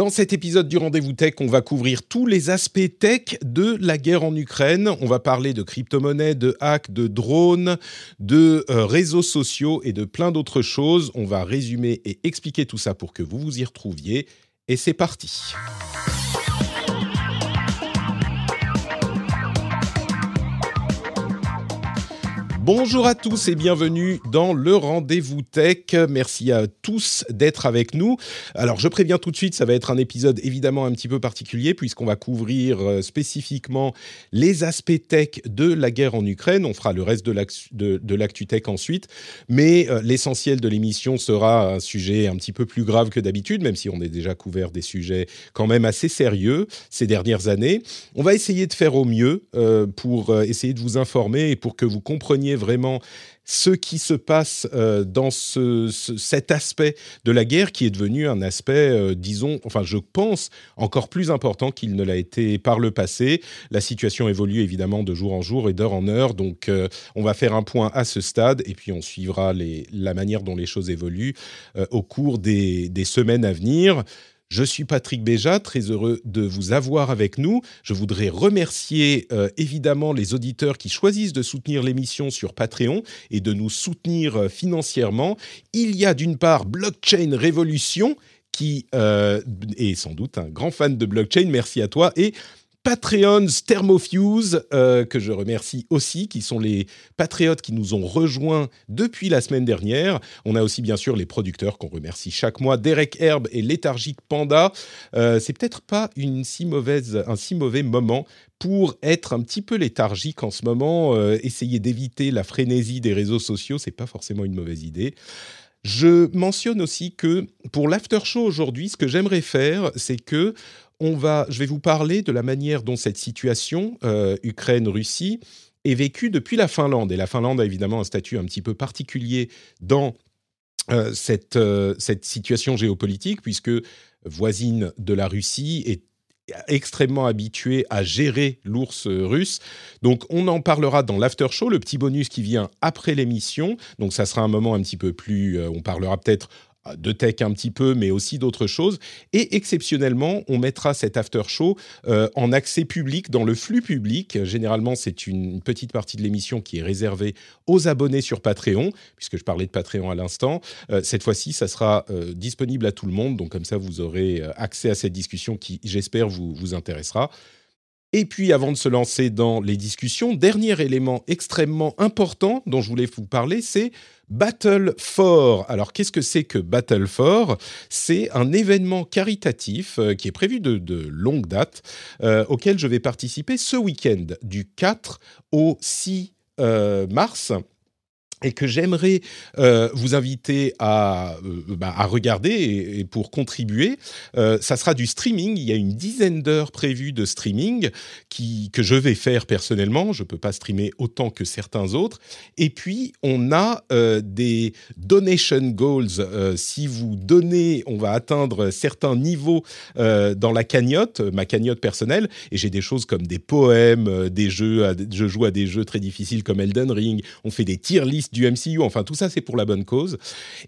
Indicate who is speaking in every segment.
Speaker 1: Dans cet épisode du Rendez-vous Tech, on va couvrir tous les aspects tech de la guerre en Ukraine. On va parler de crypto-monnaies, de hacks, de drones, de euh, réseaux sociaux et de plein d'autres choses. On va résumer et expliquer tout ça pour que vous vous y retrouviez. Et c'est parti. Bonjour à tous et bienvenue dans le rendez-vous tech. Merci à tous d'être avec nous. Alors je préviens tout de suite, ça va être un épisode évidemment un petit peu particulier puisqu'on va couvrir euh, spécifiquement les aspects tech de la guerre en Ukraine. On fera le reste de l'actu tech ensuite. Mais euh, l'essentiel de l'émission sera un sujet un petit peu plus grave que d'habitude, même si on a déjà couvert des sujets quand même assez sérieux ces dernières années. On va essayer de faire au mieux euh, pour essayer de vous informer et pour que vous compreniez vraiment ce qui se passe euh, dans cet aspect de la guerre qui est devenu un aspect, euh, disons, enfin je pense, encore plus important qu'il ne l'a été par le passé. La situation évolue évidemment de jour en jour et d'heure en heure, donc euh, on va faire un point à ce stade et puis on suivra la manière dont les choses évoluent au cours des semaines à venir. Je suis Patrick Béja, très heureux de vous avoir avec nous. Je voudrais remercier euh, évidemment les auditeurs qui choisissent de soutenir l'émission sur Patreon et de nous soutenir euh, financièrement. Il y a d'une part Blockchain Révolution qui euh, est sans doute un grand fan de blockchain. Merci à toi. Et Patreons Thermofuse, euh, que je remercie aussi, qui sont les patriotes qui nous ont rejoints depuis la semaine dernière. On a aussi bien sûr les producteurs qu'on remercie chaque mois, Derek Herb et Léthargique Panda. Euh, c'est peut-être pas si un si mauvais moment pour être un petit peu léthargique en ce moment. Euh, essayer d'éviter la frénésie des réseaux sociaux, c'est pas forcément une mauvaise idée. Je mentionne aussi que pour l'after show aujourd'hui, ce que j'aimerais faire, c'est que on va, je vais vous parler de la manière dont cette situation euh, Ukraine-Russie est vécue depuis la Finlande. Et la Finlande a évidemment un statut un petit peu particulier dans euh, cette, euh, cette situation géopolitique, puisque voisine de la Russie est extrêmement habituée à gérer l'ours russe. Donc on en parlera dans l'after show, le petit bonus qui vient après l'émission. Donc ça sera un moment un petit peu plus, on parlera peut-être de tech un petit peu, mais aussi d'autres choses. Et exceptionnellement, on mettra cet after show euh, en accès public, dans le flux public. Généralement, c'est une petite partie de l'émission qui est réservée aux abonnés sur Patreon, puisque je parlais de Patreon à l'instant. Euh, cette fois-ci, ça sera euh, disponible à tout le monde, donc comme ça, vous aurez accès à cette discussion qui, j'espère, vous, vous intéressera. Et puis, avant de se lancer dans les discussions, dernier élément extrêmement important dont je voulais vous parler, c'est Battle for. Alors, qu'est-ce que c'est que Battle for? C'est un événement caritatif euh, qui est prévu de, longue date, euh, auquel je vais participer ce week-end, du 4 au 6 euh, mars et que j'aimerais euh, vous inviter à, euh, bah, regarder et, pour contribuer. Euh, ça sera du streaming. Il y a une dizaine d'heures prévues de streaming que je vais faire personnellement. Je ne peux pas streamer autant que certains autres. Et puis, on a des donation goals. si vous donnez, on va atteindre certains niveaux dans la cagnotte, ma cagnotte personnelle. Et j'ai des choses comme des poèmes, des jeux. je joue à des jeux très difficiles comme Elden Ring. On fait des tier lists du MCU. Enfin, tout ça, c'est pour la bonne cause.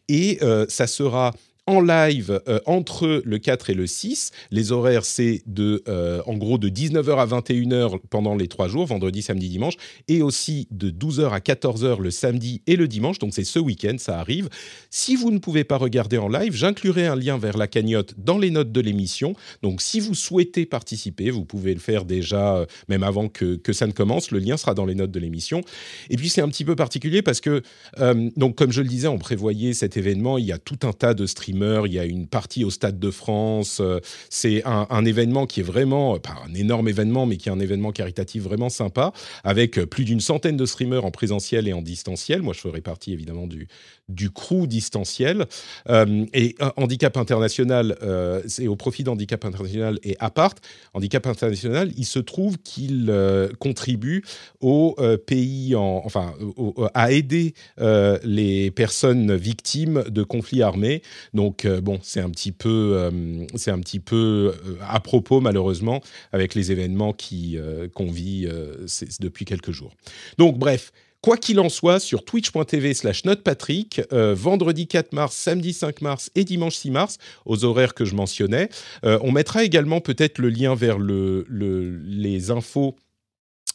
Speaker 1: Et euh, ça sera en live euh, entre le 4 et le 6. Les horaires, c'est de, euh, en gros de 19h à 21h pendant les trois jours, vendredi, samedi, dimanche, et aussi de 12h à 14h le samedi et le dimanche. Donc c'est ce week-end, ça arrive. Si vous ne pouvez pas regarder en live, j'inclurai un lien vers la cagnotte dans les notes de l'émission. Donc si vous souhaitez participer, vous pouvez le faire déjà, euh, même avant que, ça ne commence. Le lien sera dans les notes de l'émission. Et puis c'est un petit peu particulier parce que, donc comme je le disais, on prévoyait cet événement, il y a tout un tas de streams il y a une partie au Stade de France. Euh, c'est un, événement qui est vraiment, pas un énorme événement, mais qui est un événement caritatif vraiment sympa, avec plus d'une centaine de streamers en présentiel et en distanciel. Moi, je ferai partie évidemment du, du crew distanciel. Euh, et Handicap International, euh, c'est au profit d'Handicap International et Apart. Handicap International, il se trouve qu'il euh, contribue aux pays, en, enfin, à aider les personnes victimes de conflits armés. Donc, bon, c'est un petit peu, c'est un petit peu à propos, malheureusement, avec les événements qui qu'on vit depuis quelques jours. Donc, bref Quoi qu'il en soit, sur twitch.tv slash notepatrick, euh, vendredi 4 mars, samedi 5 mars et dimanche 6 mars, aux horaires que je mentionnais, euh, on mettra également peut-être le lien vers le, les infos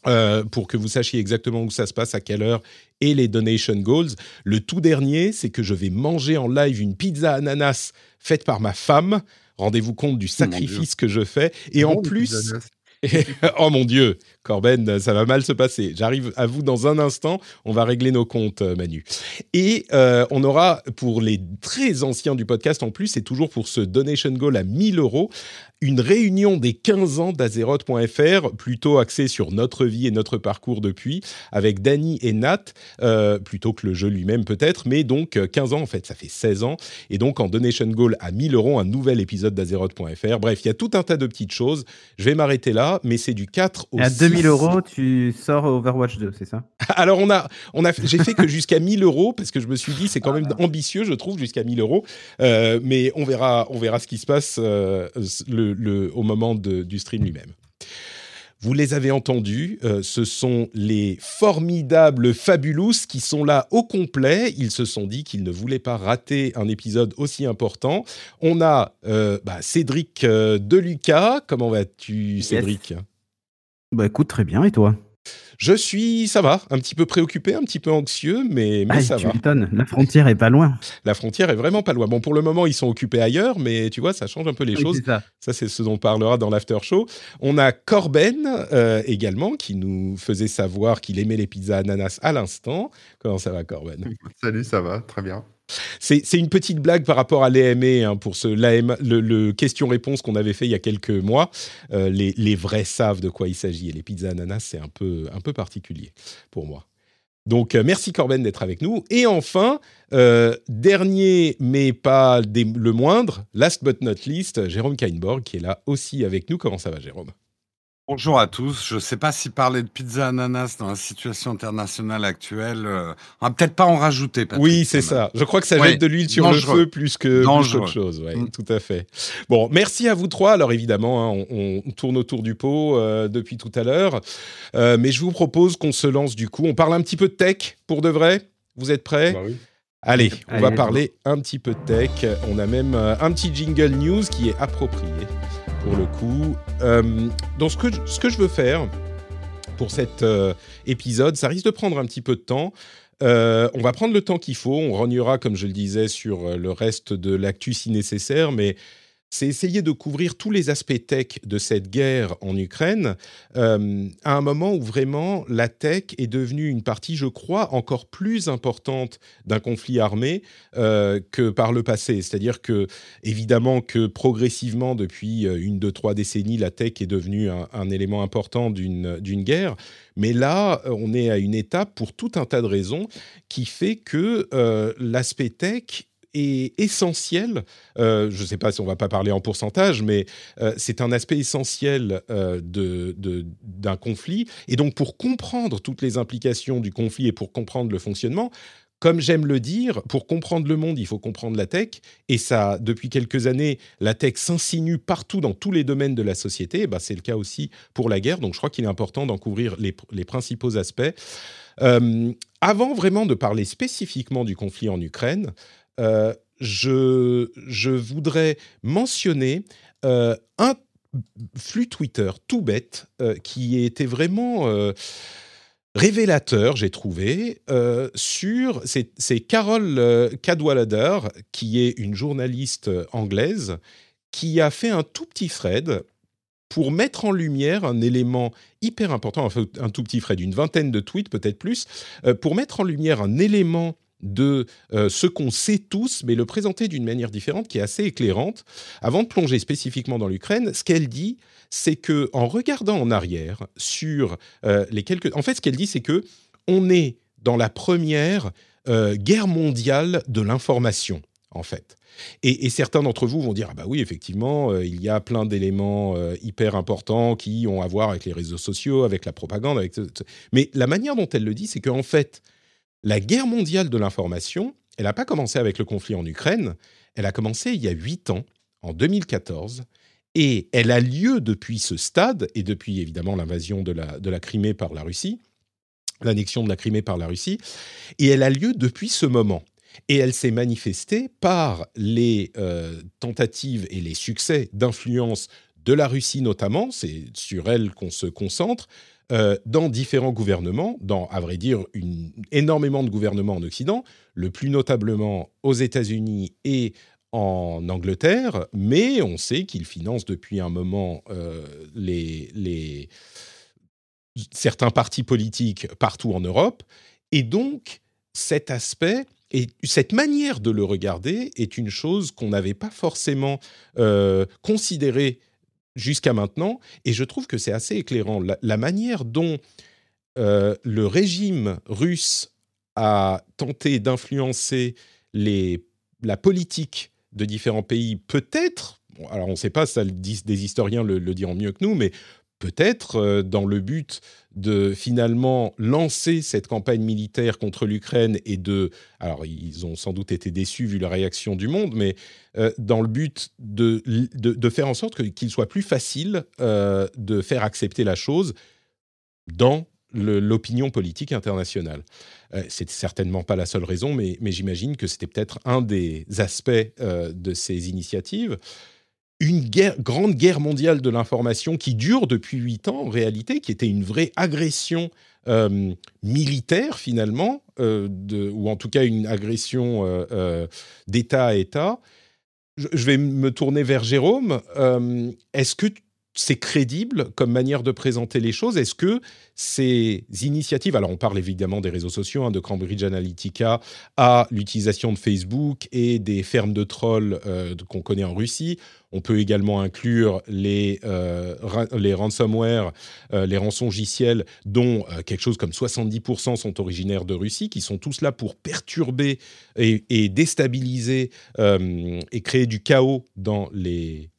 Speaker 1: euh, pour que vous sachiez exactement où ça se passe, à quelle heure, et les donation goals. Le tout dernier, c'est que je vais manger en live une pizza ananas faite par ma femme. Rendez-vous compte du sacrifice que je fais. Et en plus, oh mon Dieu, Corben, ça va mal se passer. J'arrive à vous dans un instant. On va régler nos comptes, euh, Manu. Et euh, on aura, pour les très anciens du podcast en plus, c'est toujours pour ce donation goal à 1000 euros, une réunion des 15 ans d'Azeroth.fr, plutôt axée sur notre vie et notre parcours depuis, avec Danny et Nat, euh, plutôt que le jeu lui-même peut-être, mais donc 15 ans en fait, ça fait 16 ans. Et donc en donation goal à 1000 euros, un nouvel épisode d'Azeroth.fr. Bref, il y a tout un tas de petites choses. Je vais m'arrêter là, mais c'est du 4 au 6
Speaker 2: 1000 euros, tu sors Overwatch 2, c'est ça?
Speaker 1: Alors, on a, on a, j'ai fait que jusqu'à 1000 euros, parce que je me suis dit, c'est quand même ah. ambitieux, je trouve, jusqu'à 1000 euros. Euh, mais on verra, on verra ce qui se passe euh, le, le, au moment de, du stream lui-même. Vous les avez entendus, euh, ce sont les formidables Fabulous qui sont là au complet. Ils se sont dit qu'ils ne voulaient pas rater un épisode aussi important. On a bah, Cédric Deluca. Comment vas-tu, Cédric?
Speaker 2: Bah écoute, très bien, et toi?
Speaker 1: Je suis, ça va, un petit peu préoccupé, un petit peu anxieux, mais, mais ah, ça
Speaker 2: tu
Speaker 1: va.
Speaker 2: M'étonnes. La frontière est pas loin.
Speaker 1: La frontière est vraiment pas loin. Bon, pour le moment, ils sont occupés ailleurs, mais tu vois, ça change un peu les choses. Ça, ça c'est ce dont on parlera dans l'after show. On a Corben euh, également, qui nous faisait savoir qu'il aimait les pizzas ananas à l'instant. Comment ça va, Corben?
Speaker 3: Salut, ça va, très bien.
Speaker 1: C'est une petite blague par rapport à l'AME, hein, pour ce, le, le question-réponse qu'on avait fait il y a quelques mois. Euh, les, vrais savent de quoi il s'agit. Et les pizzas ananas, c'est un peu, un peu particulier pour moi. Donc, euh, merci Corben d'être avec nous. Et enfin, euh, dernier mais pas le moindre, last but not least, Jérôme Kainborg qui est là aussi avec nous. Comment ça va, Jérôme?
Speaker 4: Bonjour à tous. Je ne sais pas si parler de pizza ananas dans la situation internationale actuelle, euh, on va peut-être pas en rajouter.
Speaker 1: oui, c'est ça. Je crois que ça jette de l'huile sur le feu plus que autre chose. Ouais, mm. Tout à fait. Bon, merci à vous trois. Alors évidemment, hein, on, tourne autour du pot euh, depuis tout à l'heure, euh, mais je vous propose qu'on se lance du coup. On parle un petit peu de tech pour de vrai. Vous êtes prêts? Bah oui. Allez, on va parler un petit peu de tech. On a même un petit jingle news qui est approprié pour le coup. Euh, donc ce que, je veux faire pour cet euh, épisode, ça risque de prendre un petit peu de temps. Euh, on va prendre le temps qu'il faut. On rognera, comme je le disais, sur le reste de l'actu si nécessaire, mais c'est essayer de couvrir tous les aspects tech de cette guerre en Ukraine euh, à un moment où vraiment la tech est devenue une partie, je crois, encore plus importante d'un conflit armé euh, que par le passé. C'est-à-dire que, évidemment, que progressivement, depuis euh, une, deux, trois décennies, la tech est devenue un, élément important d'une guerre. Mais là, on est à une étape, pour tout un tas de raisons, qui fait que l'aspect tech est essentiel. Euh, je ne sais pas si on va pas parler en pourcentage, mais euh, c'est un aspect essentiel euh, d'un conflit. Et donc, pour comprendre toutes les implications du conflit et pour comprendre le fonctionnement, comme j'aime le dire, pour comprendre le monde, il faut comprendre la tech. Et ça, depuis quelques années, la tech s'insinue partout dans tous les domaines de la société. Bah, c'est le cas aussi pour la guerre. Donc, je crois qu'il est important d'en couvrir les principaux aspects. avant vraiment de parler spécifiquement du conflit en Ukraine, euh, je, voudrais mentionner euh, un flux Twitter tout bête euh, qui était vraiment révélateur, j'ai trouvé, sur. C'est Carole Cadwallader, qui est une journaliste anglaise, qui a fait un tout petit thread pour mettre en lumière un élément hyper important, enfin un tout petit thread, une vingtaine de tweets, peut-être plus, pour mettre en lumière un élément de euh, ce qu'on sait tous, mais le présenter d'une manière différente qui est assez éclairante. Avant de plonger spécifiquement dans l'Ukraine, ce qu'elle dit, c'est que en regardant en arrière sur euh, les quelques, en fait, ce qu'elle dit, c'est que on est dans la première euh, guerre mondiale de l'information, en fait. Et, certains d'entre vous vont dire ah bah oui effectivement il y a plein d'éléments hyper importants qui ont à voir avec les réseaux sociaux, avec la propagande, avec mais la manière dont elle le dit, c'est qu'en fait la guerre mondiale de l'information, elle n'a pas commencé avec le conflit en Ukraine, elle a commencé il y a huit ans, en 2014, et elle a lieu depuis ce stade, et depuis évidemment l'invasion de la, de la Crimée par la Russie, l'annexion de la Crimée par la Russie, et elle a lieu depuis ce moment. Et elle s'est manifestée par les euh, tentatives et les succès d'influence de la Russie notamment, c'est sur elle qu'on se concentre, euh, dans différents gouvernements, dans, à vrai dire, une, énormément de gouvernements en Occident, le plus notablement aux États-Unis et en Angleterre, mais on sait qu'il finance depuis un moment euh, les, certains partis politiques partout en Europe. Et donc, cet aspect et cette manière de le regarder est une chose qu'on n'avait pas forcément euh, considérée jusqu'à maintenant, et je trouve que c'est assez éclairant. La, manière dont euh, le régime russe a tenté d'influencer la politique de différents pays, peut-être, alors on ne sait pas, ça, des historiens le, le diront mieux que nous, mais peut-être euh, dans le but de finalement lancer cette campagne militaire contre l'Ukraine et de... Alors ils ont sans doute été déçus vu la réaction du monde, mais euh, dans le but de, de, faire en sorte qu'il soit plus facile euh, de faire accepter la chose dans l'opinion politique internationale. C'est certainement pas la seule raison, mais, mais j'imagine que c'était peut-être un des aspects de ces initiatives une grande guerre mondiale de l'information qui dure depuis huit ans en réalité, qui était une vraie agression euh, militaire finalement, euh, ou en tout cas une agression euh, d'État à État. Je, vais me tourner vers Jérôme. Est-ce que c'est crédible comme manière de présenter les choses? Est-ce que ces initiatives, alors on parle évidemment des réseaux sociaux, hein, de Cambridge Analytica à l'utilisation de Facebook et des fermes de trolls qu'on connaît en Russie, on peut également inclure les, euh, les ransomware, euh, les rançongiciels, dont euh, quelque chose comme 70% sont originaires de Russie, qui sont tous là pour perturber et, déstabiliser et créer du chaos dans les,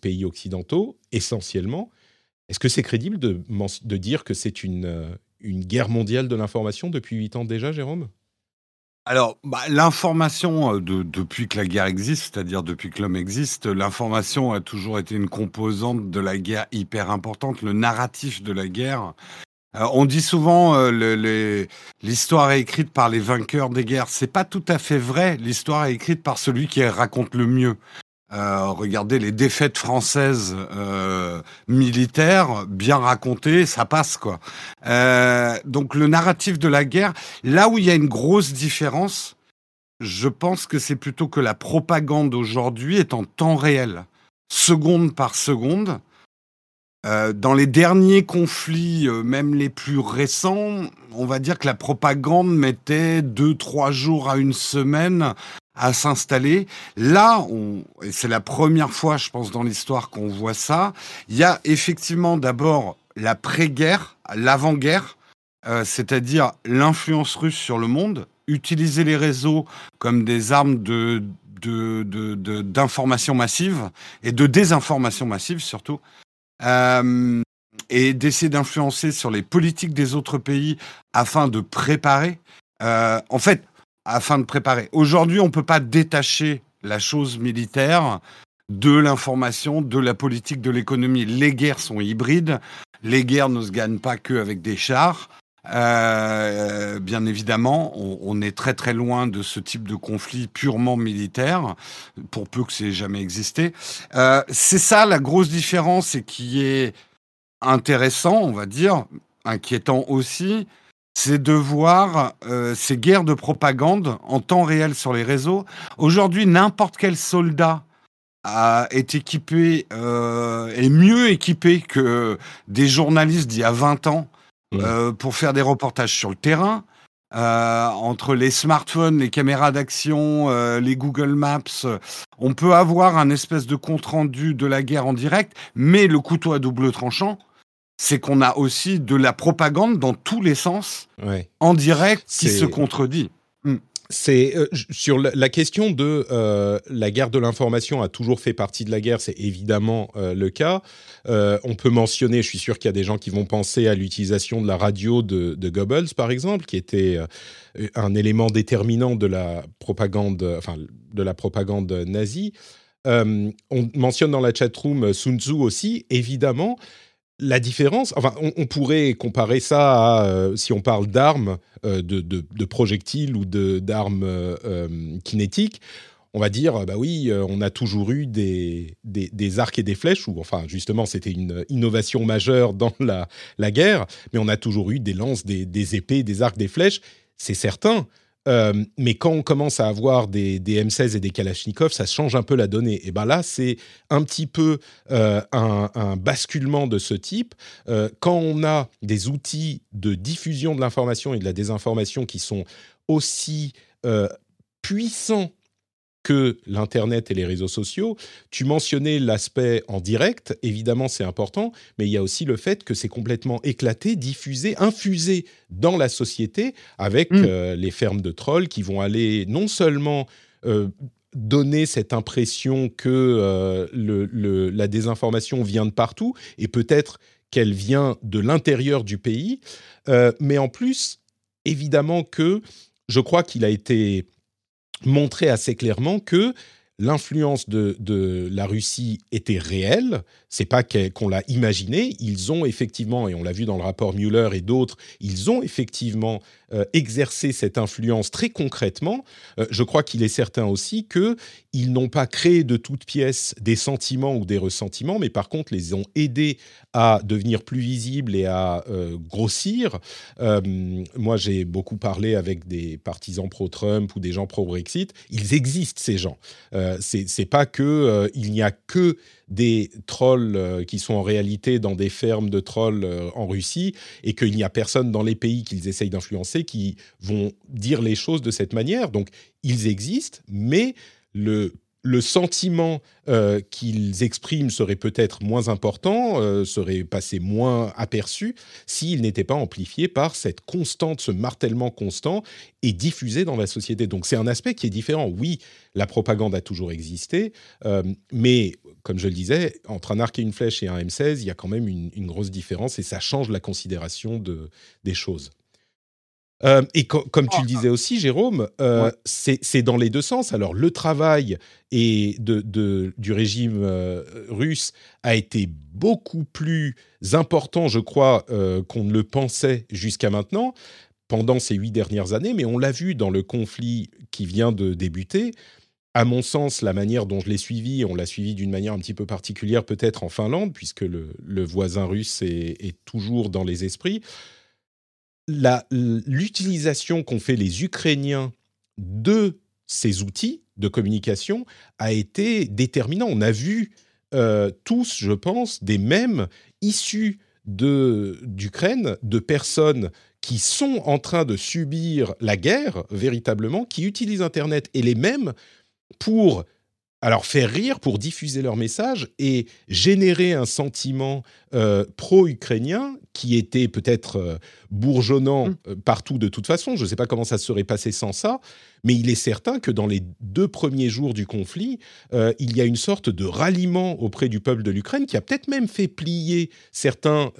Speaker 1: pays occidentaux, essentiellement. Est-ce que c'est crédible de, dire que c'est une, une guerre mondiale de l'information depuis huit ans déjà, Jérôme?
Speaker 4: Alors, bah, l'information, euh, depuis que la guerre existe, c'est-à-dire depuis que l'homme existe, l'information a toujours été une composante de la guerre hyper importante, le narratif de la guerre. Euh, on dit souvent euh, l'histoire est écrite par les vainqueurs des guerres. C'est pas tout à fait vrai. L'histoire est écrite par celui qui raconte le mieux. Euh, regardez les défaites françaises euh, militaires, bien racontées, ça passe quoi. Euh, donc le narratif de la guerre, là où il y a une grosse différence, je pense que c'est plutôt que la propagande aujourd'hui est en temps réel, seconde par seconde. dans les derniers conflits, même les plus récents, on va dire que la propagande mettait deux, trois jours à une semaine à s'installer. Là, on, et c'est la première fois, je pense, dans l'histoire qu'on voit ça, il y a effectivement d'abord la pré-guerre, l'avant-guerre, euh, c'est-à-dire l'influence russe sur le monde, utiliser les réseaux comme des armes de d'information massive et de désinformation massive surtout, euh, et d'essayer d'influencer sur les politiques des autres pays afin de préparer. Euh, en fait, afin de préparer. Aujourd'hui, on ne peut pas détacher la chose militaire de l'information, de la politique, de l'économie. Les guerres sont hybrides. Les guerres ne se gagnent pas qu'avec des chars. Euh, bien évidemment, on, est très très loin de ce type de conflit purement militaire, pour peu que c'est jamais existé. Euh, c'est ça la grosse différence et qui est intéressant, on va dire, inquiétant aussi, c'est de voir euh, ces guerres de propagande en temps réel sur les réseaux. Aujourd'hui, n'importe quel soldat est équipé, euh, est mieux équipé que des journalistes d'il y a 20 ans euh, pour faire des reportages sur le terrain. entre les smartphones, les caméras d'action, les Google Maps, on peut avoir un espèce de compte rendu de la guerre en direct, mais le couteau à double tranchant, c'est qu'on a aussi de la propagande dans tous les sens, en direct, qui se contredit.
Speaker 1: Hmm. C'est euh, sur la, question de euh, la guerre de l'information a toujours fait partie de la guerre, c'est évidemment euh, le cas. on peut mentionner, je suis sûr qu'il y a des gens qui vont penser à l'utilisation de la radio de, de, Goebbels, par exemple, qui était un élément déterminant de la propagande, enfin de la propagande nazie. on mentionne dans la chatroom Sun Tzu aussi, évidemment la différence, enfin, on, pourrait comparer ça à, euh, si on parle d'armes, euh, de, projectiles ou d'armes euh, kinétiques, on va dire, bah oui, on a toujours eu des, des, arcs et des flèches, ou enfin, justement, c'était une innovation majeure dans la, la, guerre, mais on a toujours eu des lances, des, épées, des arcs, des flèches, c'est certain. Euh, mais quand on commence à avoir des, M16 et des Kalachnikov, ça change un peu la donnée. Et ben là, c'est un petit peu euh, un, basculement de ce type. Euh, quand on a des outils de diffusion de l'information et de la désinformation qui sont aussi puissants que l'Internet et les réseaux sociaux. Tu mentionnais l'aspect en direct, évidemment c'est important, mais il y a aussi le fait que c'est complètement éclaté, diffusé, infusé dans la société avec mm. euh, les fermes de trolls qui vont aller non seulement... Euh, donner cette impression que euh, le, la désinformation vient de partout et peut-être qu'elle vient de l'intérieur du pays, mais en plus, évidemment que je crois qu'il a été montrer assez clairement que l'influence de, la Russie était réelle. C'est pas qu'on l'a imaginé. Ils ont effectivement, et on l'a vu dans le rapport Mueller et d'autres, ils ont effectivement euh, exercer cette influence très concrètement, euh, je crois qu'il est certain aussi qu'ils n'ont pas créé de toutes pièces des sentiments ou des ressentiments, mais par contre les ont aidés à devenir plus visibles et à euh, grossir. moi, j'ai beaucoup parlé avec des partisans pro-Trump ou des gens pro-Brexit. Ils existent ces gens. C'est pas que il n'y a que des trolls euh, qui sont en réalité dans des fermes de trolls euh, en Russie et qu'il n'y a personne dans les pays qu'ils essayent d'influencer qui vont dire les choses de cette manière. Donc, ils existent, mais le le sentiment euh, qu'ils expriment serait peut-être moins important, euh, serait passé moins aperçu s'il n'était pas amplifié par cette constante, ce martèlement constant et diffusé dans la société. Donc c'est un aspect qui est différent. Oui, la propagande a toujours existé, euh, mais comme je le disais, entre un arc et une flèche et un M16, il y a quand même une, une grosse différence et ça change la considération de, des choses. Euh, et comme tu le disais aussi, Jérôme, euh, c'est dans les deux sens. Alors, le travail et de, du régime euh, russe a été beaucoup plus important, je crois, qu'on ne le pensait jusqu'à maintenant, pendant ces huit dernières années. Mais on l'a vu dans le conflit qui vient de débuter. À mon sens, la manière dont je l'ai suivi, on l'a suivi d'une manière un petit peu particulière, peut-être en Finlande, puisque le, le voisin russe est, est, toujours dans les esprits l'utilisation qu'ont fait les Ukrainiens de ces outils de communication a été déterminant. On a vu euh, tous, je pense, des mêmes issus d'Ukraine, de, personnes qui sont en train de subir la guerre véritablement, qui utilisent Internet et les mêmes pour alors faire rire pour diffuser leur message et générer un sentiment euh, pro-ukrainien qui était peut-être euh, bourgeonnant mmh. euh, partout de toute façon. Je ne sais pas comment ça serait passé sans ça, mais il est certain que dans les deux premiers jours du conflit, il y a une sorte de ralliement auprès du peuple de l'Ukraine qui a peut-être même fait plier certains,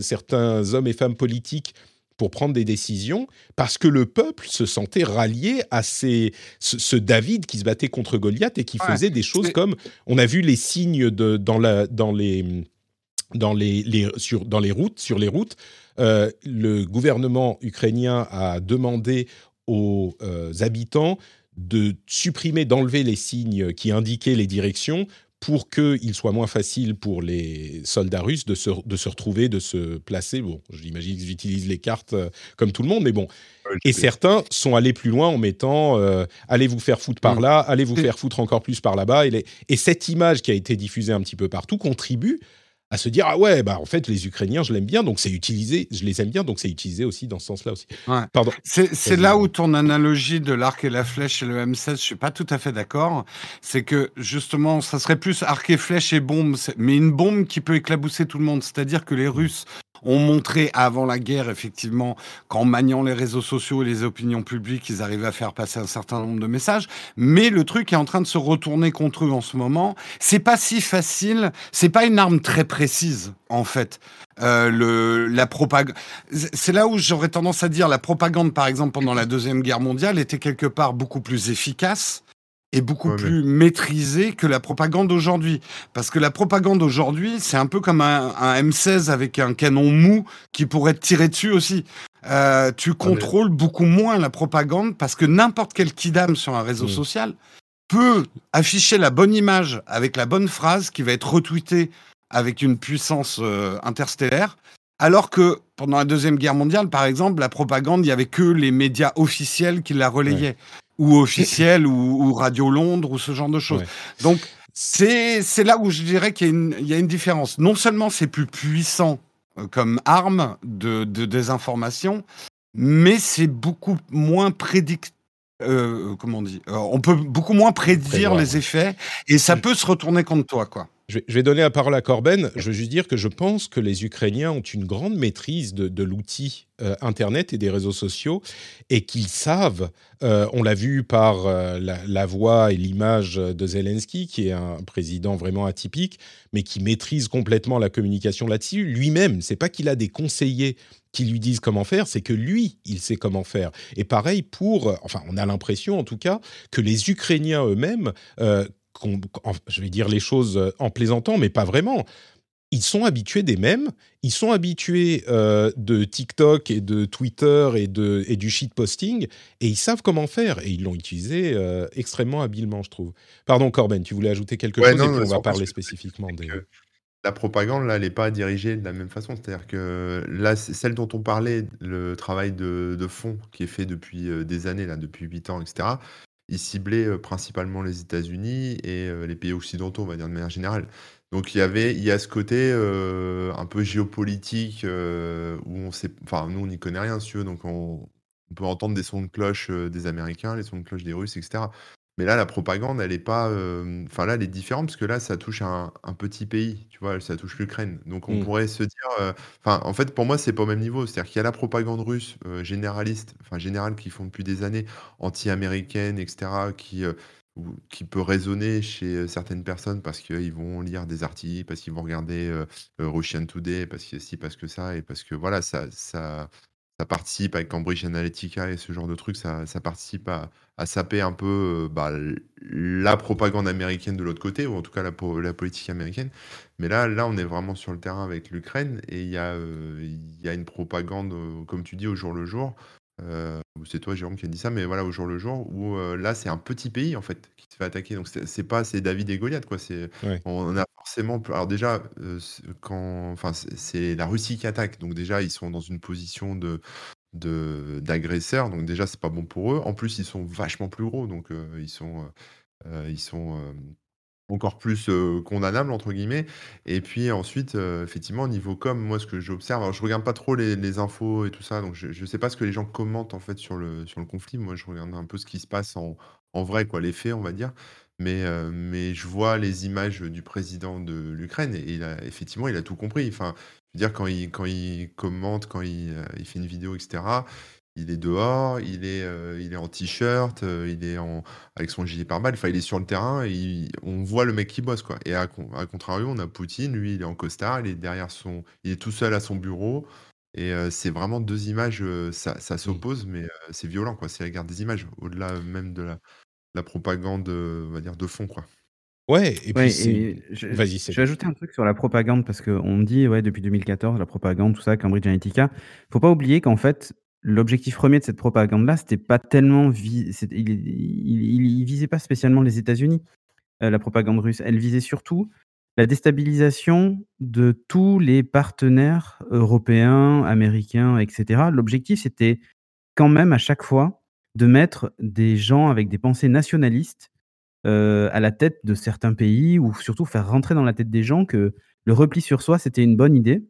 Speaker 1: certains hommes et femmes politiques pour prendre des décisions parce que le peuple se sentait rallié à ces, ce, David qui se battait contre Goliath et qui faisait des choses comme on a vu les signes de, dans, la, dans les dans les, les, sur, dans les routes sur les routes euh, le gouvernement ukrainien a demandé aux euh, habitants de supprimer d'enlever les signes qui indiquaient les directions pour qu'il soit moins facile pour les soldats russes de se, de se retrouver, de se placer. Bon, j'imagine qu'ils utilisent les cartes euh, comme tout le monde, mais bon. Et certains sont allés plus loin en mettant euh, allez vous faire foutre par mm. là, allez vous faire foutre encore plus par là-bas. Et, et, cette image qui a été diffusée un petit peu partout contribue à se dire ah ouais bah en fait les Ukrainiens je l'aime bien donc c'est utilisé je les aime bien donc c'est utilisé aussi dans ce sens-là aussi.
Speaker 4: Pardon. C'est là où ton analogie de l'arc et la flèche et le M16 je suis pas tout à fait d'accord. C'est que justement ça serait plus arc et flèche et bombe mais une bombe qui peut éclabousser tout le monde. C'est-à-dire que les Russes ont montré avant la guerre, effectivement, qu'en maniant les réseaux sociaux et les opinions publiques, ils arrivaient à faire passer un certain nombre de messages. Mais le truc est en train de se retourner contre eux en ce moment. C'est pas si facile. C'est pas une arme très précise, en fait. Euh, le, la propagande. C'est là où j'aurais tendance à dire la propagande, par exemple, pendant la deuxième guerre mondiale, était quelque part beaucoup plus efficace est beaucoup
Speaker 3: Ouais, mais-
Speaker 4: plus maîtrisé que la propagande d'aujourd'hui. Parce que la propagande d'aujourd'hui, c'est un peu comme un, un M16 avec un canon mou qui pourrait te tirer dessus aussi. Euh, tu contrôles beaucoup moins la propagande parce que n'importe quel kidam sur un réseau
Speaker 1: Mm.
Speaker 4: social peut afficher la bonne image avec la bonne phrase qui va être retweetée avec une puissance euh, interstellaire. Alors que pendant la Deuxième Guerre mondiale, par exemple, la propagande, il n'y avait que les médias officiels qui la relayaient. Ou officiels, ou, ou Radio Londres, ou ce genre de choses.
Speaker 1: Ouais.
Speaker 4: Donc, c'est là où je dirais qu'il y, a une- il y a une différence. Non seulement c'est plus puissant euh, comme arme de, de désinformation, mais c'est beaucoup moins prédict. euh, comment on dit Euh, On peut beaucoup moins prédire
Speaker 1: Prévoir,
Speaker 4: les
Speaker 1: ouais.
Speaker 4: effets et ça peut se retourner contre toi, quoi.
Speaker 1: Je vais, donner la parole à Corben. Je veux juste dire que je pense que les Ukrainiens ont une grande maîtrise de, l'outil euh, Internet et des réseaux sociaux et qu'ils savent, euh, on l'a vu par euh, la, voix et l'image de Zelensky, qui est un président vraiment atypique, mais qui maîtrise complètement la communication là-dessus. Lui-même, c'est pas qu'il a des conseillers qui lui disent comment faire, c'est que lui, il sait comment faire. Et pareil pour, enfin, on a l'impression en tout cas que les Ukrainiens eux-mêmes je vais dire les choses euh, en plaisantant, mais pas vraiment. Ils sont habitués des mêmes, ils sont habitués euh, de TikTok et de Twitter et, de, et du shitposting, et ils savent comment faire, et ils l'ont utilisé euh, extrêmement habilement, je trouve. Pardon, Corben, tu voulais ajouter quelque
Speaker 3: Ouais,
Speaker 1: chose,
Speaker 3: non,
Speaker 1: et puis on va parler
Speaker 3: que-
Speaker 1: spécifiquement des...
Speaker 3: La propagande, là, elle n'est pas dirigée de la même façon. C'est-à-dire que là, c'est celle dont on parlait, le travail de, de fond qui est fait depuis des années, là, depuis 8 ans, etc., il ciblait euh, principalement les États-Unis et euh, les pays occidentaux, on va dire de manière générale. Donc il y avait, il y a ce côté euh, un peu géopolitique où on sait, enfin nous on n'y connaît rien, si tu donc on, on peut entendre des sons de cloche des Américains, les sons de cloche des Russes, etc. Mais là, la propagande, elle est pas. euh, Enfin, là, elle est différente parce que là, ça touche un, un petit pays, tu vois, ça touche l'Ukraine. Donc, on
Speaker 1: Mm.
Speaker 3: pourrait se dire. euh, Enfin, en fait, pour moi, c'est pas au même niveau. C'est-à-dire qu'il y a la propagande russe euh, généraliste, enfin, générale, qui font depuis des années, anti-américaine, etc., qui. euh, ou- qui peut résonner chez euh, certaines personnes parce qu'ils vont lire des articles, parce qu'ils vont regarder euh, euh, Russian Today, parce que si, parce que ça, et parce que voilà, ça, ça, ça participe avec Cambridge Analytica et ce genre de trucs, ça, ça participe à, à saper un peu euh, bah, la propagande américaine de l'autre côté, ou en tout cas la, po- la politique américaine. Mais là, là, on est vraiment sur le terrain avec l'Ukraine et il y, a, euh, y a une propagande, euh, comme tu dis, au jour le jour. Euh, c'est toi, Jérôme, qui a dit ça, mais voilà, au jour le jour, où euh, là, c'est un petit pays, en fait, qui se fait attaquer. Donc, c'est pas, c'est David et Goliath, quoi. C'est,
Speaker 1: Ouais.
Speaker 3: on a forcément. Alors, déjà, euh, quand, enfin, c'est la Russie qui attaque. Donc, déjà, ils sont dans une position de, d'agresseurs. Donc, déjà, c'est pas bon pour eux. En plus, ils sont vachement plus gros. Donc, ils sont, ils sont encore plus condamnables, entre guillemets. Et puis ensuite, euh, effectivement, au niveau com, moi, ce que j'observe, alors je regarde pas trop les, infos et tout ça, donc je, je sais pas ce que les gens commentent en fait sur le, conflit. Moi, je regarde un peu ce qui se passe en, vrai, les faits, on va dire. Mais, je vois les images du président de l'Ukraine et effectivement, il a tout compris. Enfin, je veux dire, quand il, commente, quand euh, il fait une vidéo, etc., il est dehors, il est, euh, il est en t-shirt, euh, il est en, avec son gilet pare-balles, enfin, il est sur le terrain et il- on voit le mec qui bosse, quoi. Et à, con- à contrario, on a Poutine, lui, il est en costard, il est derrière son, il est tout seul à son bureau. Et euh, c'est vraiment deux images, euh, ça, ça s'oppose, mais euh, c'est violent, quoi. C'est la guerre des images, au-delà même de la, la propagande, on va dire, de fond, quoi.
Speaker 1: Ouais, et puis
Speaker 2: Ouais,
Speaker 1: c'est...
Speaker 2: et je,
Speaker 1: Vas-y,
Speaker 2: je vais ajouter un truc sur la propagande parce qu'on dit, ouais, depuis 2014, la propagande, tout ça, Cambridge Analytica. Faut pas oublier qu'en fait, l'objectif premier de cette propagande-là, c'était pas tellement. il- il visait pas spécialement les États-Unis, euh, la propagande russe. Elle visait surtout la déstabilisation de tous les partenaires européens, américains, etc. L'objectif, c'était quand même à chaque fois de mettre des gens avec des pensées nationalistes euh, à la tête de certains pays ou surtout faire rentrer dans la tête des gens que le repli sur soi, c'était une bonne idée.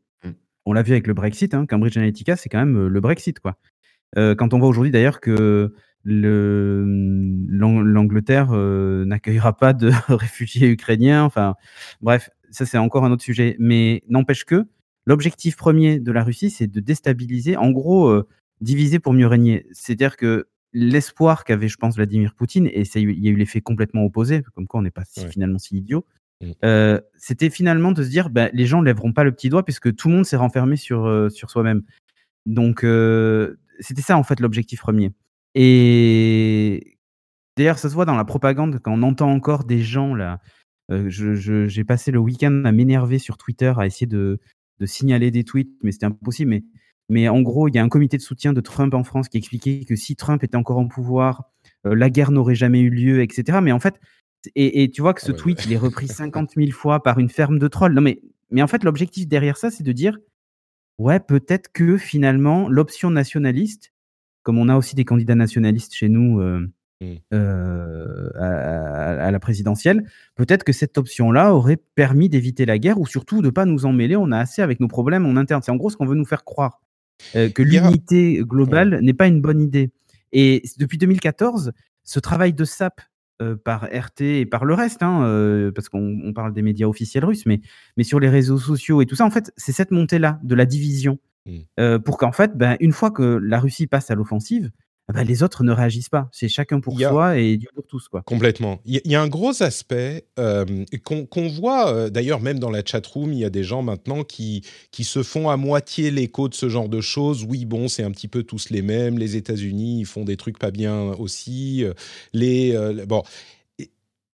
Speaker 3: Mm.
Speaker 2: On l'a vu avec le Brexit, hein, Cambridge Analytica, c'est quand même euh, le Brexit. quoi. Euh, quand on voit aujourd'hui d'ailleurs que l'Ang- l'Angleterre euh, n'accueillera pas de réfugiés ukrainiens, enfin bref, ça c'est encore un autre sujet. Mais n'empêche que l'objectif premier de la Russie, c'est de déstabiliser, en gros, euh, diviser pour mieux régner. C'est-à-dire que l'espoir qu'avait, je pense, Vladimir Poutine, et ça, il y a eu l'effet complètement opposé, comme quoi on n'est pas si-
Speaker 1: Ouais.
Speaker 2: finalement si idiot,
Speaker 1: Mm.
Speaker 2: Euh, c'était finalement de se dire, bah, les gens ne lèveront pas le petit doigt puisque tout le monde s'est renfermé sur, euh, sur soi-même. Donc, euh, c'était ça, en fait, l'objectif premier. Et d'ailleurs, ça se voit dans la propagande quand on entend encore des gens là. J'ai passé le week-end à m'énerver sur Twitter, à essayer de, de signaler des tweets, mais c'était impossible. Mais, mais en gros, il y a un comité de soutien de Trump en France qui expliquait que si Trump était encore en pouvoir, la guerre n'aurait jamais eu lieu, etc. Mais en fait, et, et tu vois que ce
Speaker 1: Ah ouais,
Speaker 2: tweet, il est repris 50 000 fois par une ferme de trolls. Non, mais, mais en fait, l'objectif derrière ça, c'est de dire, ouais, peut-être que finalement, l'option nationaliste, comme on a aussi des candidats nationalistes chez nous euh,
Speaker 1: Mm.
Speaker 2: euh, à, à- à la présidentielle, peut-être que cette option-là aurait permis d'éviter la guerre ou surtout de pas nous emmêler. On a assez avec nos problèmes en interne. C'est en gros ce qu'on veut nous faire croire. euh, que l'unité globale n'est pas une bonne idée. Et depuis 2014, ce travail de SAP euh, par RT et par le reste, hein, euh, parce qu'on on parle des médias officiels russes, mais, mais sur les réseaux sociaux et tout ça, en fait, c'est cette montée-là de la division.
Speaker 1: Mm.
Speaker 2: euh, pour qu'en fait, ben, une fois que la Russie passe à l'offensive, ben, les autres ne réagissent pas. C'est chacun pour
Speaker 1: a-
Speaker 2: soi et Dieu pour tous. Quoi.
Speaker 1: Complètement. Il y, a un gros aspect euh, qu'on voit, euh, d'ailleurs même dans la chatroom, il y a des gens maintenant qui, qui se font à moitié l'écho de ce genre de choses. Oui, bon, c'est un petit peu tous les mêmes. Les États-Unis, ils font des trucs pas bien aussi. Euh, Les, euh, bon,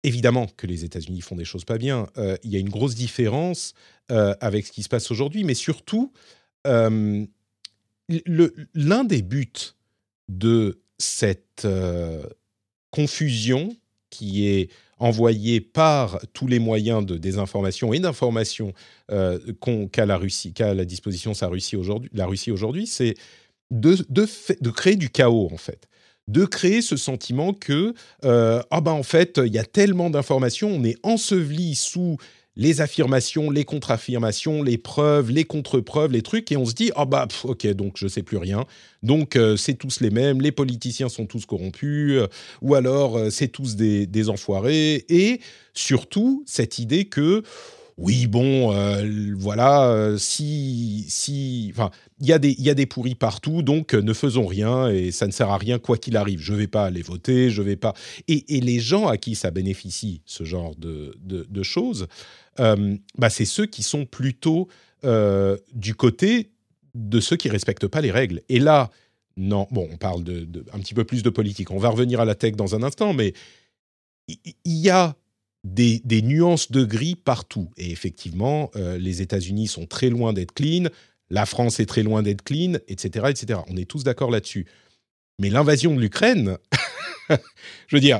Speaker 1: évidemment que les États-Unis font des choses pas bien. Il y a une grosse différence avec ce qui se passe aujourd'hui, mais surtout, l'un des buts de cette euh, confusion qui est envoyée par tous les moyens de désinformation et d'information euh, qu'a la Russie, la disposition sa Russie aujourd'hui, la Russie aujourd'hui, c'est de, de créer du chaos en fait, de créer ce sentiment que euh, ah ben en fait il y a tellement d'informations, on est enseveli sous les affirmations, les contre-affirmations, les preuves, les contre-preuves, les trucs, et on se dit ah bah pff, ok donc je sais plus rien, donc euh, c'est tous les mêmes, les politiciens sont tous corrompus, euh, ou alors euh, c'est tous des, des enfoirés, et surtout cette idée que oui bon voilà si si enfin il y a des y a des pourris partout donc euh, ne faisons rien et ça ne sert à rien quoi qu'il arrive. Je vais pas aller voter je vais pas. Et, les gens à qui ça bénéficie ce genre de de, de choses euh, bah c'est ceux qui sont plutôt euh, du côté de ceux qui respectent pas les règles. Et là non bon on parle de, de un petit peu plus de politique. On va revenir à la tech dans un instant mais il y a des, nuances de gris partout. Et effectivement, les États-Unis sont très loin d'être clean, la France est très loin d'être clean, etc., etc. On est tous d'accord là-dessus. Mais l'invasion de l'Ukraine, je veux dire,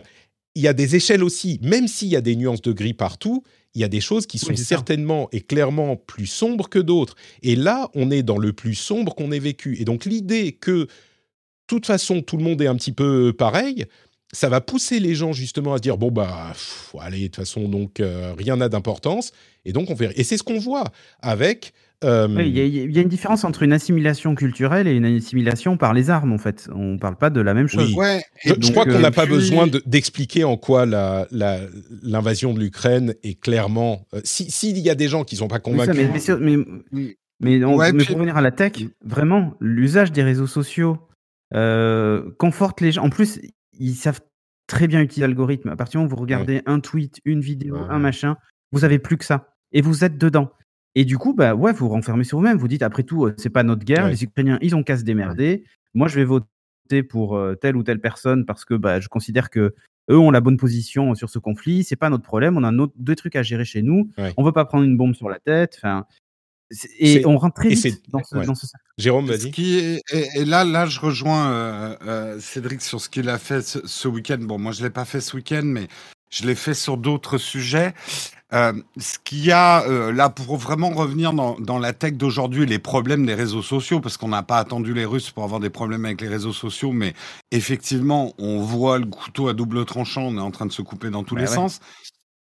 Speaker 1: il y a des échelles aussi, même s'il y a des nuances de gris partout, il y a des choses qui sont
Speaker 2: Oui, c'est ça.
Speaker 1: certainement et clairement plus sombres que d'autres. Et là, on est dans le plus sombre qu'on ait vécu. Et donc l'idée que, de toute façon, tout le monde est un petit peu pareil, ça va pousser les gens justement à se dire bon bah pff, allez de toute façon donc euh, rien n'a d'importance et donc on verra et c'est ce qu'on voit avec euh,
Speaker 2: Oui, Il y, a- il y a une différence entre une assimilation culturelle et une assimilation par les armes, en fait. On ne parle pas de la même chose.
Speaker 1: Oui.
Speaker 4: Ouais.
Speaker 1: je, crois qu'on n'a pas
Speaker 4: puis-
Speaker 1: besoin de- d'expliquer en quoi la- la- l'invasion de l'Ukraine est clairement euh, si s'il y a des gens qui sont pas
Speaker 2: Oui, ça,
Speaker 1: convaincus
Speaker 2: mais, mais sur- mais-
Speaker 4: Mm.
Speaker 2: mais on-
Speaker 4: Ouais,
Speaker 2: mais
Speaker 4: puis-
Speaker 2: pour revenir à la tech, vraiment, l'usage des réseaux sociaux euh, conforte les gens. En plus, ils savent très bien utiliser l'algorithme. À partir du moment où vous regardez un tweet, une vidéo,
Speaker 3: Ouais.
Speaker 2: un machin, vous avez plus que ça. Et vous êtes dedans. Et du coup, bah ouais, vous vous renfermez sur vous-même. Vous dites, après tout, euh, c'est pas notre guerre.
Speaker 1: Ouais.
Speaker 2: Les Ukrainiens, ils ont qu'à se démerder. Moi, je vais voter pour euh, telle ou telle personne parce que bah, je considère que eux ont la bonne position sur ce conflit. C'est pas notre problème. On a notre- deux trucs à gérer chez nous.
Speaker 1: Ouais.
Speaker 2: On veut pas prendre une bombe sur la tête. Enfin, et on rentre très vite dans ce,
Speaker 1: ouais.
Speaker 2: dans ce cercle.
Speaker 1: Jérôme
Speaker 4: qui est, et, et là, là, je rejoins euh, euh, Cédric sur ce qu'il a fait ce, ce week-end. Bon, moi, je l'ai pas fait ce week-end, mais je l'ai fait sur d'autres sujets. Euh, ce qu'il y a euh, là pour vraiment revenir dans, dans la tech d'aujourd'hui, les problèmes des réseaux sociaux, parce qu'on n'a pas attendu les Russes pour avoir des problèmes avec les réseaux sociaux, mais effectivement, on voit le couteau à double tranchant, on est en train de se couper dans tous
Speaker 2: Bah
Speaker 4: les
Speaker 2: ouais.
Speaker 4: sens.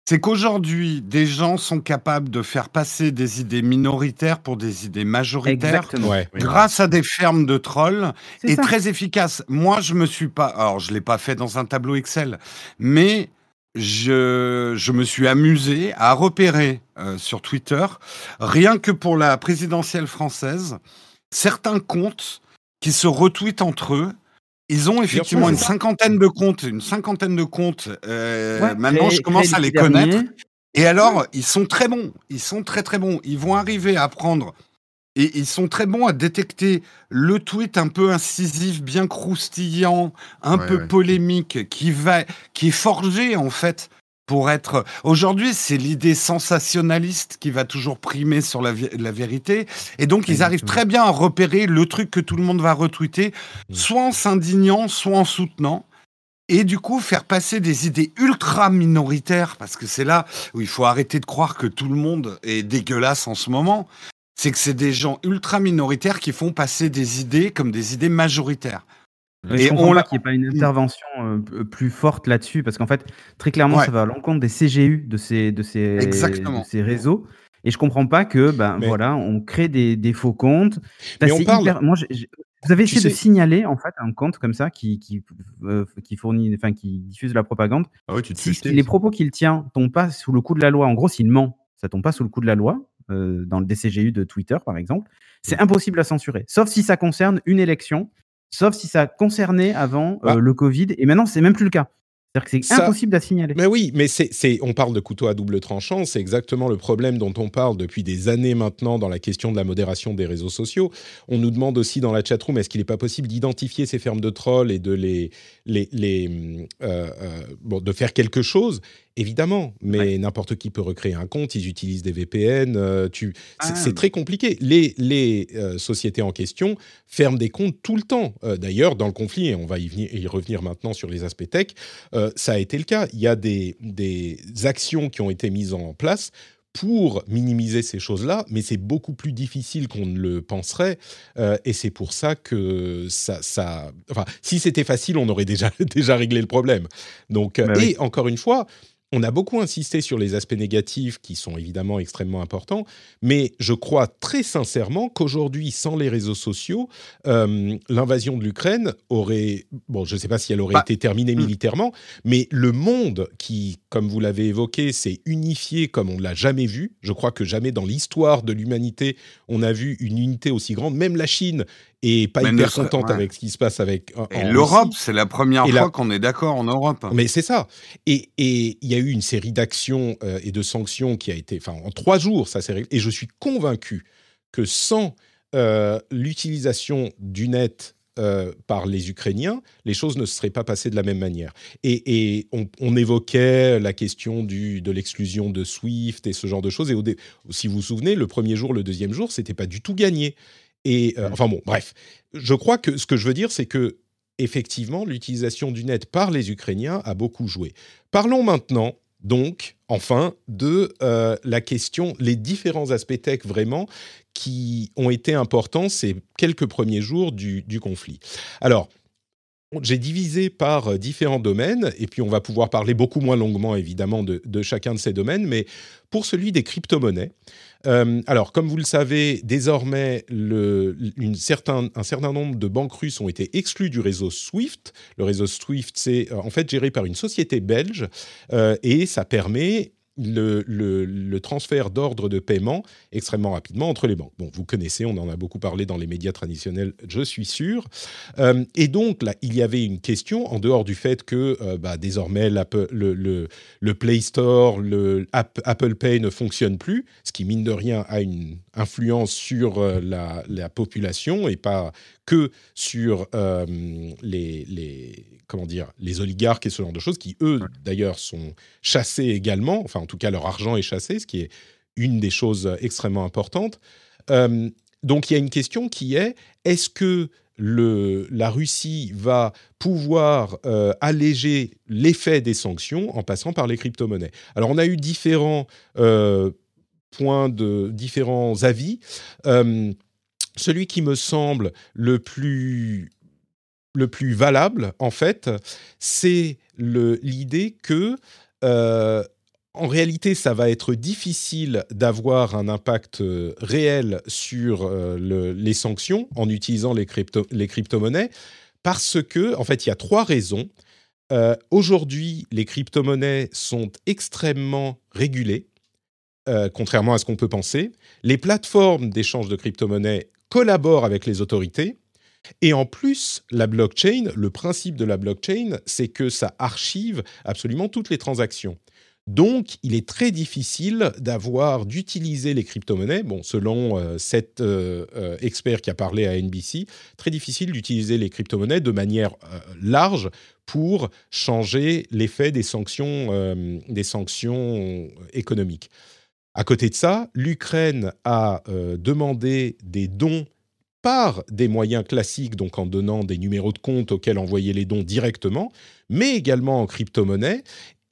Speaker 4: C'est qu'aujourd'hui, des gens sont capables de faire passer des idées minoritaires pour des idées majoritaires
Speaker 1: ouais
Speaker 4: grâce à des fermes de trolls et
Speaker 2: ça.
Speaker 4: très efficace. Moi, je me suis pas, alors je l'ai pas fait dans un tableau Excel, mais je, je me suis amusé à repérer euh, sur Twitter, rien que pour la présidentielle française, certains comptes qui se retweetent entre eux. Ils ont effectivement une cinquantaine de comptes, une cinquantaine de comptes. euh,
Speaker 2: Ouais,
Speaker 4: maintenant, je commence à les connaître. Et alors, ils sont très bons. Ils sont très très bons. Ils vont arriver à prendre Et ils sont très bons à détecter le tweet un peu incisif, bien croustillant, un
Speaker 3: Ouais,
Speaker 4: peu
Speaker 3: ouais.
Speaker 4: polémique, qui va, qui est forgé en fait pour être. Aujourd'hui, c'est l'idée sensationnaliste qui va toujours primer sur la, vé- la vérité, et donc ils arrivent très bien à repérer le truc que tout le monde va retweeter,
Speaker 1: Mm.
Speaker 4: soit en s'indignant, soit en soutenant. Et du coup, faire passer des idées ultra minoritaires, parce que c'est là où il faut arrêter de croire que tout le monde est dégueulasse en ce moment, c'est que c'est des gens ultra minoritaires qui font passer des idées comme des idées majoritaires.
Speaker 2: Et
Speaker 4: on
Speaker 2: pas
Speaker 4: l'a-
Speaker 2: qu'il n'y ait pas une intervention euh, p- plus forte là-dessus, parce qu'en fait, très clairement,
Speaker 4: Ouais.
Speaker 2: ça va à l'encontre des CGU de ces, de ces,
Speaker 4: Exactement.
Speaker 2: de ces réseaux. Et je comprends pas que, ben
Speaker 1: Mais-
Speaker 2: voilà, on crée des, des faux comptes. Là,
Speaker 1: Mais on parle-
Speaker 2: hyper- Moi, vous avez
Speaker 1: Tu
Speaker 2: essayé de signaler en fait un compte comme ça qui qui, euh, qui fournit, enfin qui diffuse de la propagande.
Speaker 3: Ah ouais, tu te
Speaker 2: Si, les propos qu'il tient tombent pas sous le coup de la loi, en gros, s'il ment, ça tombe pas sous le coup de la loi euh, dans le DCGU de Twitter, par exemple. C'est impossible à censurer, sauf si ça concerne une élection, sauf si ça concernait avant euh,
Speaker 1: Bah.
Speaker 2: le Covid. Et maintenant, c'est même plus le cas. C'est-à-dire que c'est
Speaker 1: Ça-
Speaker 2: impossible à signaler.
Speaker 1: Mais oui, mais c'est, c'est, on parle de couteau à double tranchant, c'est exactement le problème dont on parle depuis des années maintenant dans la question de la modération des réseaux sociaux. On nous demande aussi dans la chatroom, est-ce qu'il n'est pas possible d'identifier ces fermes de trolls et de les, les, les euh, euh, bon, de faire quelque chose Évidemment, mais n'importe qui peut recréer un compte. Ils utilisent des VPN. euh, tu, c'est,
Speaker 2: Ah.
Speaker 1: c'est très compliqué. Les, les euh, sociétés en question ferment des comptes tout le temps. Euh, d'ailleurs, dans le conflit, et on va y, venir, y revenir maintenant sur les aspects tech, ça a été le cas. Il y a des, des actions qui ont été mises en place pour minimiser ces choses-là, mais c'est beaucoup plus difficile qu'on ne le penserait, euh, et c'est pour ça que ça, ça, enfin, si c'était facile, on aurait déjà déjà réglé le problème. Donc,
Speaker 2: Bah
Speaker 1: et
Speaker 2: oui.
Speaker 1: encore une fois, on a beaucoup insisté sur les aspects négatifs qui sont évidemment extrêmement importants, mais je crois très sincèrement qu'aujourd'hui, sans les réseaux sociaux, euh, l'invasion de l'Ukraine aurait, bon, je ne sais pas si elle aurait
Speaker 4: Bah,
Speaker 1: été terminée
Speaker 4: hmm.
Speaker 1: militairement, mais le monde qui, comme vous l'avez évoqué, s'est unifié comme on ne l'a jamais vu. Je crois que jamais dans l'histoire de l'humanité, on a vu une unité aussi grande. Même la Chine est pas hyper contente
Speaker 4: ouais.
Speaker 1: avec ce qui se passe avec en-
Speaker 4: Et l'Europe, c'est la première
Speaker 1: Et
Speaker 4: fois
Speaker 1: la-
Speaker 4: qu'on est d'accord en Europe.
Speaker 1: Mais c'est ça. Et et il y a eu une série d'actions euh, et de sanctions qui a été, enfin, en trois jours, ça s'est réglé. Et je suis convaincu que sans euh, l'utilisation du net euh, par les Ukrainiens, les choses ne se seraient pas passées de la même manière. Et, et on, on évoquait la question du, de l'exclusion de SWIFT et ce genre de choses. Et au si vous vous souvenez, le premier jour, le deuxième jour, c'était pas du tout gagné. Et euh, enfin bon, bref, je crois que ce que je veux dire, c'est que effectivement, l'utilisation du net par les Ukrainiens a beaucoup joué. Parlons maintenant, donc, enfin, de euh, la question, les différents aspects tech vraiment qui ont été importants ces quelques premiers jours du, du conflit. Alors, j'ai divisé par euh, différents domaines, et puis on va pouvoir parler beaucoup moins longuement, évidemment, de, chacun de ces domaines, mais pour celui des crypto-monnaies, euh, alors, comme vous le savez, désormais, un certain nombre de banques russes ont été exclues du réseau SWIFT. Le réseau SWIFT, c'est euh, en fait géré par une société belge et ça permet le, le- le transfert d'ordre de paiement extrêmement rapidement entre les banques. Bon, vous connaissez, on en a beaucoup parlé dans les médias traditionnels, je suis sûr. Euh, et donc, là, il y avait une question, en dehors du fait que euh, bah, désormais, le, le, Play Store, le App- Apple Pay ne fonctionne plus, ce qui, mine de rien, a une influence sur euh, la, la population et pas que sur les, les, comment dire, les oligarques et ce genre de choses, qui, eux, d'ailleurs, sont chassés également, enfin, en tout cas, leur argent est chassé, ce qui est une des choses extrêmement importantes. Euh, donc, il y a une question qui est, est-ce que la Russie va pouvoir euh, alléger l'effet des sanctions en passant par les crypto-monnaies? Alors, on a eu différents euh, points de différents avis. Celui qui me semble le plus le plus valable, en fait, c'est l'idée que, en réalité, ça va être difficile d'avoir un impact euh, réel sur euh, le- les sanctions en utilisant les, crypto- les crypto-monnaies, parce que, en fait, il y a trois raisons. Euh, Aujourd'hui, les crypto-monnaies sont extrêmement régulées, contrairement à ce qu'on peut penser. Les plateformes d'échange de crypto-monnaies collaborent avec les autorités. Et en plus, la blockchain, le principe de la blockchain, c'est que ça archive absolument toutes les transactions. Donc, il est très difficile d'avoir, d'utiliser les crypto-monnaies. Bon, selon euh, cet euh, euh, expert qui a parlé à NBC, très difficile d'utiliser les crypto-monnaies de manière large pour changer l'effet des sanctions, des sanctions économiques. À côté de ça, l'Ukraine a demandé des dons par des moyens classiques, donc en donnant des numéros de compte auxquels envoyer les dons directement, mais également en crypto-monnaie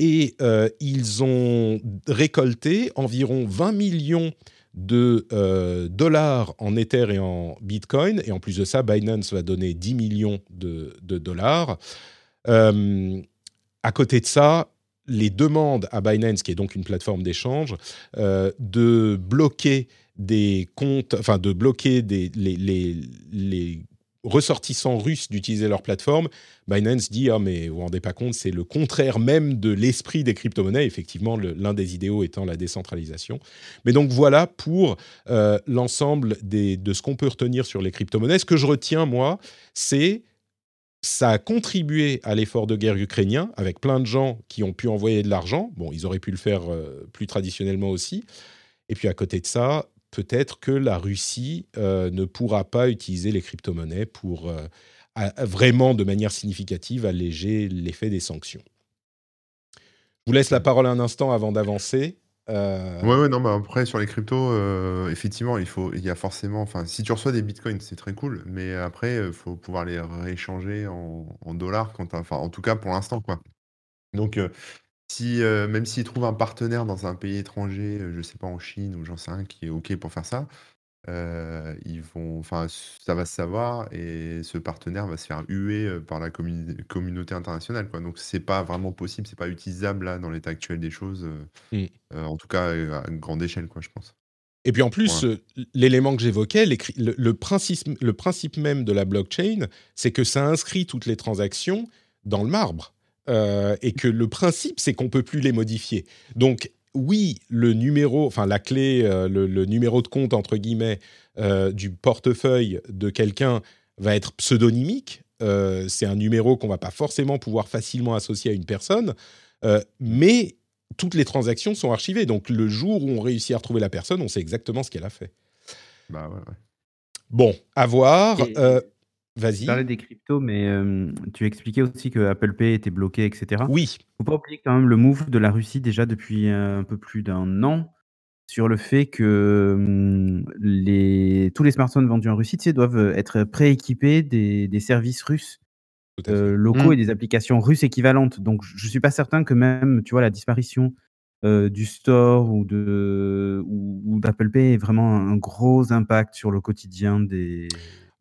Speaker 1: et euh, ils ont récolté environ 20 millions de euh, dollars en Ether et en Bitcoin. Et en plus de ça, Binance va donner 10 millions de, dollars. Euh, à côté de ça, les demandes à Binance, qui est donc une plateforme d'échange, de bloquer des comptes, enfin de bloquer les, les ressortissants russes d'utiliser leur plateforme, Binance dit ah mais vous vous rendez pas compte, c'est le contraire même de l'esprit des crypto-monnaies. Effectivement, l'un des idéaux étant la décentralisation. Mais donc voilà pour euh, l'ensemble de ce qu'on peut retenir sur les crypto-monnaies. Ce que je retiens moi, c'est ça a contribué à l'effort de guerre ukrainien avec plein de gens qui ont pu envoyer de l'argent. Bon, ils auraient pu le faire euh, plus traditionnellement aussi. Et puis à côté de ça, peut-être que la Russie euh, ne pourra pas utiliser les crypto-monnaies pour euh, vraiment, de manière significative, alléger l'effet des sanctions. Je vous laisse la parole un instant avant d'avancer.
Speaker 3: Euh... Ouais, non, mais après, sur les cryptos, euh, effectivement, il, faut, il y a forcément. Enfin, si tu reçois des bitcoins, c'est très cool, mais après, il faut pouvoir les rééchanger en, dollars, enfin, en tout cas pour l'instant, quoi. Donc, si, euh, même s'ils trouvent un partenaire dans un pays étranger, euh, je sais pas, en Chine ou j'en sais rien, qui est OK pour faire ça, euh, ils vont enfin, ça va se savoir et ce partenaire va se faire huer, par la communauté internationale, quoi. Donc c'est pas vraiment possible, c'est pas utilisable là, dans l'état actuel des choses, mmh. en tout cas, à une grande échelle, quoi, je pense.
Speaker 1: Et puis en plus, l'élément que j'évoquais, le principe le principe même de la blockchain, c'est que ça inscrit toutes les transactions dans le marbre. Euh, et que le principe, c'est qu'on peut plus les modifier. Donc, oui, le numéro, enfin la clé, euh, le, numéro de compte entre guillemets euh, du portefeuille de quelqu'un va être pseudonymique. c'est un numéro qu'on va pas forcément pouvoir facilement associer à une personne, mais toutes les transactions sont archivées. Donc, le jour où on réussit à retrouver la personne, on sait exactement ce qu'elle a fait.
Speaker 3: Bah ouais, ouais.
Speaker 1: Bon, à voir. Vas-y.
Speaker 2: Tu parlais des cryptos, mais tu expliquais aussi que Apple Pay était bloqué, etc.
Speaker 1: Oui.
Speaker 2: Faut pas oublier quand même le move de la Russie déjà depuis un peu plus d'un an sur le fait que les, tous les smartphones vendus en Russie doivent être prééquipés des, des services russes locaux mmh. et des applications russes équivalentes. Donc je suis pas certain que même tu vois la disparition du store ou de ou, d'Apple Pay ait vraiment un gros impact sur le quotidien des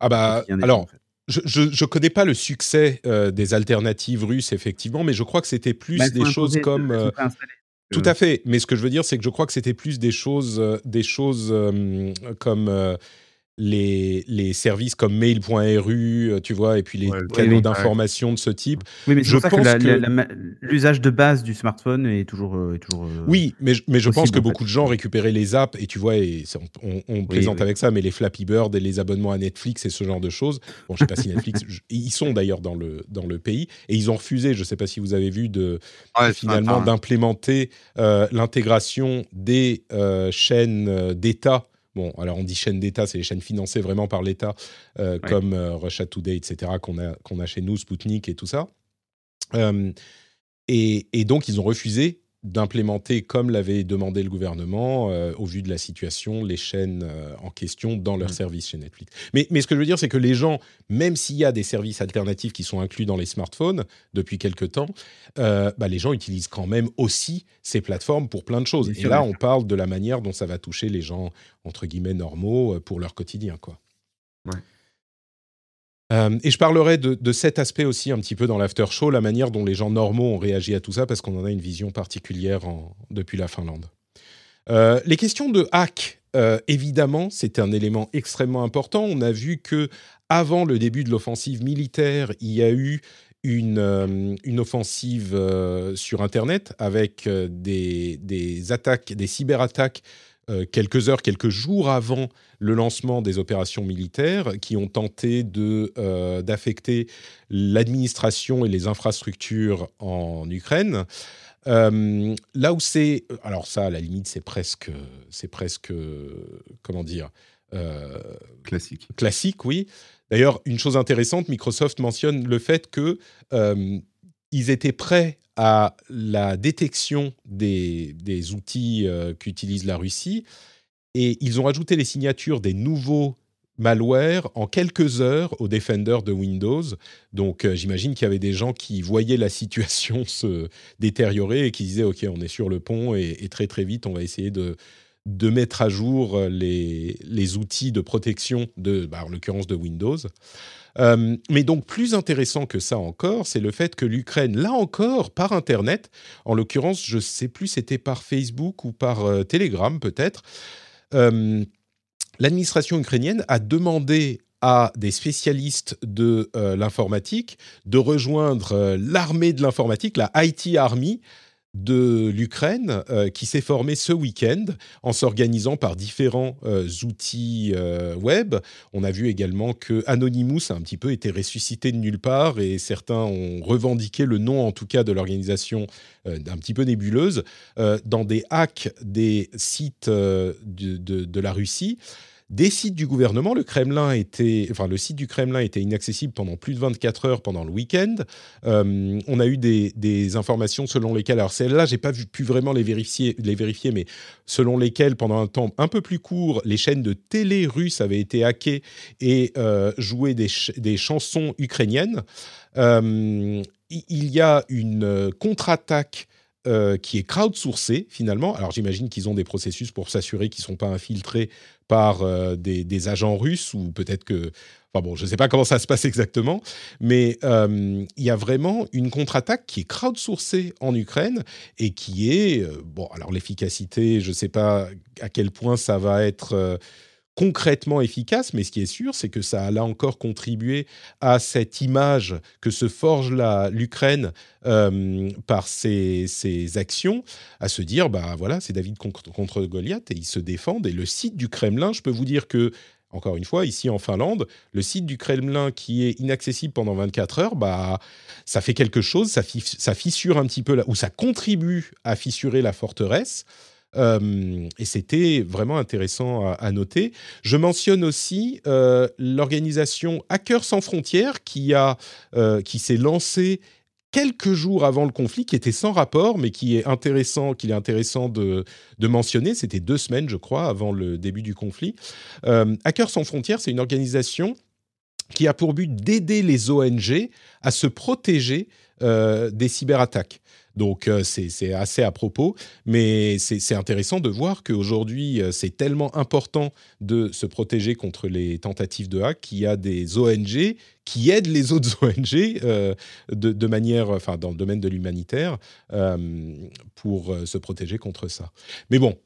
Speaker 1: ah bah alors je ne connais pas le succès euh, des alternatives russes, effectivement, mais je crois que c'était plus bah, des choses comme... Euh, tout à fait, mais ce que je veux dire, c'est que je crois que c'était plus des choses, euh, des choses comme les, les services comme mail.ru, euh, tu vois, et puis les canaux d'information de ce type.
Speaker 2: Oui, mais je pense que l'usage de base du smartphone est toujours. Euh, est toujours euh,
Speaker 1: oui, mais, mais je pense que beaucoup de gens récupéraient les apps, et tu vois, et on, on, présente avec ça, mais les Flappy Bird et les abonnements à Netflix et ce genre de choses. Bon, je sais pas si Netflix. ils sont d'ailleurs dans le, dans le pays, et ils ont refusé, je sais pas si vous avez vu, de, finalement d'implémenter l'intégration des chaînes d'État Bon, alors on dit chaîne d'État, c'est les chaînes financées vraiment par l'État, euh, comme euh, Russia Today, etc., qu'on a, qu'on a chez nous, Sputnik et tout ça. Euh, et, et, donc, ils ont refusé d'implémenter, comme l'avait demandé le gouvernement, euh, au vu de la situation, les chaînes euh, en question dans leur mmh. service chez Netflix. Mais, mais, ce que je veux dire, c'est que les gens, même s'il y a des services alternatifs qui sont inclus dans les smartphones depuis quelque temps, euh, bah, les gens utilisent quand même aussi ces plateformes pour plein de choses. Et là, on parle de la manière dont ça va toucher les gens, entre guillemets, normaux pour leur quotidien. Quoi.
Speaker 3: Ouais.
Speaker 1: Euh, et je parlerai de, cet aspect aussi un petit peu dans l'after show, la manière dont les gens normaux ont réagi à tout ça, parce qu'on en a une vision particulière depuis la Finlande. Euh, les questions de hack, euh, évidemment, c'est un élément extrêmement important. On a vu que avant le début de l'offensive militaire, il y a eu une, offensive sur Internet avec des, des attaques, des cyberattaques quelques heures, quelques jours avant le lancement des opérations militaires, qui ont tenté euh, d'affecter l'administration et les infrastructures en Ukraine. Euh, là où c'est, alors ça, à la limite, c'est presque, c'est presque, comment dire,
Speaker 3: classique.
Speaker 1: Classique, oui. D'ailleurs, une chose intéressante, Microsoft mentionne le fait que ils étaient prêts à la détection des, des outils qu'utilise la Russie et ils ont ajouté les signatures des nouveaux malware en quelques heures au Defender de Windows. Donc euh, j'imagine qu'il y avait des gens qui voyaient la situation se détériorer et qui disaient OK, on est sur le pont et, très très vite on va essayer de, de mettre à jour les, les outils de protection de, bah, en l'occurrence de Windows. Euh, mais donc plus intéressant que ça encore, c'est le fait que l'Ukraine, là encore, par Internet, en l'occurrence, je ne sais plus, c'était par Facebook ou par euh, Telegram peut-être, l'administration ukrainienne a demandé à des spécialistes de euh, l'informatique de rejoindre euh, l'armée de l'informatique, la IT Army, de l'Ukraine euh, qui s'est formé ce week-end en s'organisant par différents euh, outils euh, web. On a vu également que Anonymous a un petit peu été ressuscité de nulle part et certains ont revendiqué le nom en tout cas de l'organisation un petit peu nébuleuse dans des hacks des sites de, de, la Russie des sites du gouvernement. Le Kremlin était, enfin, le site du Kremlin était inaccessible pendant plus de 24 heures pendant le week-end. Euh, on a eu des, informations selon lesquelles, alors celles-là, j'ai pas pu vraiment les vérifier, les vérifier, mais selon lesquelles, pendant un temps un peu plus court, les chaînes de télé russes avaient été hackées et euh, jouaient des, des, chansons ukrainiennes. Euh, il y a une contre-attaque euh, qui est crowdsourcé finalement. Alors j'imagine qu'ils ont des processus pour s'assurer qu'ils ne sont pas infiltrés par euh, des, agents russes ou peut-être que... Enfin bon, je ne sais pas comment ça se passe exactement, mais euh, il y a vraiment une contre-attaque qui est crowdsourcée en Ukraine et qui est... bon, alors l'efficacité, je ne sais pas à quel point ça va être concrètement efficace, mais ce qui est sûr, c'est que ça a là encore contribué à cette image que se forge l'Ukraine euh, par ses, actions, à se dire, bah voilà, c'est David contre, Goliath et ils se défendent. Et le site du Kremlin, je peux vous dire que encore une fois, ici en Finlande, le site du Kremlin qui est inaccessible pendant 24 heures, bah, ça fait quelque chose, ça, fissure un petit peu, là, ou ça contribue à fissurer la forteresse. Euh, et c'était vraiment intéressant à, noter. Je mentionne aussi euh, l'organisation Hackers sans frontières qui, euh, qui s'est lancée quelques jours avant le conflit, qui était sans rapport, mais qui est intéressant, qu'il est intéressant de, de mentionner. C'était deux semaines, je crois, avant le début du conflit. Hackers sans frontières, c'est une organisation qui a pour but d'aider les ONG à se protéger des cyberattaques. Donc euh, c'est assez à propos, mais c'est intéressant de voir qu'aujourd'hui euh, c'est tellement important de se protéger contre les tentatives de hack qu'il y a des ONG qui aident les autres ONG euh, de, manière, enfin dans le domaine de l'humanitaire, pour se protéger contre ça. Mais bon,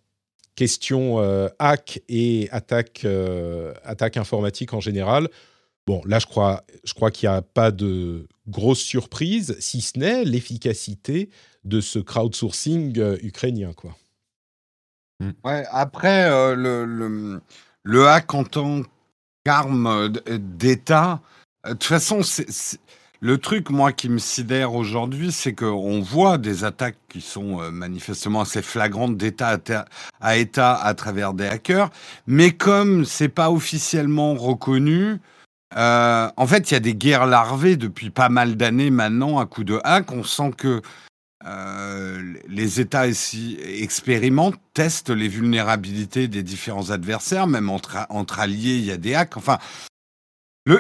Speaker 1: question hack et attaque, attaque informatique en général. Bon, là, je crois, je crois qu'il n'y a pas de grosse surprise, si ce n'est l'efficacité de ce crowdsourcing euh, ukrainien, quoi.
Speaker 4: Hmm. Ouais, après, euh, le, le, hack en tant qu'arme d'État, euh, de toute façon, c'est, le truc, moi, qui me sidère aujourd'hui, c'est qu'on voit des attaques qui sont manifestement assez flagrantes d'État à, État à travers des hackers, mais comme c'est pas officiellement reconnu, euh, en fait, il y a des guerres larvées depuis pas mal d'années maintenant à coup de hack. On sent que euh, les États expérimentent, testent les vulnérabilités des différents adversaires, même entre, alliés, il y a des hacks. Enfin,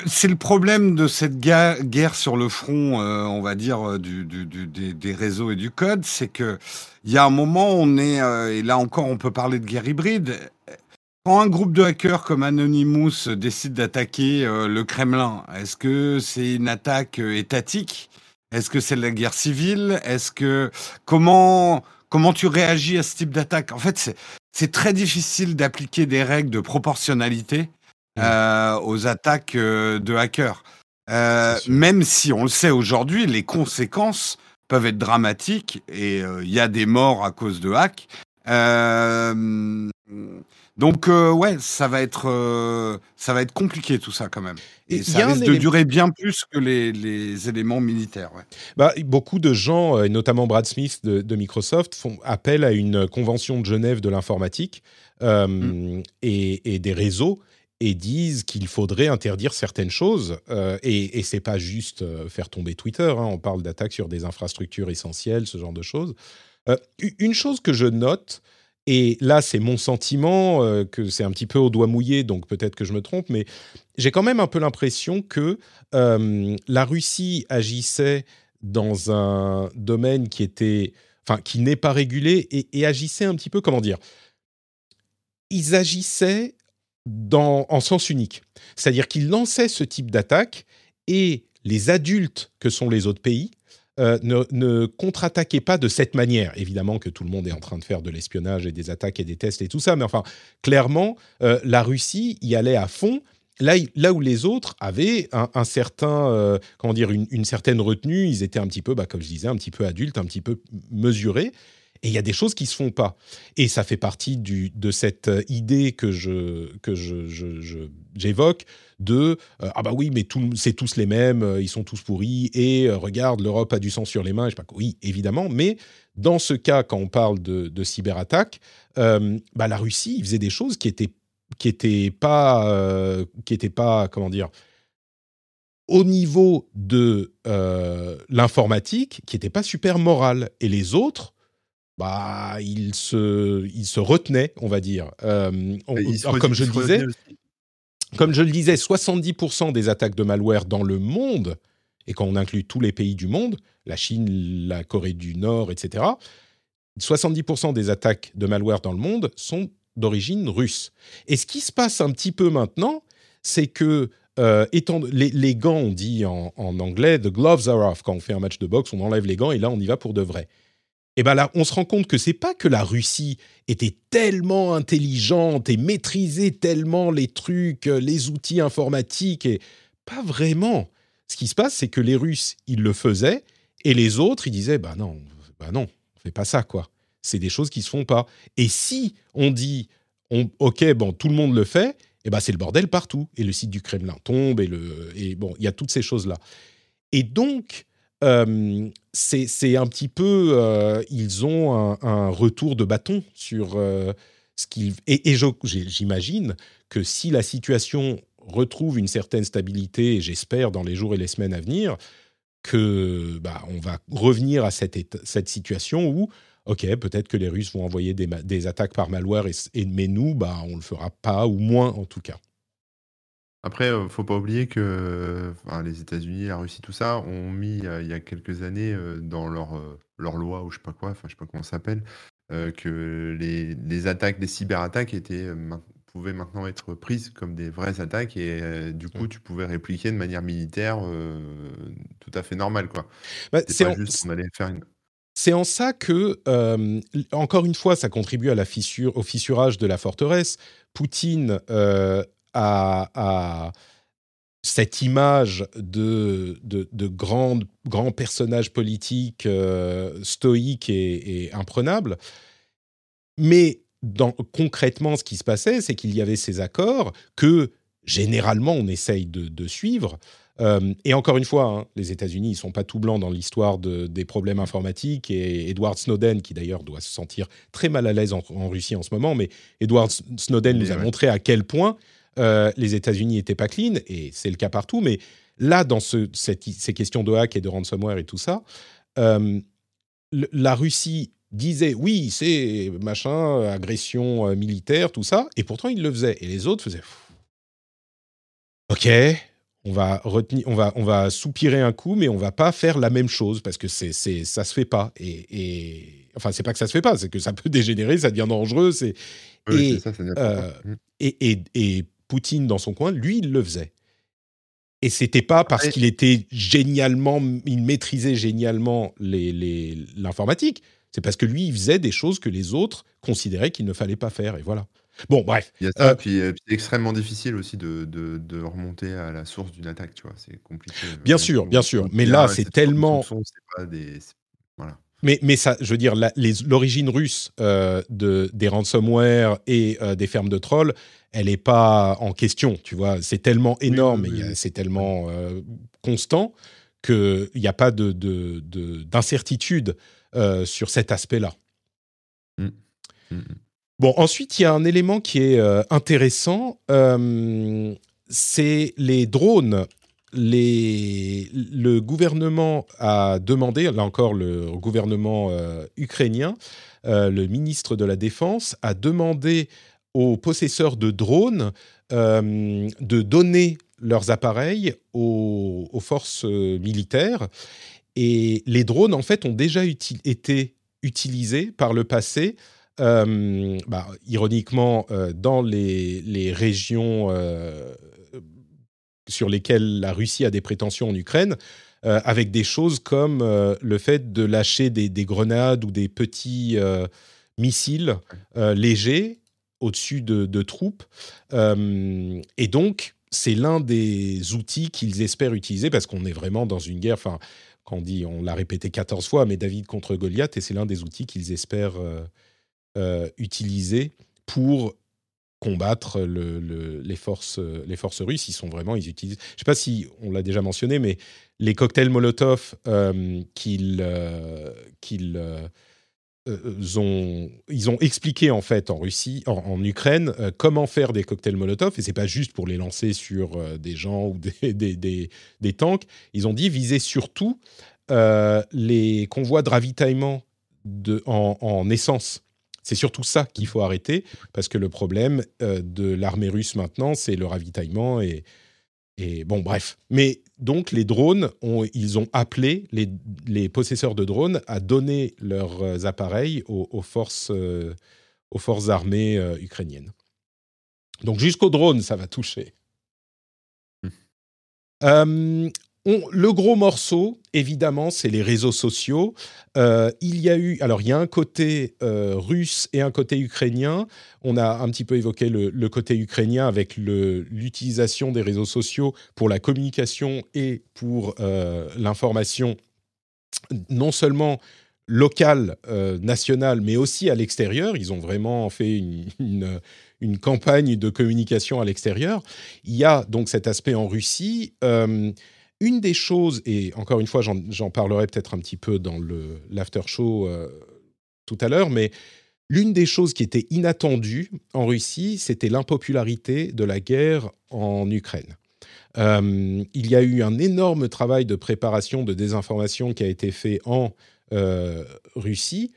Speaker 4: c'est le problème de cette guerre, sur le front, euh, on va dire, des, réseaux et du code, c'est que il y a un moment, on est, et là encore, on peut parler de guerre hybride. Quand un groupe de hackers comme Anonymous décide d'attaquer euh, le Kremlin, est-ce que c'est une attaque euh, étatique? Est-ce que c'est la guerre civile? Est-ce que comment comment tu réagis à ce type d'attaque? En fait, c'est très difficile d'appliquer des règles de proportionnalité mmh. euh, aux attaques de hackers. même si on le sait aujourd'hui, les conséquences peuvent être dramatiques et il y a des morts à cause de hacks. Donc euh, ouais, ça va être euh, ça va être compliqué tout ça quand même. Et, ça risque de
Speaker 1: élément-
Speaker 4: durer bien plus que les, les éléments militaires. Ouais.
Speaker 1: Bah, beaucoup de gens, euh, et notamment Brad Smith de, de Microsoft, font appel à une convention de Genève de l'informatique euh,
Speaker 4: Mm.
Speaker 1: et, et des réseaux et disent qu'il faudrait interdire certaines choses. euh, et et c'est pas juste euh, faire tomber Twitter. hein, on parle d'attaques sur des infrastructures essentielles, ce genre de choses. Euh, une chose que je note, et là c'est mon sentiment, euh, que c'est un petit peu au doigt mouillé, donc peut-être que je me trompe, mais j'ai quand même un peu l'impression que euh, la Russie agissait dans un domaine qui était, enfin, qui n'est pas régulé et, et agissait un petit peu, comment dire, ils agissaient dans, en sens unique. C'est-à-dire qu'ils lançaient ce type d'attaque et les adultes que sont les autres pays euh, ne, contre-attaquaient pas de cette manière. Évidemment que tout le monde est en train de faire de l'espionnage et des attaques et des tests et tout ça, mais enfin, clairement, euh, la Russie y allait à fond. Là, là où les autres avaient un, certain, euh, comment dire, une, une certaine retenue, ils étaient un petit peu, bah, comme je disais, un petit peu adultes, un petit peu mesurés. Et il y a des choses qui se font pas. Et ça fait partie de cette euh, idée que j'évoque de euh, ah bah oui mais c'est tous les mêmes, euh, ils sont tous pourris et regarde l'Europe a du sang sur les mains. Oui évidemment, mais dans ce cas quand on parle de, de cyberattaque, bah la Russie il faisait des choses qui étaient qui étaient pas qui pas comment dire au niveau de l'informatique qui n'était pas super moral et les autres bah, ils se, ils se retenaient, on va dire. Euh, on-
Speaker 3: il
Speaker 1: alors, comme
Speaker 3: il
Speaker 1: je le disais, comme je le disais, 70% des attaques de malware dans le monde, et quand on inclut tous les pays du monde, la Chine, la Corée du Nord, etc., 70% des attaques de malware dans le monde sont d'origine russe. Et ce qui se passe un petit peu maintenant, c'est que euh, étant, les, les gants, on dit en, en anglais, the gloves are off. Quand on fait un match de boxe, on enlève les gants et là, on y va pour de vrai. Et ben là, on se rend compte que c'est pas que la Russie était tellement intelligente et maîtrisait tellement les trucs, euh, les outils informatiques et pas vraiment. Ce qui se passe, c'est que les Russes, ils le faisaient et les autres, ils disaient bah non, bah non, on fait pas ça quoi. C'est des choses qui se font pas. Et si on dit on, ok, bon, tout le monde le fait, et ben c'est le bordel partout. Et le site du Kremlin tombe et le et bon, il y a toutes ces choses là. Et donc euh, c'est un petit peu, euh, ils ont un, retour de bâton sur euh, ce qu'ils... Et, et j'imagine que si la situation retrouve une certaine stabilité, j'espère dans les jours et les semaines à venir, que bah, on va revenir à cette, cette situation où, ok, peut-être que les Russes vont envoyer des, attaques par malware, et, mais nous, bah, on le fera pas, ou moins en tout cas.
Speaker 3: Après, euh, faut pas oublier que enfin, les États-Unis, la Russie, tout ça, ont mis euh, il y a quelques années euh, dans leur, euh, leur loi ou je sais pas quoi, enfin je sais pas comment ça s'appelle, euh, que les, les attaques, les cyberattaques étaient euh, main- pouvaient maintenant être prises comme des vraies attaques et euh, du coup
Speaker 1: Ouais.
Speaker 3: tu pouvais répliquer de manière militaire euh, tout à fait normale quoi.
Speaker 1: Bah,
Speaker 3: C'est
Speaker 1: c'est
Speaker 3: pas
Speaker 1: en-
Speaker 3: juste on allait faire une.
Speaker 1: C'est en ça que, euh, encore une fois, ça contribue à la fissure, au fissurage de la forteresse. Poutine euh, a cette image de, de, de grand, grand personnage politique euh, stoïque et, et imprenable. Mais dans, concrètement, ce qui se passait, c'est qu'il y avait ces accords que généralement on essaye de, de suivre. Euh, et encore une fois, hein, les États-Unis, ils sont pas tout blancs dans l'histoire de- des problèmes informatiques. Et Edward Snowden, qui d'ailleurs doit se sentir très mal à l'aise en, en Russie en ce moment, mais Edward Snowden nous a
Speaker 3: ouais.
Speaker 1: montré à quel point euh, les États-Unis étaient pas clean, et c'est le cas partout. Mais là, dans ce- cette- ces questions de hack et de ransomware et tout ça, euh, la Russie disait oui, c'est machin, agression euh, militaire, tout ça, et pourtant ils le faisaient. Et les autres faisaient Ok, on va retenir, on va, on va soupirer un coup, mais on va pas faire la même chose parce que c'est, c'est, ça se fait pas. Et, et enfin, c'est pas que ça se fait pas, c'est que ça peut dégénérer, ça devient dangereux. C'est Et,
Speaker 3: c'est ça, ça
Speaker 1: euh, et, et Poutine dans son coin, lui, il le faisait. Et c'était pas parce qu'il était génialement, il maîtrisait génialement les, les, l'informatique. C'est parce que lui, il faisait des choses que les autres considéraient qu'il ne fallait pas faire. Et voilà. Bon, bref.
Speaker 3: Il y a ça,
Speaker 1: Euh,
Speaker 3: puis, euh, puis c'est extrêmement difficile aussi de, de, de remonter à la source d'une attaque, tu vois, c'est compliqué. euh,
Speaker 1: Bien sûr, bien sûr. Mais là, c'est tellement-
Speaker 3: pas des-.
Speaker 1: Mais, mais ça, je veux dire, l'origine russe euh, de, des ransomware et euh, des fermes de trolls, elle n'est pas en question, tu vois. C'est tellement énorme
Speaker 3: oui,
Speaker 1: et c'est tellement euh, constant qu'il n'y a pas de- de- de- d'incertitude euh, sur cet aspect-là.
Speaker 3: Mm. Mm.
Speaker 1: Bon, ensuite, il y a un élément qui est intéressant, c'est les drones. Le gouvernement a demandé, là encore le gouvernement euh, ukrainien, euh, le ministre de la Défense a demandé aux possesseurs de drones euh, de donner leurs appareils aux, forces militaires. Et les drones, en fait, ont déjà été utilisés par le passé bah, ironiquement, dans les, régions sur lesquelles la Russie a des prétentions en Ukraine, euh, avec des choses comme euh, le fait de lâcher des, des grenades ou des petits euh, missiles légers au-dessus de, de troupes. Et donc, c'est l'un des outils qu'ils espèrent utiliser parce qu'on est vraiment dans une guerre. Enfin, quand on dit, on l'a répété 14 fois, mais David contre Goliath, et c'est l'un des outils qu'ils espèrent utiliser pour combattre le- le- les, forces, les forces russes. Ils sont vraiment, ils utilisent. Je ne sais pas si on l'a déjà mentionné, mais les cocktails Molotov euh, qu'ils euh, euh, euh, ont, ils ont expliqué en fait en Russie, en, Ukraine, comment faire des cocktails Molotov. Et c'est pas juste pour les lancer sur des gens ou des, des, des- tanks. Ils ont dit viser surtout les convois de ravitaillement de, en essence. C'est surtout ça qu'il faut arrêter, parce que le problème euh, de l'armée russe maintenant, c'est le ravitaillement et, et bon, bref. Mais donc, les drones, ont, ils ont appelé les, les possesseurs de drones à donner leurs appareils aux, aux forces, euh, aux forces armées euh, ukrainiennes. Donc, jusqu'aux drones, ça va toucher. Euh, le gros morceau, évidemment, c'est les réseaux sociaux. Euh, il y a eu, alors il y a un côté euh, russe et un côté ukrainien. On a un petit peu évoqué le, côté ukrainien avec l'utilisation des réseaux sociaux pour la communication et pour euh, l'information, non seulement locale, nationale, mais aussi à l'extérieur. Ils ont vraiment fait une, campagne de communication à l'extérieur. Il y a donc cet aspect en Russie. Une des choses, et encore une fois, j'en parlerai peut-être un petit peu dans l'after show euh, tout à l'heure, mais l'une des choses qui était inattendue en Russie, c'était l'impopularité de la guerre en Ukraine. Euh, il y a eu un énorme travail de préparation, de désinformation qui a été fait en euh, Russie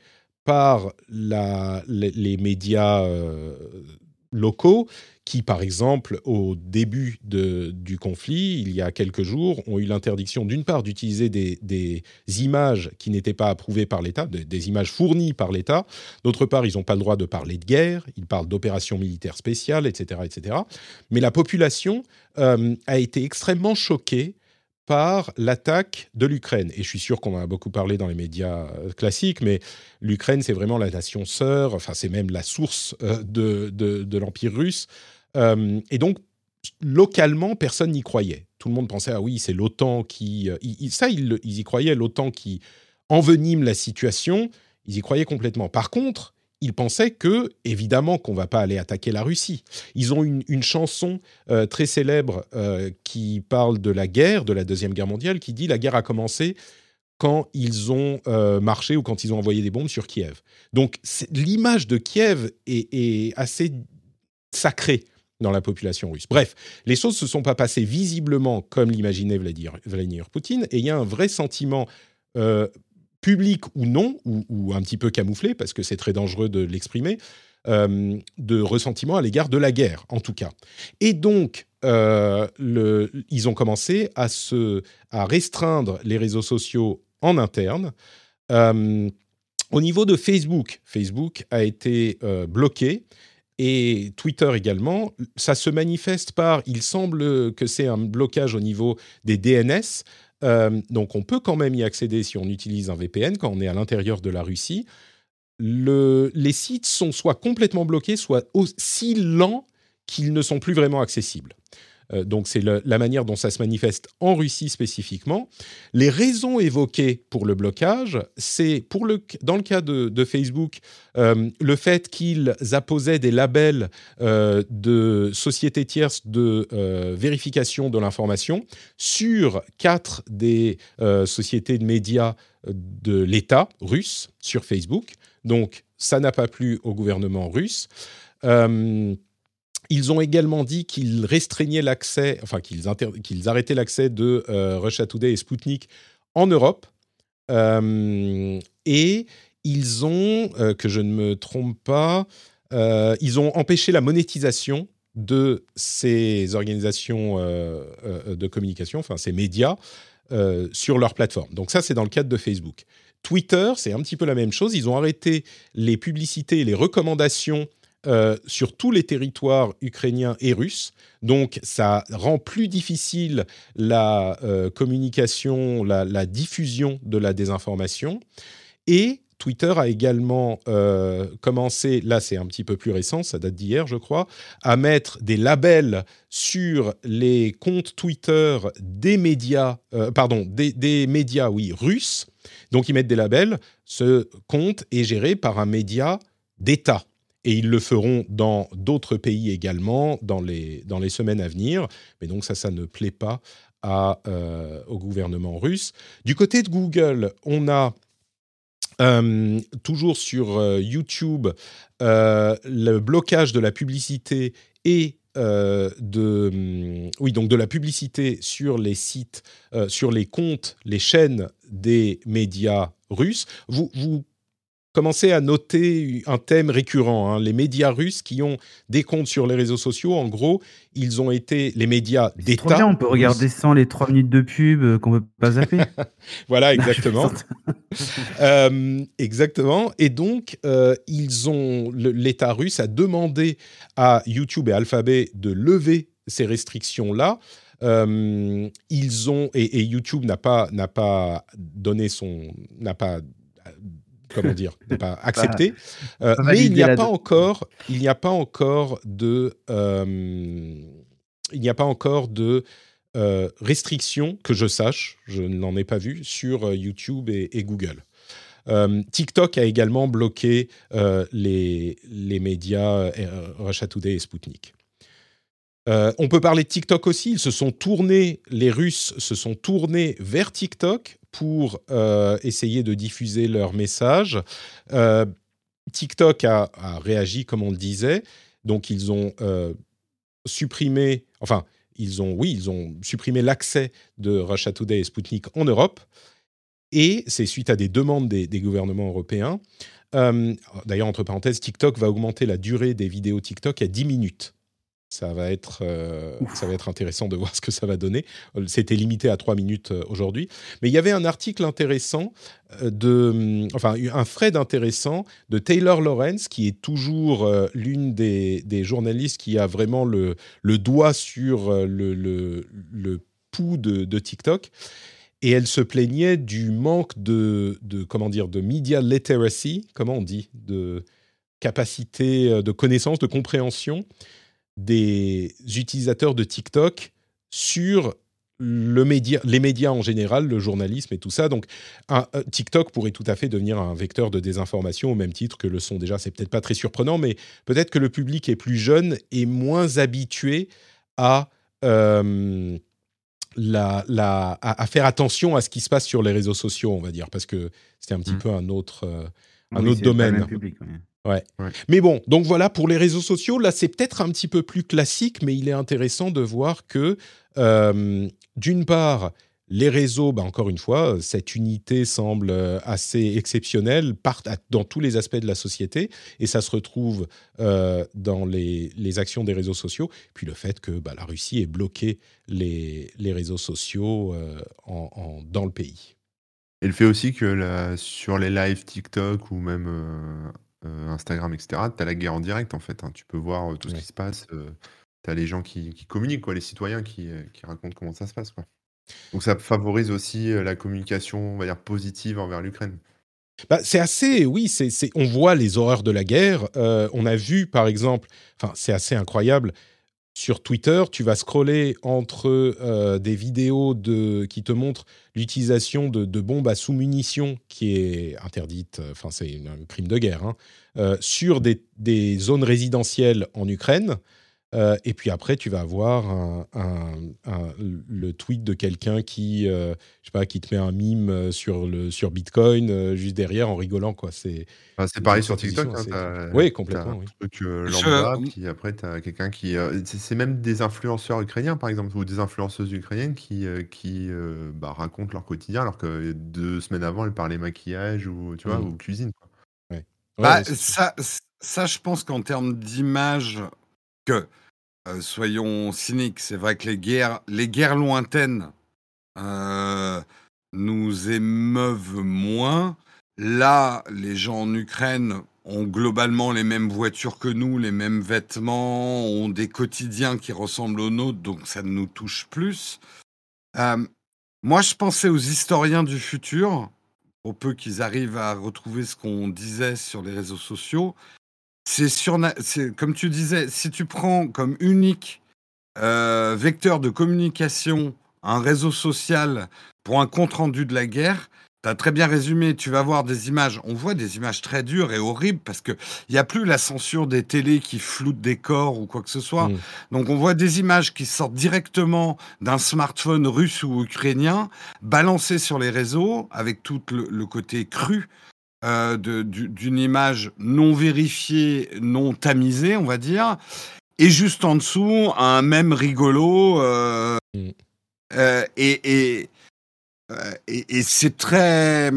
Speaker 1: par les, médias locaux qui, par exemple, au début de- du conflit, il y a quelques jours, ont eu l'interdiction, d'une part, d'utiliser des, des images qui n'étaient pas approuvées par l'État, des, images fournies par l'État. D'autre part, ils n'ont pas le droit de parler de guerre, ils parlent d'opérations militaires spéciales, etc., etc. Mais la population euh, a été extrêmement choquée par l'attaque de l'Ukraine. Et je suis sûr qu'on en a beaucoup parlé dans les médias euh, classiques, mais l'Ukraine, c'est vraiment la nation sœur, enfin c'est même la source euh, de, de- l'Empire russe. Euh, et donc, localement, personne n'y croyait. Tout le monde pensait, ah oui, c'est l'OTAN qui... ça, ils y croyaient, l'OTAN qui envenime la situation, ils y croyaient complètement. Par contre, ils pensaient que, évidemment, qu'on va pas aller attaquer la Russie. Ils ont une, chanson euh, très célèbre euh, qui parle de la guerre, de la Deuxième Guerre mondiale, qui dit la guerre a commencé quand ils ont euh, marché ou quand ils ont envoyé des bombes sur Kiev. Donc l'image de Kiev est, assez sacrée dans la population russe. Bref, les choses se sont pas passées visiblement comme l'imaginait Vladimir, Vladimir Poutine, et il y a un vrai sentiment public ou non, ou, un petit peu camouflé, parce que c'est très dangereux de l'exprimer, euh, de ressentiment à l'égard de la guerre, en tout cas. Et donc, euh, ils ont commencé à, se, à restreindre les réseaux sociaux en interne. Euh, au niveau de Facebook, Facebook a été bloqué et Twitter également. Ça se manifeste par, il semble que c'est un blocage au niveau des DNS. Euh, donc on peut quand même y accéder si on utilise un VPN quand on est à l'intérieur de la Russie. Le- les sites sont soit complètement bloqués, soit aussi lents qu'ils ne sont plus vraiment accessibles. Euh, donc c'est la manière dont ça se manifeste en Russie spécifiquement. Les raisons évoquées pour le blocage, c'est pour le dans le cas de, Facebook, euh, le fait qu'ils apposaient des labels euh, de sociétés tierces de vérification de l'information sur quatre des sociétés de médias de l'État russe sur Facebook. Donc ça n'a pas plu au gouvernement russe. Ils ont également dit qu'ils restreignaient l'accès, enfin qu'ils, arrêtaient l'accès de euh, Russia Today et Sputnik en Europe. Euh, et ils ont, euh, que je ne me trompe pas, ils ont empêché la monétisation de ces organisations de communication, enfin ces médias, sur leur plateforme. Donc ça, c'est dans le cadre de Facebook. Twitter, c'est un petit peu la même chose. Ils ont arrêté les publicités et les recommandations euh, sur tous les territoires ukrainiens et russes. Donc ça rend plus difficile la euh, communication, la, diffusion de la désinformation. Et Twitter a également euh, commencé, là c'est un petit peu plus récent, ça date d'hier je crois, à mettre des labels sur les comptes Twitter des médias, pardon, des, des, médias, oui, russes. Donc ils mettent des labels. Ce compte est géré par un média d'État et ils le feront dans d'autres pays également dans les, dans les semaines à venir. Mais donc ça, ça ne plaît pas euh, au gouvernement russe. Du côté de Google, on a euh, toujours sur euh, YouTube le blocage de la publicité et de hum, oui donc de la publicité sur les sites, sur les comptes, les chaînes des médias russes. Vous, vous commencer à noter un thème récurrent. Hein. Les médias russes qui ont des comptes sur les réseaux sociaux, en gros, ils ont été les médias d'État.
Speaker 2: on peut regarder sans les trois minutes de pub euh, qu'on ne peut pas zapper.
Speaker 1: voilà, exactement. Euh, exactement. Et donc, euh, ils ont l'État russe a demandé à YouTube et Alphabet de lever ces restrictions-là. ils ont et, et YouTube n'a pas n'a pas donné son n'a pas comment dire, n'est pas accepté. Euh, mais il n'y a pas encore, il n'y a pas encore de, euh, il n'y a pas encore de euh, restrictions que je sache, je n'en ai pas vu sur YouTube et, Google. TikTok a également bloqué les, les médias Russia Today et Sputnik. On peut parler de TikTok aussi. Ils se sont tournés, les Russes se sont tournés vers TikTok pour euh, essayer de diffuser leur message. Euh, TikTok a, réagi comme on le disait, donc ils ont euh, supprimé, enfin, ils ont, oui, ils ont supprimé l'accès de Russia Today et Sputnik en Europe, et c'est suite à des demandes des, des gouvernements européens. D'ailleurs, entre parenthèses, TikTok va augmenter la durée des vidéos TikTok à 10 minutes. Ça va, être, euh, ça va être intéressant de voir ce que ça va donner. C'était limité à trois minutes euh, aujourd'hui. Mais il y avait un article intéressant, euh, de, hum, enfin un thread intéressant de Taylor Lawrence, qui est toujours l'une des, des, journalistes qui a vraiment le, le doigt sur le, le, le pouls de, de, TikTok. Et elle se plaignait du manque de, de, comment dire, de media literacy, comment on dit, de capacité de connaissance, de compréhension des utilisateurs de TikTok sur le média, les médias en général, le journalisme et tout ça. Donc, un, euh, TikTok pourrait tout à fait devenir un vecteur de désinformation au même titre que le sont déjà. C'est peut-être pas très surprenant, mais peut-être que le public est plus jeune et moins habitué à, euh, la, la, à, faire attention à ce qui se passe sur les réseaux sociaux, on va dire, parce que c'est un petit mmh. peu un autre, euh, un autre domaine. Public, Ouais. Mais bon, donc voilà, pour les réseaux sociaux, là, c'est peut-être un petit peu plus classique, mais il est intéressant de voir que, euh, d'une part, les réseaux, bah encore une fois, cette unité semble euh, assez exceptionnelle part dans tous les aspects de la société et ça se retrouve euh, dans les, les, actions des réseaux sociaux. Puis le fait que bah, la Russie ait bloqué les, les réseaux sociaux en, dans le pays.
Speaker 3: Et le fait aussi que la, sur les lives TikTok ou même euh, Instagram, etc., tu as la guerre en direct, en fait. Hein. Tu peux voir euh, tout ce qui se passe. Euh, tu as les gens qui, communiquent, quoi, les citoyens qui, racontent comment ça se passe. Quoi. Donc ça favorise aussi la communication, on va dire, positive envers l'Ukraine.
Speaker 1: Bah, c'est assez, oui, c'est, on voit les horreurs de la guerre. on a vu, par exemple, enfin, c'est assez incroyable, sur Twitter, tu vas scroller entre euh, des vidéos qui te montrent l'utilisation de, bombes à sous-munitions, qui est interdite, enfin c'est un crime de guerre, hein, euh, sur des, zones résidentielles en Ukraine. Euh, et puis après, tu vas avoir un, un, le tweet de quelqu'un qui, euh, je sais pas, qui te met un mime sur, le, sur Bitcoin euh, juste derrière en rigolant. Quoi. C'est,
Speaker 3: enfin, c'est pareil sur TikTok. Hein,
Speaker 1: oui, complètement.
Speaker 3: un
Speaker 1: oui.
Speaker 3: truc lambda, puis après, tu as quelqu'un qui. c'est même des influenceurs ukrainiens, par exemple, ou des influenceuses ukrainiennes qui, qui bah, racontent leur quotidien, alors que deux semaines avant, elles parlaient maquillage ou, tu vois, mmh. ou cuisine. Quoi.
Speaker 4: Ouais. Bah, ça, ça, je pense qu'en termes d'image, que euh, soyons cyniques, c'est vrai que les guerres, les guerres lointaines euh, nous émeuvent moins. Là, les gens en Ukraine ont globalement les mêmes voitures que nous, les mêmes vêtements, ont des quotidiens qui ressemblent aux nôtres, donc ça nous touche plus. Euh, moi, je pensais aux historiens du futur, pour peu qu'ils arrivent à retrouver ce qu'on disait sur les réseaux sociaux. C'est comme tu disais, si tu prends comme unique euh, vecteur de communication un réseau social pour un compte rendu de la guerre, tu as très bien résumé. Tu vas voir des images. On voit des images très dures et horribles parce qu'il n'y a plus la censure des télés qui floutent des corps ou quoi que ce soit. Mmh. Donc on voit des images qui sortent directement d'un smartphone russe ou ukrainien, balancées sur les réseaux avec tout le côté cru euh, d'une image non vérifiée, non tamisée, on va dire, et juste en dessous, un même rigolo. Euh, mm. euh, et, et, et, c'est très.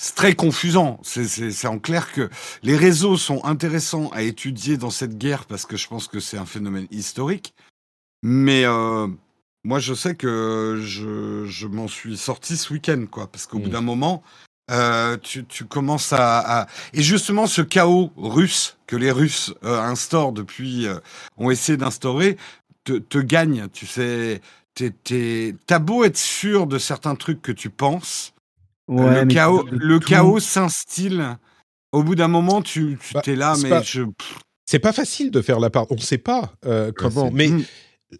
Speaker 4: C'est très confusant. C'est en clair que les réseaux sont intéressants à étudier dans cette guerre parce que je pense que c'est un phénomène historique. Mais moi, je sais que je, je m'en suis sorti ce week-end, quoi, parce qu'au bout mm. d'un moment, euh, tu, tu, commences à, à, Et justement, ce chaos russe que les Russes euh, instaurent depuis, euh, ont essayé d'instaurer, te, te, gagne. Tu sais, t'as beau être sûr de certains trucs que tu penses, ouais, le chaos, le chaos s'instille. Au bout d'un moment, tu, tu bah, t'es là, mais
Speaker 1: pas,
Speaker 4: je.
Speaker 1: C'est pas facile de faire la part. On ne sait pas comment, mais.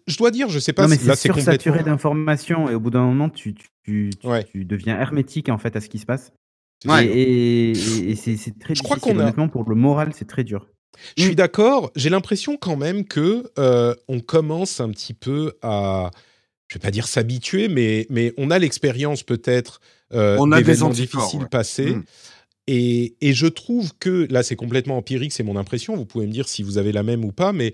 Speaker 1: Je dois dire, je sais pas
Speaker 2: non, mais
Speaker 1: si là
Speaker 2: c'est sursaturé d'informations et au bout d'un moment, tu, tu, tu, ouais. tu, deviens hermétique en fait à ce qui se passe. Ouais. Et, et, et c'est très je difficile. Crois qu'on a... Honnêtement, pour le moral, c'est très dur.
Speaker 1: Je suis d'accord. J'ai l'impression quand même que euh, on commence un petit peu à, je vais pas dire s'habituer, mais mais on a l'expérience peut-être euh,
Speaker 4: on a des
Speaker 1: difficiles ouais. passés. Mmh. Et, et, je trouve que là, c'est complètement empirique, c'est mon impression. Vous pouvez me dire si vous avez la même ou pas, mais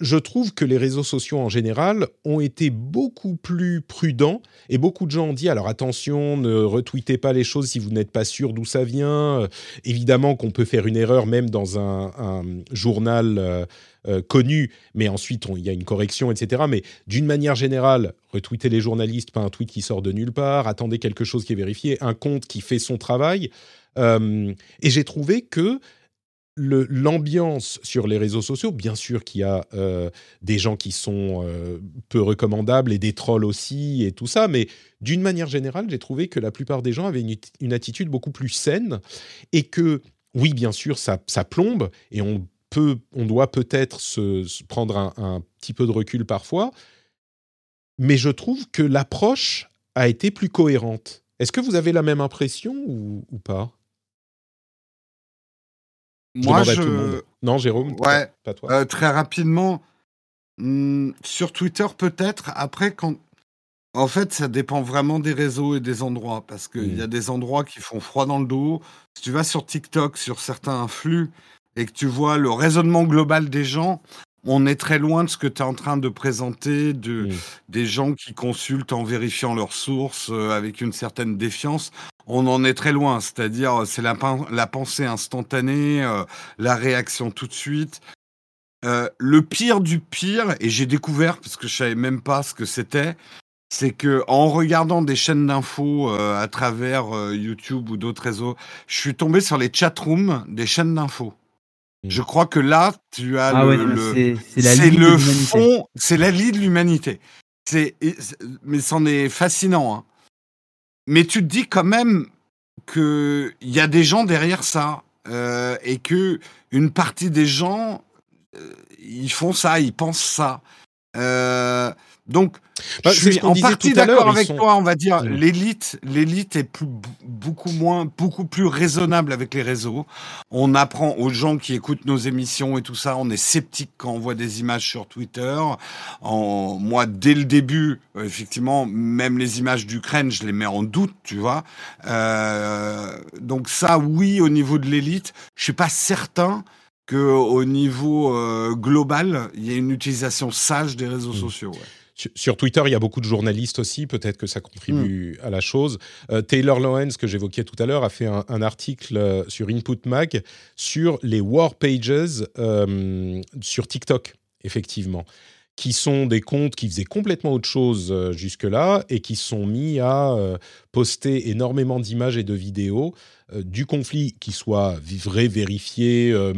Speaker 1: je trouve que les réseaux sociaux en général ont été beaucoup plus prudents et beaucoup de gens ont dit alors attention, ne retweetez pas les choses si vous n'êtes pas sûr d'où ça vient. Euh, évidemment qu'on peut faire une erreur même dans un, journal euh, euh, connu, mais ensuite il y a une correction, etc. Mais d'une manière générale, retweetez les journalistes, pas un tweet qui sort de nulle part, attendez quelque chose qui est vérifié, un compte qui fait son travail. Et j'ai trouvé que l'ambiance sur les réseaux sociaux, bien sûr qu'il y a euh, des gens qui sont euh, peu recommandables et des trolls aussi et tout ça, mais d'une manière générale, j'ai trouvé que la plupart des gens avaient une, attitude beaucoup plus saine et que, oui, bien sûr, ça, plombe et on, peut, on doit peut-être se, prendre un, petit peu de recul parfois, mais je trouve que l'approche a été plus cohérente. Est-ce que vous avez la même impression ou pas?
Speaker 4: Moi, je.
Speaker 1: Non, Jérôme
Speaker 4: Ouais.
Speaker 1: Pas toi.
Speaker 4: Euh, très rapidement, hmm, sur Twitter, peut-être. Après, quand. En fait, ça dépend vraiment des réseaux et des endroits. Parce qu'il mmh. y a des endroits qui font froid dans le dos. Si tu vas sur TikTok, sur certains flux, et que tu vois le raisonnement global des gens, on est très loin de ce que tu es en train de présenter, de, mmh. des gens qui consultent en vérifiant leurs sources euh, avec une certaine défiance on en est très loin. C'est-à-dire, c'est la, la, pensée instantanée, euh, la réaction tout de suite. Euh, le pire du pire, et j'ai découvert parce que je savais même pas ce que c'était, c'est que en regardant des chaînes d'infos euh, à travers YouTube ou d'autres réseaux, je suis tombé sur les chatrooms des chaînes d'infos. Mmh. Je crois que là, tu as
Speaker 2: ah
Speaker 4: le,
Speaker 2: ouais, c'est
Speaker 4: le fond, c'est la lie de l'humanité. C'est, mais c'en est fascinant. Hein. Mais tu te dis quand même qu'il y a des gens derrière ça euh, et que une partie des gens, euh, ils font ça, ils pensent ça. Donc,
Speaker 1: Bah,
Speaker 4: je suis en partie d'accord avec
Speaker 1: sont-
Speaker 4: toi. On va dire l'élite, l'élite est plus, beaucoup moins, beaucoup plus raisonnable avec les réseaux. On apprend aux gens qui écoutent nos émissions et tout ça. On est sceptique quand on voit des images sur Twitter. En, moi, dès le début, euh, effectivement, même les images d'Ukraine, je les mets en doute, tu vois. Euh, donc ça, oui, au niveau de l'élite, je suis pas certain que au niveau euh, global, il y ait une utilisation sage des réseaux
Speaker 1: Mm.
Speaker 4: sociaux. ouais.
Speaker 1: Sur, sur Twitter, il y a beaucoup de journalistes aussi, peut-être que ça contribue à la chose. Euh, Taylor Lawrence, que j'évoquais tout à l'heure, a fait un, un article euh, sur Input Mag sur les war pages euh, sur TikTok, effectivement, qui sont des comptes qui faisaient complètement autre chose euh, jusque-là et qui sont mis à euh, poster énormément d'images et de vidéos euh, du conflit, qui soit vrai, vérifié, euh,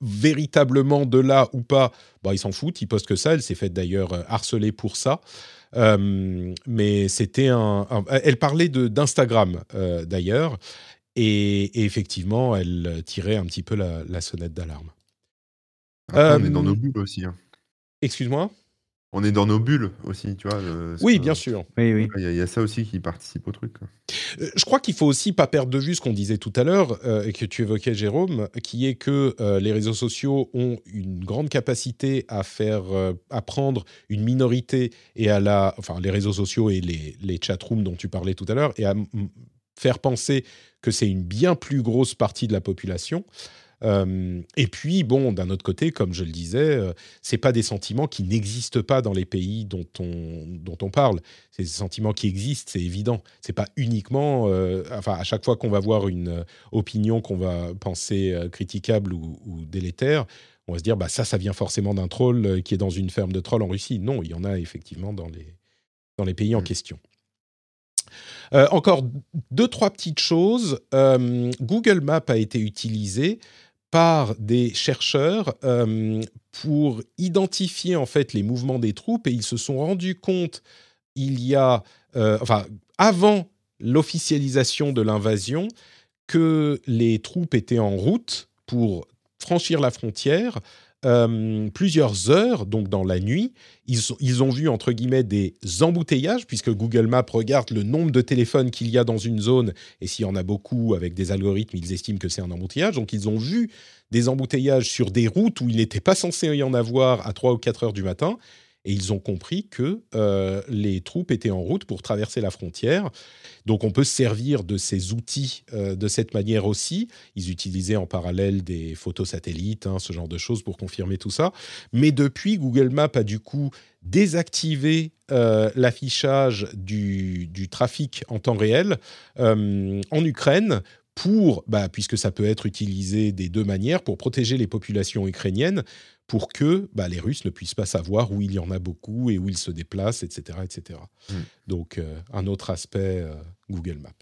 Speaker 1: véritablement de là ou pas, bah, ils s'en foutent, ils postent que ça. Elle s'est faite d'ailleurs harceler pour ça. Euh, mais c'était un, un- Elle parlait d'Instagram euh, d'ailleurs. Et, et effectivement, elle tirait un petit peu la, la sonnette d'alarme.
Speaker 3: On est dans nos bulles aussi. hein.
Speaker 1: Excuse-moi
Speaker 3: On est dans nos bulles aussi, tu vois. le-
Speaker 1: Oui, bien sûr.
Speaker 2: Oui, oui.
Speaker 3: Il y, a- il y a ça aussi qui participe au truc. quoi.
Speaker 1: Euh, Je crois qu'il faut aussi pas perdre de vue ce qu'on disait tout à l'heure euh, et que tu évoquais, Jérôme, qui est que euh, les réseaux sociaux ont une grande capacité à faire euh, apprendre une minorité et à la, enfin les réseaux sociaux et les, les chatrooms dont tu parlais tout à l'heure et à faire penser que c'est une bien plus grosse partie de la population. Euh, et puis, bon, d'un autre côté, comme je le disais, euh, c'est pas des sentiments qui n'existent pas dans les pays dont on, dont on parle. C'est des sentiments qui existent, c'est évident. C'est pas uniquement, euh, enfin, à chaque fois qu'on va voir une euh, opinion qu'on va penser euh, critiquable ou, ou délétère, on va se dire, bah ça, ça vient forcément d'un troll qui est dans une ferme de trolls en Russie. Non, il y en a effectivement dans les, dans les pays en
Speaker 3: Mm.
Speaker 1: question. Euh, encore deux, trois petites choses. Euh, Google Maps a été utilisé par des chercheurs euh, pour identifier en fait les mouvements des troupes. Et ils se sont rendus compte il y a, euh, enfin, avant l'officialisation de l'invasion, que les troupes étaient en route pour franchir la frontière euh, plusieurs heures, donc dans la nuit. Ils, ils ont vu, entre guillemets, des embouteillages, puisque Google Maps regarde le nombre de téléphones qu'il y a dans une zone, et s'il y en a beaucoup, avec des algorithmes, ils estiment que c'est un embouteillage. Donc, ils ont vu des embouteillages sur des routes où il n'était pas censé y en avoir à 3 ou 4 heures du matin, et ils ont compris que euh, les troupes étaient en route pour traverser la frontière. Donc on peut se servir de ces outils euh, de cette manière aussi. Ils utilisaient en parallèle des photos satellites, hein, ce genre de choses pour confirmer tout ça. Mais depuis, Google Maps a du coup désactivé euh, l'affichage du, trafic en temps réel en Ukraine pour, bah, puisque ça peut être utilisé des deux manières, pour protéger les populations ukrainiennes, pour que bah, les Russes ne puissent pas savoir où il y en a beaucoup et où ils se déplacent, etc. etc.
Speaker 3: Mm.
Speaker 1: Donc, euh, un autre aspect euh, Google Maps.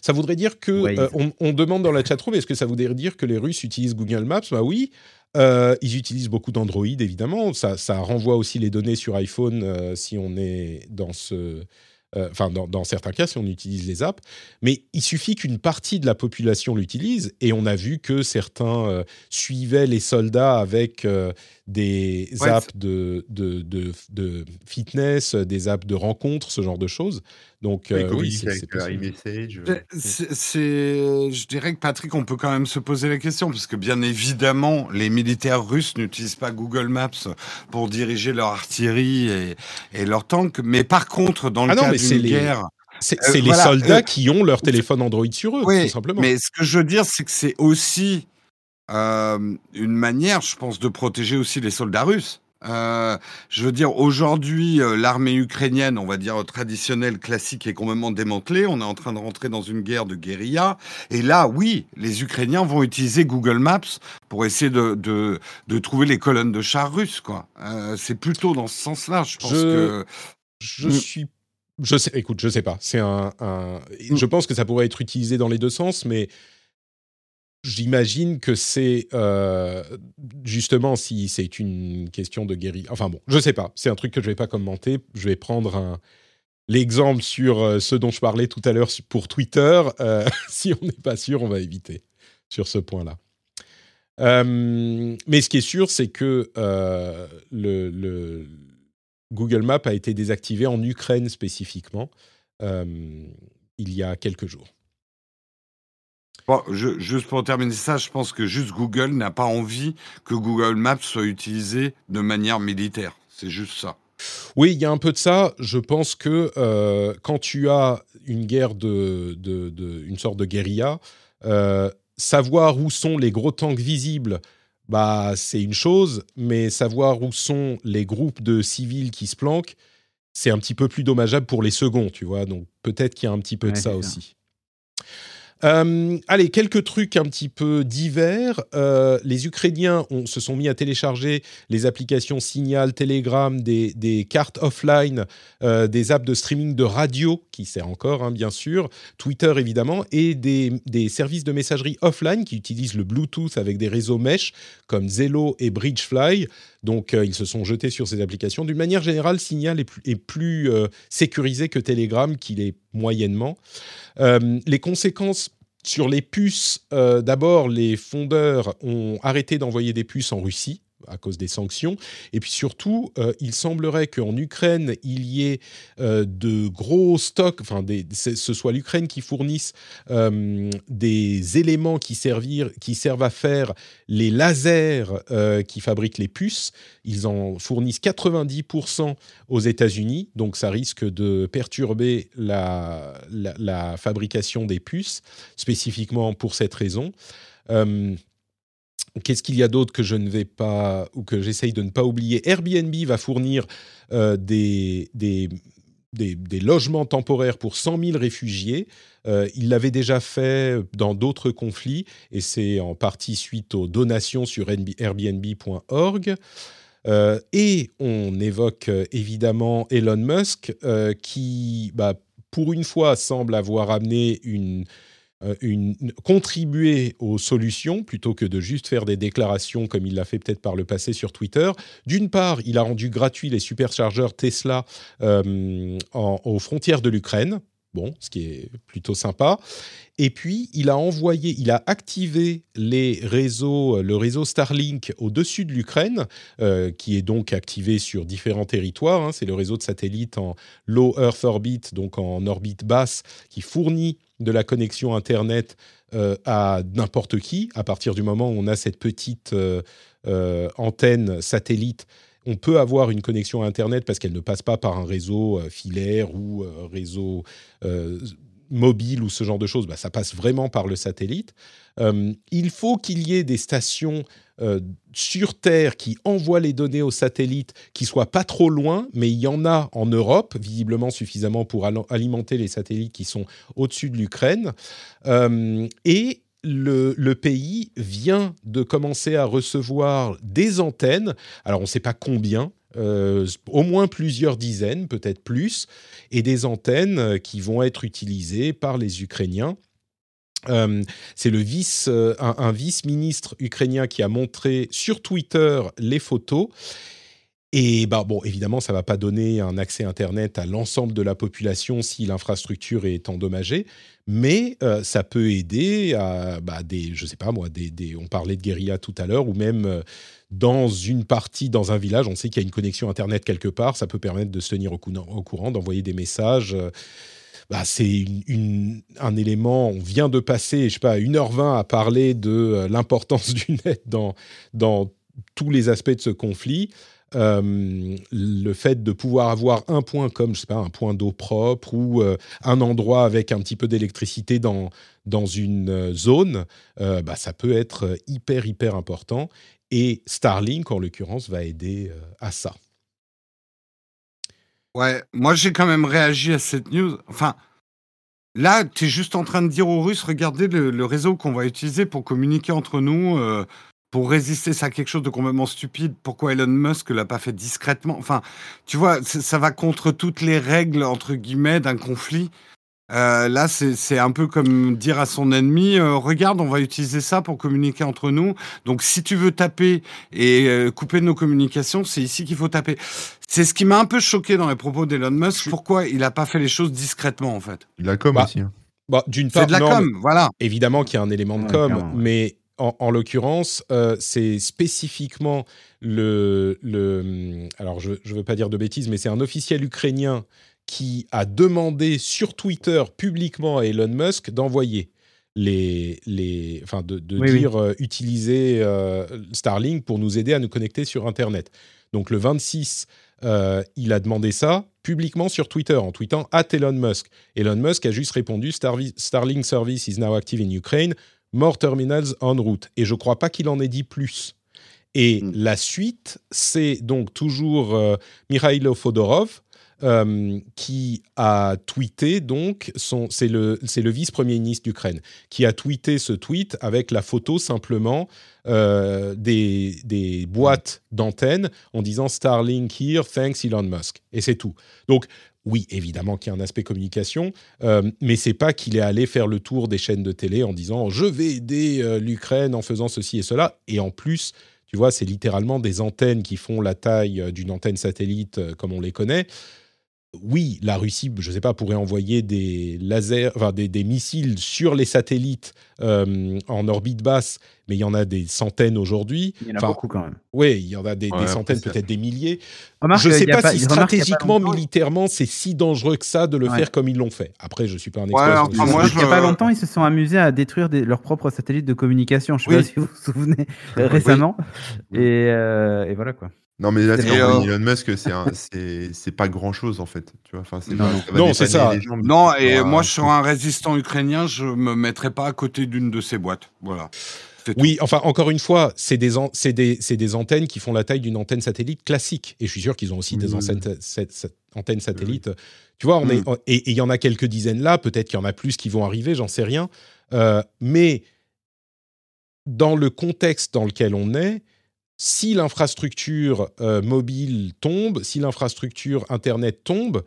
Speaker 1: Ça voudrait dire que
Speaker 2: Ouais.
Speaker 1: euh, on, on demande dans la chatroom est-ce que ça voudrait dire que les Russes utilisent Google Maps? Bah oui, Euh, ils utilisent beaucoup d'Android évidemment. Ça, ça renvoie aussi les données sur iPhone euh, si on est dans ce, enfin dans, dans certains cas si on utilise les apps. Mais il suffit qu'une partie de la population l'utilise et on a vu que certains euh, suivaient les soldats avec euh, des
Speaker 4: Ouais,
Speaker 1: apps de, de, de, de fitness, des apps de rencontres, ce genre de choses. Donc euh, oui, c'est
Speaker 3: avec euh,
Speaker 1: possible.
Speaker 3: iMessage.
Speaker 4: C'est- c'est- je dirais que Patrick, on peut quand même se poser la question, parce que bien évidemment, les militaires russes n'utilisent pas Google Maps pour diriger leur artillerie et, et leurs tanks, mais par contre, dans le
Speaker 1: Ah non,
Speaker 4: cas d'une
Speaker 1: les-
Speaker 4: guerre,
Speaker 1: C'est
Speaker 4: Euh,
Speaker 1: les
Speaker 4: voilà,
Speaker 1: soldats
Speaker 4: euh,
Speaker 1: qui ont leur téléphone Android sur eux,
Speaker 4: oui,
Speaker 1: tout simplement.
Speaker 4: mais ce que je veux dire, c'est que c'est aussi euh, une manière, je pense, de protéger aussi les soldats russes. Euh, je veux dire, aujourd'hui, euh, l'armée ukrainienne, on va dire traditionnelle, classique, est complètement démantelée. On est en train de rentrer dans une guerre de guérilla. Et là, oui, les Ukrainiens vont utiliser Google Maps pour essayer de, de, de trouver les colonnes de chars russes. quoi. Euh, c'est plutôt dans ce sens-là, je pense
Speaker 1: Je-
Speaker 4: que...
Speaker 1: Je
Speaker 4: Mm.
Speaker 1: suis. Je sais, écoute, je sais pas. C'est un, un-
Speaker 4: Mm.
Speaker 1: Je pense que ça pourrait être utilisé dans les deux sens, mais j'imagine que c'est euh, justement si c'est une question de guérilla. Enfin bon, je sais pas. C'est un truc que je vais pas commenter. Je vais prendre l'exemple sur euh, ce dont je parlais tout à l'heure pour Twitter. Euh, si on n'est pas sûr, on va éviter sur ce point-là. Mais ce qui est sûr, c'est que le, Google Maps a été désactivé en Ukraine spécifiquement il y a quelques jours.
Speaker 4: Bon, juste pour terminer ça, je pense que juste Google n'a pas envie que Google Maps soit utilisé de manière militaire. C'est juste ça.
Speaker 1: Oui, il y a un peu de ça. Je pense que quand tu as une guerre de, de, une sorte de guérilla, savoir où sont les gros tanks visibles, bah, c'est une chose, mais savoir où sont les groupes de civils qui se planquent, c'est un petit peu plus dommageable pour les seconds, tu vois. Donc peut-être qu'il y a un petit peu de ça aussi. Euh, allez, quelques trucs un petit peu divers. Euh, les Ukrainiens se sont mis à télécharger les applications Signal, Telegram, des, cartes offline, euh, des apps de streaming de radio, qui sert encore, hein, bien sûr, Twitter évidemment, et des, services de messagerie offline qui utilisent le Bluetooth avec des réseaux mesh comme Zello et Bridgefly. Donc, ils se sont jetés sur ces applications. D'une manière générale, Signal est plus, plus sécurisé que Telegram, qu'il est moyennement. Euh, les conséquences sur les puces, euh, d'abord, les fondeurs ont arrêté d'envoyer des puces en Russie à cause des sanctions. Et puis surtout, euh, il semblerait qu'en Ukraine, il y ait euh, de gros stocks, enfin, ce soit l'Ukraine qui fournisse euh, des éléments qui, servent à faire les lasers qui fabriquent les puces. Ils en fournissent 90% aux États-Unis, donc ça risque de perturber la fabrication des puces, spécifiquement pour cette raison. Qu'est-ce qu'il y a d'autre que je ne vais pas ou que j'essaye de ne pas oublier? Airbnb va fournir euh, des, des, logements temporaires pour 100 000 réfugiés. Euh, il l'avait déjà fait dans d'autres conflits et c'est en partie suite aux donations sur airbnb.org. Euh, et on évoque évidemment Elon Musk qui, bah, pour une fois, semble avoir amené une une, contribuer aux solutions plutôt que de juste faire des déclarations comme il l'a fait peut-être par le passé sur Twitter. D'une part, il a rendu gratuit les superchargeurs Tesla euh, aux frontières de l'Ukraine. Bon, ce qui est plutôt sympa. Et puis, il a envoyé, il a activé les réseaux, le réseau Starlink au-dessus de l'Ukraine, euh, qui est donc activé sur différents territoires. Hein. C'est le réseau de satellites en low Earth orbit, donc en orbite basse, qui fournit de la connexion Internet euh, à n'importe qui, à partir du moment où on a cette petite euh, euh, antenne satellite, on peut avoir une connexion Internet parce qu'elle ne passe pas par un réseau filaire ou réseau mobile ou ce genre de choses, bah, ça passe vraiment par le satellite. Il faut qu'il y ait des stations euh, sur Terre qui envoient les données au satellite qui soient pas trop loin, mais il y en a en Europe, visiblement suffisamment pour alimenter les satellites qui sont au-dessus de l'Ukraine. Euh, et le, pays vient de commencer à recevoir des antennes. Alors on ne sait pas combien, euh, au moins plusieurs dizaines, peut-être plus, et des antennes qui vont être utilisées par les Ukrainiens. Euh, c'est le vice, un, vice-ministre ukrainien qui a montré sur Twitter les photos. Et bah, bon, évidemment, ça ne va pas donner un accès Internet à l'ensemble de la population si l'infrastructure est endommagée, mais ça peut aider à bah, des, je sais pas moi, des, on parlait de guérilla tout à l'heure, ou même dans une partie, dans un village, on sait qu'il y a une connexion Internet quelque part, ça peut permettre de se tenir au, courant, d'envoyer des messages. Euh, bah, c'est un élément, on vient de passer, je sais pas, 1h20 à parler de euh, l'importance du net dans, tous les aspects de ce conflit. Euh, le fait de pouvoir avoir un point comme, je sais pas, un point d'eau propre ou un endroit avec un petit peu d'électricité dans, dans une zone, bah, ça peut être hyper, hyper important. Et Starlink, en l'occurrence, va aider euh, à ça.
Speaker 4: Ouais, moi j'ai quand même réagi à cette news. Enfin, là, tu es juste en train de dire aux Russes, regardez le, réseau qu'on va utiliser pour communiquer entre nous, euh, pour résister à quelque chose de complètement stupide. Pourquoi Elon Musk l'a pas fait discrètement? Enfin, tu vois, ça va contre toutes les règles, entre guillemets, d'un conflit. Euh, là, c'est un peu comme dire à son ennemi, euh, regarde, on va utiliser ça pour communiquer entre nous. Donc, si tu veux taper et euh, couper nos communications, c'est ici qu'il faut taper. C'est ce qui m'a un peu choqué dans les propos d'Elon Musk. Pourquoi il n'a pas fait les choses discrètement, en fait
Speaker 3: Il a com
Speaker 1: bah,
Speaker 3: aussi. Hein.
Speaker 1: Bah, d'une part,
Speaker 4: de la com, voilà.
Speaker 1: Évidemment qu'il y a un élément de com, mais en, en l'occurrence, euh, c'est spécifiquement le, le. Alors, je ne veux pas dire de bêtises, mais c'est un officiel ukrainien qui a demandé sur Twitter publiquement à Elon Musk d'envoyer les, les, enfin de, de
Speaker 2: Oui, oui.
Speaker 1: dire euh, utiliser euh, Starlink pour nous aider à nous connecter sur Internet. Donc le 26, euh, il a demandé ça publiquement sur Twitter en tweetant at Elon Musk. Elon Musk a juste répondu Starlink service is now active in Ukraine, more terminals en route. Et je crois pas qu'il en ait dit plus. Et
Speaker 4: Mm.
Speaker 1: la suite, c'est donc toujours euh, Mikhailo Fodorov euh, qui a tweeté donc c'est le vice-premier ministre d'Ukraine qui a tweeté ce tweet avec la photo simplement euh, des, boîtes d'antennes en disant Starlink here, thanks Elon Musk. Et c'est tout. Donc, oui, évidemment qu'il y a un aspect communication, euh, mais c'est pas qu'il est allé faire le tour des chaînes de télé en disant je vais aider euh, l'Ukraine en faisant ceci et cela. Et en plus, tu vois, c'est littéralement des antennes qui font la taille d'une antenne satellite comme on les connaît. Oui, la Russie, je ne sais pas, pourrait envoyer des lasers, enfin des, des missiles sur les satellites euh, en orbite basse, mais il y en a des centaines aujourd'hui.
Speaker 2: Il y en a
Speaker 1: Enfin,
Speaker 2: beaucoup quand même.
Speaker 1: Oui, il y en a des, centaines, peut-être des milliers.
Speaker 2: Remarque,
Speaker 1: je ne
Speaker 2: il
Speaker 1: sais pas, si
Speaker 2: pas
Speaker 1: stratégiquement, militairement, c'est si dangereux que ça de le
Speaker 2: Ouais.
Speaker 1: faire comme ils l'ont fait. Après, je ne suis pas un expert.
Speaker 4: moi,
Speaker 1: sujet.
Speaker 2: Il n'y a
Speaker 4: je-
Speaker 2: pas longtemps, ils se sont amusés à détruire des- leurs propres satellites de communication. Je ne sais
Speaker 4: Oui.
Speaker 2: pas si vous vous souvenez euh, récemment. Et, euh, et voilà quoi.
Speaker 3: Non, mais là,
Speaker 4: euh,
Speaker 3: Elon Musk, c'est pas grand chose en fait. Tu vois, enfin,
Speaker 2: Non,
Speaker 1: c'est ça.
Speaker 3: gens,
Speaker 4: Non, et
Speaker 3: pas-
Speaker 4: moi, je serais un résistant ukrainien, je me mettrais pas à côté d'une de ces boîtes. Voilà.
Speaker 1: Oui, enfin, encore une fois, c'est des, an- des, antennes qui font la taille d'une antenne satellite classique. Et je suis sûr qu'ils ont aussi des
Speaker 3: Oui.
Speaker 1: antennes, sa- sa- antennes satellites. Tu vois, on
Speaker 4: Mm.
Speaker 1: est, et et il y en a quelques dizaines là, peut-être qu'il y en a plus qui vont arriver, j'en sais rien. Euh, mais dans le contexte dans lequel on est, si l'infrastructure euh, mobile tombe, si l'infrastructure Internet tombe,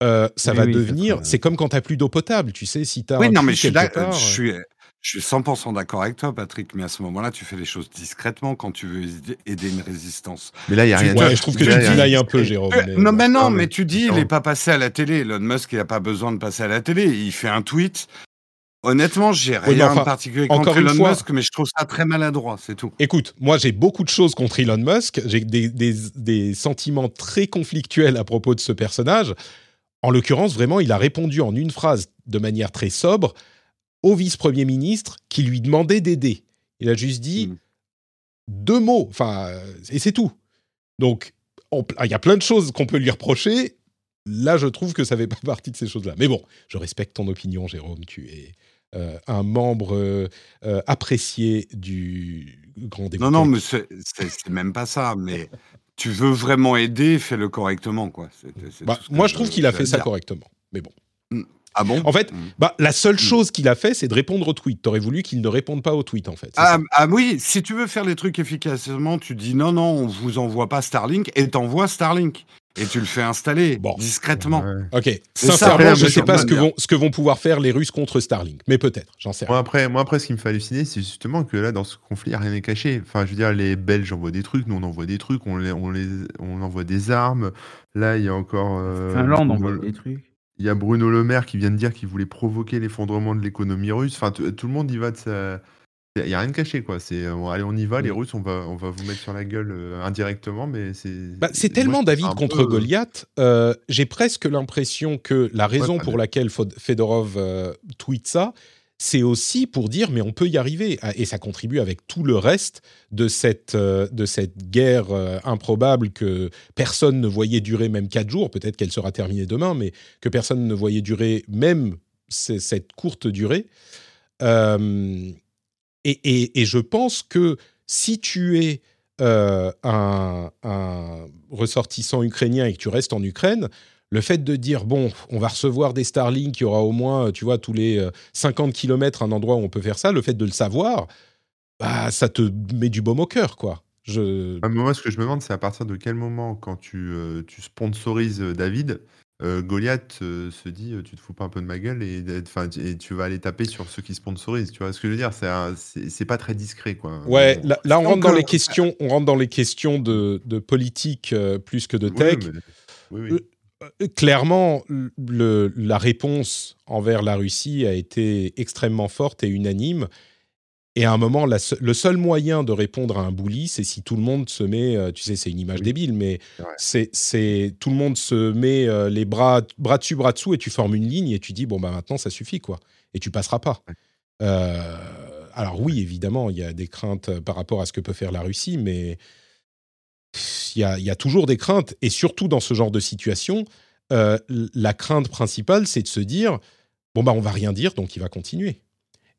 Speaker 1: euh, ça
Speaker 2: Oui,
Speaker 1: va
Speaker 2: oui,
Speaker 1: devenir. C'est comme quand tu n'as plus d'eau potable, tu sais, si tu as.
Speaker 4: Oui,
Speaker 1: un
Speaker 4: non, mais je suis,
Speaker 1: part,
Speaker 4: je suis, je suis 100% d'accord avec toi, Patrick, mais à ce moment-là, tu fais les choses discrètement quand tu veux aider- une résistance.
Speaker 3: Mais là, il y a
Speaker 4: Tu-
Speaker 3: rien.
Speaker 1: Ouais, je trouve que
Speaker 3: là,
Speaker 1: tu
Speaker 3: il y a
Speaker 1: dinailles
Speaker 3: rien
Speaker 1: un peu, Jérôme.
Speaker 4: Euh,
Speaker 1: mais-
Speaker 4: non, mais non, mais
Speaker 3: mais-
Speaker 4: tu dis, il n'est pas passé à la télé. Elon Musk, il n'a pas besoin de passer à la télé. Il fait un tweet. Honnêtement, j'ai rien
Speaker 1: enfin,
Speaker 4: de particulier contre Elon
Speaker 1: fois-
Speaker 4: Musk, mais je trouve ça très maladroit, c'est tout.
Speaker 1: Écoute, moi j'ai beaucoup de choses contre Elon Musk, j'ai des, des- des sentiments très conflictuels à propos de ce personnage. En l'occurrence, vraiment, il a répondu en une phrase de manière très sobre au vice-premier ministre qui lui demandait d'aider. Il a juste dit
Speaker 4: Mm.
Speaker 1: deux mots, enfin, euh, et c'est tout. Donc, on- ah, il y a plein de choses qu'on peut lui reprocher. Là, je trouve que ça fait pas partie de ces choses-là. Mais bon, je respecte ton opinion, Jérôme. Tu es un membre euh, euh, apprécié du grand débat.
Speaker 4: Non, non, mais c'est même pas ça. Mais tu veux vraiment aider, fais-le correctement, quoi.
Speaker 1: Bah, moi, je trouve qu'il a fait ça correctement. Mais bon.
Speaker 4: Ah bon?
Speaker 1: En fait,
Speaker 4: Mm.
Speaker 1: bah, la seule
Speaker 4: Mm.
Speaker 1: chose qu'il a fait, c'est de répondre aux tweets. T'aurais voulu qu'il ne réponde pas aux tweets, en fait.
Speaker 4: Ah, ah oui, si tu veux faire les trucs efficacement, tu dis non, non, on vous envoie pas Starlink et t'envoies Starlink. Et tu le fais installer
Speaker 1: Bon.
Speaker 4: discrètement.
Speaker 3: Ouais.
Speaker 1: Ok. Sincèrement, je ne sais pas ce que, vont, ce que vont pouvoir faire les Russes contre Starlink. Mais peut-être, j'en sais rien.
Speaker 3: Moi après, moi après, ce qui me fait halluciner, c'est justement que là, dans ce conflit, rien n'est caché. Enfin, je veux dire, les Belges envoient des trucs, nous on envoie des trucs, on, les, on, les, on envoie des armes. Là, il y a encore. euh,
Speaker 2: Finlande envoie des trucs.
Speaker 3: Il y a Bruno Le Maire qui vient de dire qu'il voulait provoquer l'effondrement de l'économie russe. Enfin, tout le monde y va de sa. Il n'y a rien de caché, quoi. C'est, euh, allez, on y va, les
Speaker 1: Mm.
Speaker 3: Russes, on va, on va vous mettre sur la gueule euh, indirectement, mais c'est.
Speaker 1: Bah, c'est tellement David contre
Speaker 3: peu-
Speaker 1: Goliath. euh, J'ai presque l'impression que la raison pour laquelle Fedorov tweet ça, c'est aussi pour dire mais on peut y arriver. Ah, Et ça contribue avec tout le reste de cette, de cette guerre improbable que personne ne voyait durer même quatre jours. Peut-être qu'elle sera terminée demain, mais que personne ne voyait durer même cette courte durée. Euh, et, je pense que si tu es euh, un, ressortissant ukrainien et que tu restes en Ukraine, le fait de dire, bon, on va recevoir des Starlink, il y aura au moins, tu vois, tous les euh, 50 km un endroit où on peut faire ça, le fait de le savoir, bah, ça te met du baume au cœur, quoi. Je...
Speaker 3: Ah, moi, ce que je me demande, c'est à partir de quel moment, quand tu, euh, sponsorises euh, David, euh, Goliath euh, se dit euh, tu te fous pas un peu de ma gueule et, enfin, tu- et tu vas aller taper sur ceux qui sponsorisent. Tu vois ce que je veux dire? C'est pas très discret, quoi.
Speaker 1: Ouais, là, là, on rentre dans les questions, on rentre dans les questions de, de politique euh, plus que de
Speaker 3: Oui,
Speaker 1: tech.
Speaker 3: mais- oui, oui.
Speaker 1: Euh, clairement, le- la réponse envers la Russie a été extrêmement forte et unanime. Et à un moment, la le seul moyen de répondre à un bully, c'est si tout le monde se met, euh, tu sais, c'est une image
Speaker 3: Oui.
Speaker 1: débile, mais
Speaker 3: Ouais.
Speaker 1: c'est, c'est tout le monde se met euh, les bras, bras dessus, bras dessous, et tu formes une ligne, et tu dis, bon, bah maintenant, ça suffit, quoi. Et tu passeras pas. Euh, alors oui, évidemment, il y a des craintes par rapport à ce que peut faire la Russie, mais il y a, y a toujours des craintes, et surtout dans ce genre de situation, euh, la crainte principale, c'est de se dire, bon, bah on va rien dire, donc il va continuer.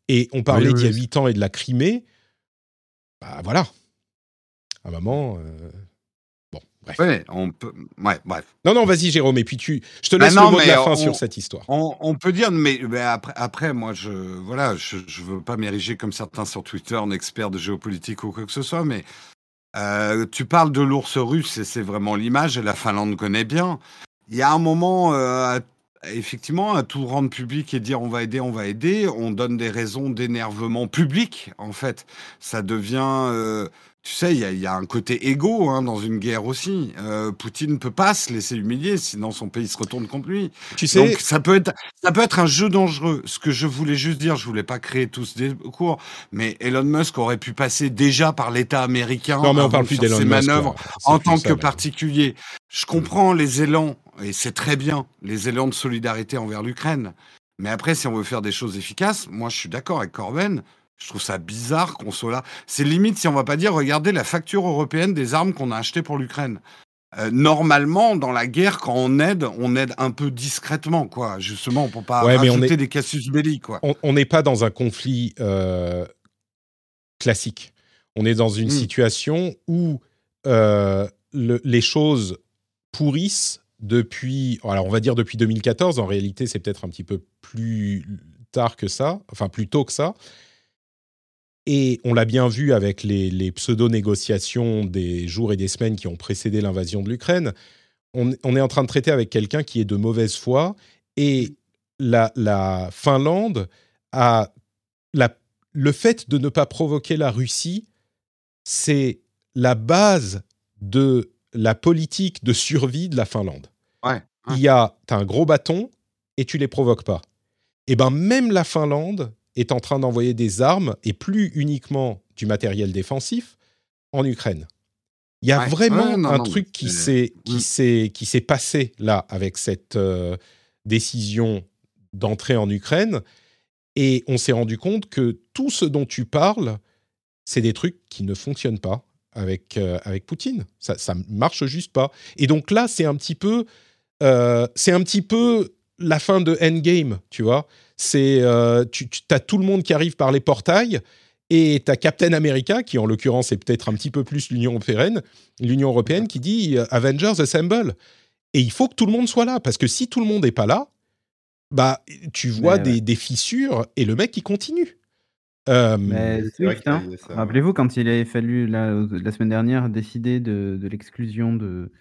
Speaker 1: Et on parlait
Speaker 3: oui,
Speaker 1: d'il y a
Speaker 3: oui.
Speaker 1: huit ans et de la Crimée, bah voilà. À un moment... euh, Bon, bref.
Speaker 4: Ouais, on peut. Ouais, bref.
Speaker 1: Non, non, vas-y, Jérôme, et puis tu... je te
Speaker 4: Bah
Speaker 1: laisse
Speaker 4: non,
Speaker 1: le mot de la fin
Speaker 4: on-
Speaker 1: sur cette histoire.
Speaker 4: On, on peut dire, mais, mais après, après, moi, je voilà, je, je veux pas m'ériger comme certains sur Twitter en expert de géopolitique ou quoi que ce soit, mais euh, tu parles de l'ours russe et c'est vraiment l'image et la Finlande connaît bien. Il y a un moment, euh, effectivement, à tout rendre public et dire on va aider, on va aider, on donne des raisons d'énervement public. En fait, ça devient euh, tu sais, il y, y a un côté égo hein, dans une guerre aussi. Euh, Poutine ne peut pas se laisser humilier, sinon son pays se retourne contre lui.
Speaker 1: Tu sais,
Speaker 4: Donc ça peut être ça peut être un jeu dangereux. Ce que je voulais juste dire, je voulais pas créer tous des cours, mais Elon Musk aurait pu passer déjà par l'État américain
Speaker 1: non, mais on parle plus
Speaker 4: ses
Speaker 1: Musk.
Speaker 4: manœuvres en tant
Speaker 1: ça,
Speaker 4: que
Speaker 1: là.
Speaker 4: particulier. Je comprends les élans et c'est très bien les élans de solidarité envers l'Ukraine. Mais après, si on veut faire des choses efficaces, moi je suis d'accord avec Corben. Je trouve ça bizarre qu'on soit là. C'est limite si on va pas dire, regardez la facture européenne des armes qu'on a achetées pour l'Ukraine. Euh, normalement, dans la guerre, quand on aide, on aide un peu discrètement, quoi. Justement, pour pas
Speaker 1: Ouais, mais on
Speaker 4: rajouter
Speaker 1: est-
Speaker 4: des casus belli, quoi.
Speaker 1: on n'est pas dans un conflit euh, classique. On est dans une
Speaker 4: Mm.
Speaker 1: situation où euh, le- les choses pourrissent depuis, alors on va dire depuis 2014, en réalité c'est peut-être un petit peu plus tard que ça, enfin plus tôt que ça. Et on l'a bien vu avec les, les pseudo-négociations des jours et des semaines qui ont précédé l'invasion de l'Ukraine. On, on est en train de traiter avec quelqu'un qui est de mauvaise foi et la, la Finlande a la- le fait de ne pas provoquer la Russie, c'est la base de la politique de survie de la Finlande.
Speaker 4: Ouais. ouais.
Speaker 1: Il y a, t'as un gros bâton et tu les provoques pas. Et ben même la Finlande est en train d'envoyer des armes et plus uniquement du matériel défensif en Ukraine. Il y a
Speaker 4: Ouais.
Speaker 1: vraiment
Speaker 4: Ouais, non,
Speaker 1: un
Speaker 4: non,
Speaker 1: truc qui s'est qui
Speaker 4: Mm.
Speaker 1: s'est qui s'est passé là avec cette euh, décision d'entrer en Ukraine et on s'est rendu compte que tout ce dont tu parles, c'est des trucs qui ne fonctionnent pas avec, euh, avec Poutine. Ça, ça marche juste pas. Et donc là, c'est un petit peu, euh, c'est un petit peu la fin de Endgame, tu vois. C'est, euh, tu, as tout le monde qui arrive par les portails et tu as Captain America, qui en l'occurrence est peut-être un petit peu plus l'Union européenne, l'Union européenne qui dit euh, Avengers Assemble. Et il faut que tout le monde soit là, parce que si tout le monde n'est pas là, bah, tu vois des,
Speaker 2: ouais.
Speaker 1: des fissures et le mec, il continue. Euh,
Speaker 2: hein. Rappelez-vous quand il avait fallu la, la semaine dernière décider de, de l'exclusion de,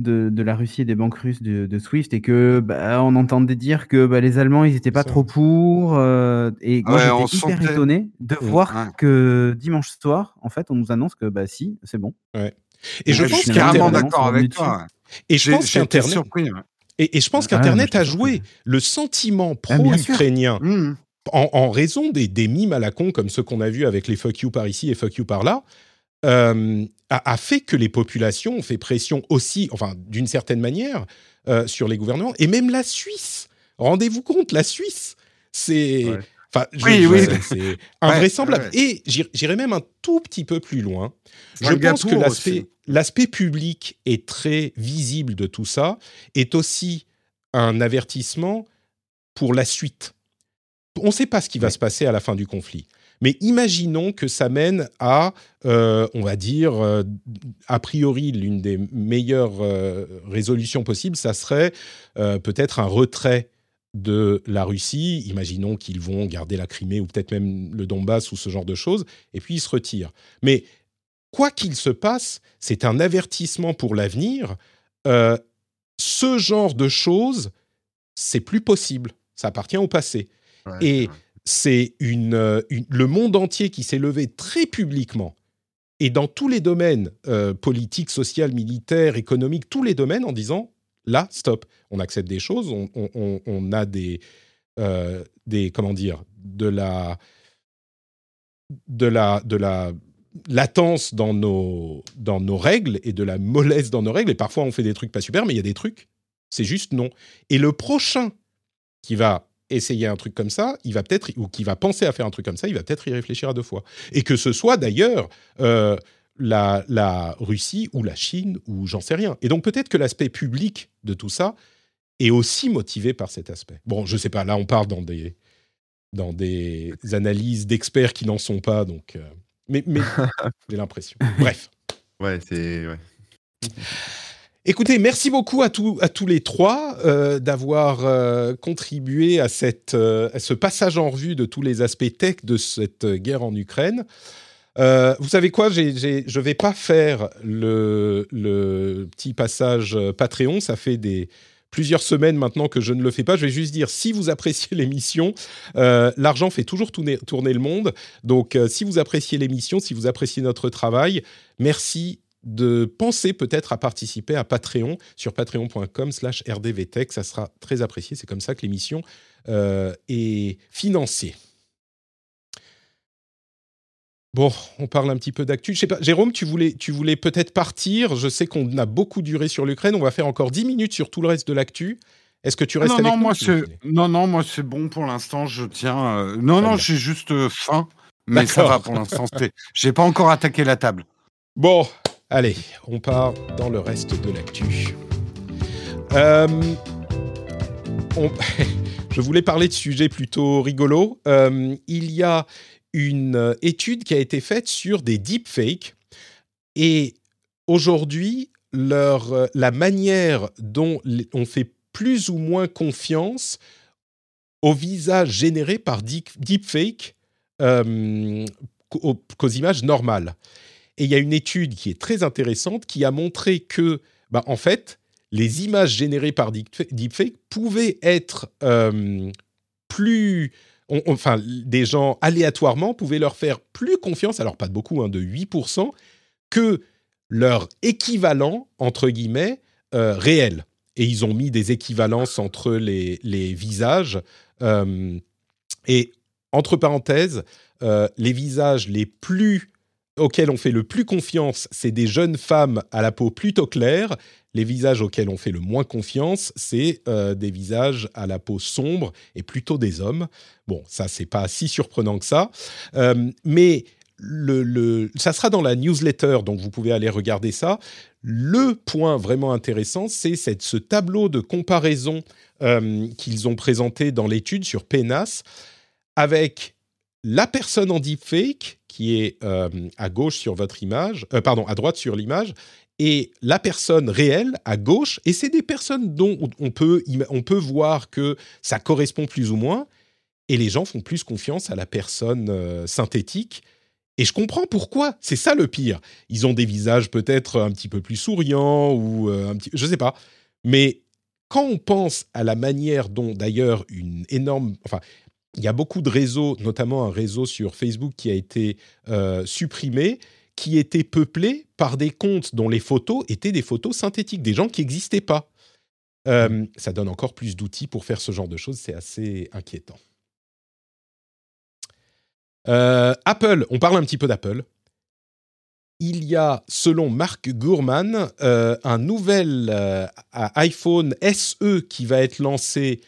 Speaker 2: de, de la Russie et des banques russes de, de Swift et que bah, on entendait dire que bah, les Allemands ils étaient pas trop pour euh, et moi
Speaker 4: Ouais,
Speaker 2: j'étais hyper
Speaker 4: sentait.
Speaker 2: étonné de
Speaker 1: Mm.
Speaker 2: voir
Speaker 4: Ouais.
Speaker 2: que dimanche soir en fait on nous annonce que bah si c'est bon.
Speaker 1: et je pense
Speaker 4: carrément d'accord avec toi.
Speaker 1: et je pense qu'Internet
Speaker 4: surpris. ouais.
Speaker 1: et, et je pense
Speaker 2: Ah, moi,
Speaker 1: qu'Internet
Speaker 2: j'étais
Speaker 1: a joué le sentiment
Speaker 2: Ah,
Speaker 1: pro-ukrainien
Speaker 4: Mmh.
Speaker 1: en, en raison des, des mimes à la con comme ceux qu'on a vus avec les fuck you par ici et fuck you par là, euh, a, a fait que les populations ont fait pression aussi, enfin d'une certaine manière, euh, sur les gouvernements et même la Suisse. Rendez-vous compte, la Suisse, c'est,
Speaker 3: Ouais.
Speaker 1: enfin, je-
Speaker 4: Oui, oui.
Speaker 1: c'est- invraisemblable.
Speaker 4: ouais.
Speaker 1: Et j'irai même un tout petit peu plus loin. Je pense que l'aspect, public est très visible de tout ça, est aussi un avertissement pour la suite. On ne sait pas ce qui va se passer à la fin du conflit. Mais imaginons que ça mène à, euh, on va dire, euh, a priori, l'une des meilleures euh, résolutions possibles, ça serait peut-être un retrait de la Russie. Imaginons qu'ils vont garder la Crimée ou peut-être même le Donbass ou ce genre de choses, et puis ils se retirent. Mais quoi qu'il se passe, c'est un avertissement pour l'avenir. Ce genre de choses, c'est plus possible. Ça appartient au passé.
Speaker 3: Ouais,
Speaker 1: Et.
Speaker 3: C'est
Speaker 1: euh, une- le monde entier qui s'est levé très publiquement et dans tous les domaines euh, politiques, social, militaires, économiques, tous les domaines en disant là, stop, on accepte des choses, on, on- on- on a des, euh, des comment dire, de la de la, de la latence dans nos, dans nos règles et de la mollesse dans nos règles. Et parfois, on fait des trucs pas super, mais il y a des trucs, c'est juste non. Et le prochain qui va essayer un truc comme ça, il va peut-être, ou qui va penser à faire un truc comme ça, il va peut-être y réfléchir à deux fois. Et que ce soit d'ailleurs euh, la, la Russie ou la Chine ou j'en sais rien. Et donc peut-être que l'aspect public de tout ça est aussi motivé par cet aspect. Bon, je sais pas, là on part dans des, dans des analyses d'experts qui n'en sont pas, donc. euh, mais mais j'ai l'impression. Bref.
Speaker 3: Ouais, c'est. Ouais.
Speaker 1: Écoutez, merci beaucoup à, tous à tous les trois euh, d'avoir euh, contribué à, cette, euh, à ce passage en revue de tous les aspects tech de cette guerre en Ukraine. Vous savez quoi Je ne vais pas faire le, petit passage Patreon. Ça fait plusieurs semaines maintenant que je ne le fais pas. Je vais juste dire, si vous appréciez l'émission, euh, l'argent fait toujours tourner, le monde. Donc, si vous appréciez l'émission, si vous appréciez notre travail, merci de penser peut-être à participer à Patreon sur patreon.com slash rdvtech. Ça sera très apprécié. C'est comme ça que l'émission euh, est financée. Bon, on parle un petit peu d'actu. Je sais pas, Jérôme, tu voulais, tu voulais peut-être partir. Je sais qu'on a beaucoup duré sur l'Ukraine. On va faire encore 10 minutes sur tout le reste de l'actu. Est-ce que tu restes
Speaker 4: non,
Speaker 1: avec
Speaker 4: non,
Speaker 1: nous
Speaker 4: moi c'est non, non, moi c'est bon pour l'instant. Je tiens. euh, Non, non, j'ai juste euh, faim, mais ça va pour l'instant. c'est- J'ai pas encore attaqué la table.
Speaker 1: Bon, allez, on part dans le reste de l'actu. Euh, Je voulais parler de sujets plutôt rigolos. Euh, il y a une étude qui a été faite sur des deepfakes et aujourd'hui, euh, la manière dont on fait plus ou moins confiance aux visages générés par deep- deepfake euh, qu'aux images normales. Et il y a une étude qui est très intéressante qui a montré que, bah, en fait, les images générées par deepfa- deepfake pouvaient être euh, plus. enfin, des gens aléatoirement pouvaient leur faire plus confiance, alors pas de beaucoup, hein, de 8%, que leur équivalent, entre guillemets, euh, réel. Et ils ont mis des équivalences entre les, visages. euh, et entre parenthèses, les visages les plus auxquels on fait le plus confiance, c'est des jeunes femmes à la peau plutôt claire. Les visages auxquels on fait le moins confiance, c'est euh, des visages à la peau sombre et plutôt des hommes. Bon, ça, c'est pas si surprenant que ça. Euh, mais le, le- ça sera dans la newsletter, donc vous pouvez aller regarder ça. Le point vraiment intéressant, c'est ce tableau de comparaison euh, qu'ils ont présenté dans l'étude sur PNAS avec la personne en deepfake qui est euh, à gauche sur votre image, euh, pardon, à droite sur l'image, et la personne réelle à gauche, et c'est des personnes dont on peut, on peut voir que ça correspond plus ou moins, et les gens font plus confiance à la personne euh, synthétique. Et je comprends pourquoi. C'est ça le pire. Ils ont des visages peut-être un petit peu plus souriants ou un petit, je sais pas. Mais quand on pense à la manière dont d'ailleurs une énorme, enfin, il y a beaucoup de réseaux, notamment un réseau sur Facebook qui a été euh, supprimé, qui était peuplé par des comptes dont les photos étaient des photos synthétiques, des gens qui n'existaient pas. Euh, ça donne encore plus d'outils pour faire ce genre de choses, c'est assez inquiétant. Euh, Apple, on parle un petit peu d'Apple. Il y a, selon Mark Gurman, euh, un nouvel iPhone SE qui va être lancé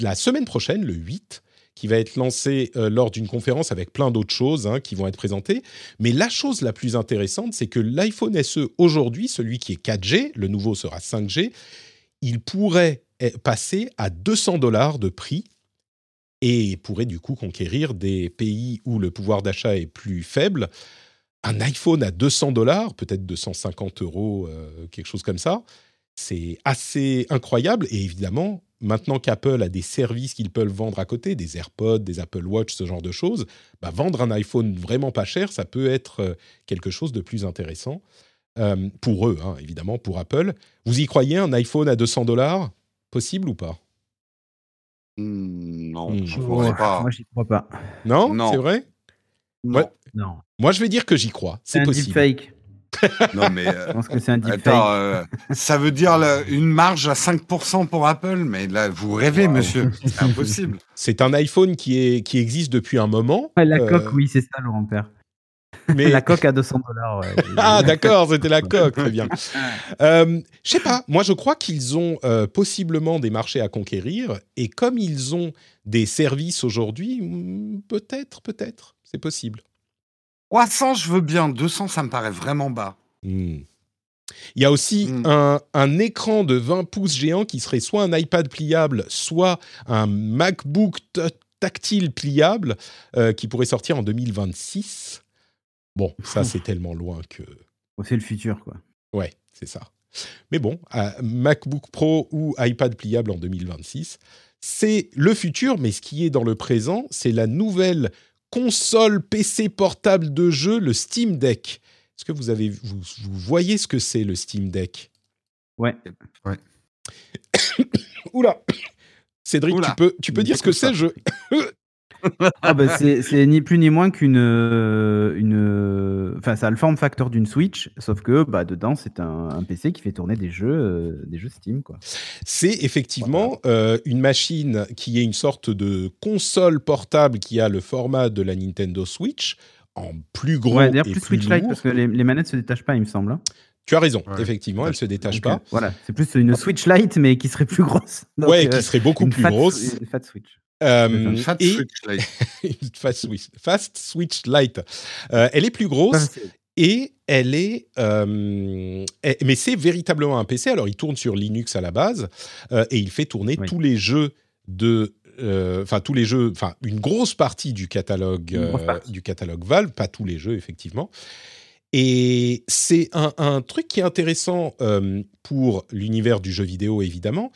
Speaker 1: la semaine prochaine, le 8, qui va être lancé euh, lors d'une conférence avec plein d'autres choses hein, qui vont être présentées. Mais la chose la plus intéressante, c'est que l'iPhone SE aujourd'hui, celui qui est 4G, le nouveau sera 5G, il pourrait eh, passer à 200 dollars de prix et pourrait du coup conquérir des pays où le pouvoir d'achat est plus faible. Un iPhone à 200 dollars, peut-être 250 euros, euh, quelque chose comme ça, c'est assez incroyable. Et évidemment, maintenant qu'Apple a des services qu'ils peuvent vendre à côté, des AirPods, des Apple Watch, ce genre de choses, bah, vendre un iPhone vraiment pas cher, ça peut être euh, quelque chose de plus intéressant. Euh, pour eux, hein, évidemment, pour Apple. Vous y croyez, un iPhone à 200 dollars Possible ou pas?
Speaker 4: Hmm, non,
Speaker 1: Hmm.
Speaker 4: je ne sais pas.
Speaker 2: Moi, j'y crois pas.
Speaker 1: Non,
Speaker 4: Non.
Speaker 1: C'est vrai?
Speaker 4: Non.
Speaker 1: Ouais.
Speaker 2: Non.
Speaker 1: Moi, je vais dire que j'y crois.
Speaker 2: C'est
Speaker 1: C'est
Speaker 2: un
Speaker 1: possible.
Speaker 2: deepfake.
Speaker 4: Non, mais. euh,
Speaker 2: Je pense que c'est un deepfake.
Speaker 4: Attends, euh, ça veut dire là, une marge à 5% pour Apple, mais là, vous rêvez,
Speaker 1: Wow.
Speaker 4: monsieur. C'est impossible.
Speaker 1: C'est un iPhone qui, est, qui existe depuis un moment.
Speaker 2: Ouais, la
Speaker 1: euh,
Speaker 2: coque, oui, c'est ça, Laurent Père.
Speaker 1: mais
Speaker 2: La coque à 200 dollars. Ouais.
Speaker 1: Ah d'accord, c'était la coque, très bien. Euh, je sais pas, moi je crois qu'ils ont euh, possiblement des marchés à conquérir et comme ils ont des services aujourd'hui, hmm, peut-être, peut-être, c'est possible.
Speaker 4: 300, je veux bien. 200, ça me paraît vraiment bas.
Speaker 1: Hmm. Il y a aussi
Speaker 4: Hmm.
Speaker 1: un, un écran de 20 pouces géant qui serait soit un iPad pliable, soit un MacBook tactile pliable euh, qui pourrait sortir en 2026. Bon, ça c'est tellement loin que...
Speaker 2: Oh, c'est le futur, quoi.
Speaker 1: Ouais, c'est ça. Mais bon, euh, MacBook Pro ou iPad pliable en 2026, c'est le futur, mais ce qui est dans le présent, c'est la nouvelle console PC portable de jeu, le Steam Deck. Est-ce que vous, avez, vous, vous voyez ce que c'est le Steam Deck?
Speaker 2: Ouais.
Speaker 1: Oula Cédric,
Speaker 4: Oula.
Speaker 1: tu peux, tu peux dire ce que c'est je...
Speaker 2: Ah bah, c'est ni plus ni moins qu'une euh, une euh, enfin ça a le form factor d'une Switch sauf que bah dedans c'est un, un PC qui fait tourner des jeux euh, des jeux Steam quoi.
Speaker 1: C'est effectivement euh, une machine qui est une sorte de console portable qui a le format de la Nintendo Switch en plus gros
Speaker 2: Ouais, d'ailleurs
Speaker 1: et
Speaker 2: plus
Speaker 1: plus
Speaker 2: Switch Lite
Speaker 1: lourd.
Speaker 2: parce que les, les manettes se détachent pas il me semble. hein.
Speaker 1: Tu as raison,
Speaker 3: Ouais.
Speaker 1: effectivement, elle se détache
Speaker 2: Donc,
Speaker 1: pas.
Speaker 2: voilà, c'est plus une Switch Lite mais qui serait plus grosse. Donc,
Speaker 1: ouais, qui serait beaucoup
Speaker 2: une
Speaker 1: plus
Speaker 2: fat-
Speaker 1: grosse.
Speaker 2: Une fat Switch.
Speaker 1: Euh, et
Speaker 4: Switch Lite.
Speaker 1: une fast switch, fast switch light. Euh, elle est plus grosse et elle est, euh, mais c'est véritablement un PC. Alors, il tourne sur Linux à la base et il fait tourner
Speaker 2: Oui.
Speaker 1: tous les jeux de, enfin tous les jeux, enfin une grosse partie du catalogue,
Speaker 2: partie.
Speaker 1: du catalogue Valve, pas tous les jeux effectivement. Et c'est un, un truc qui est intéressant pour l'univers du jeu vidéo évidemment,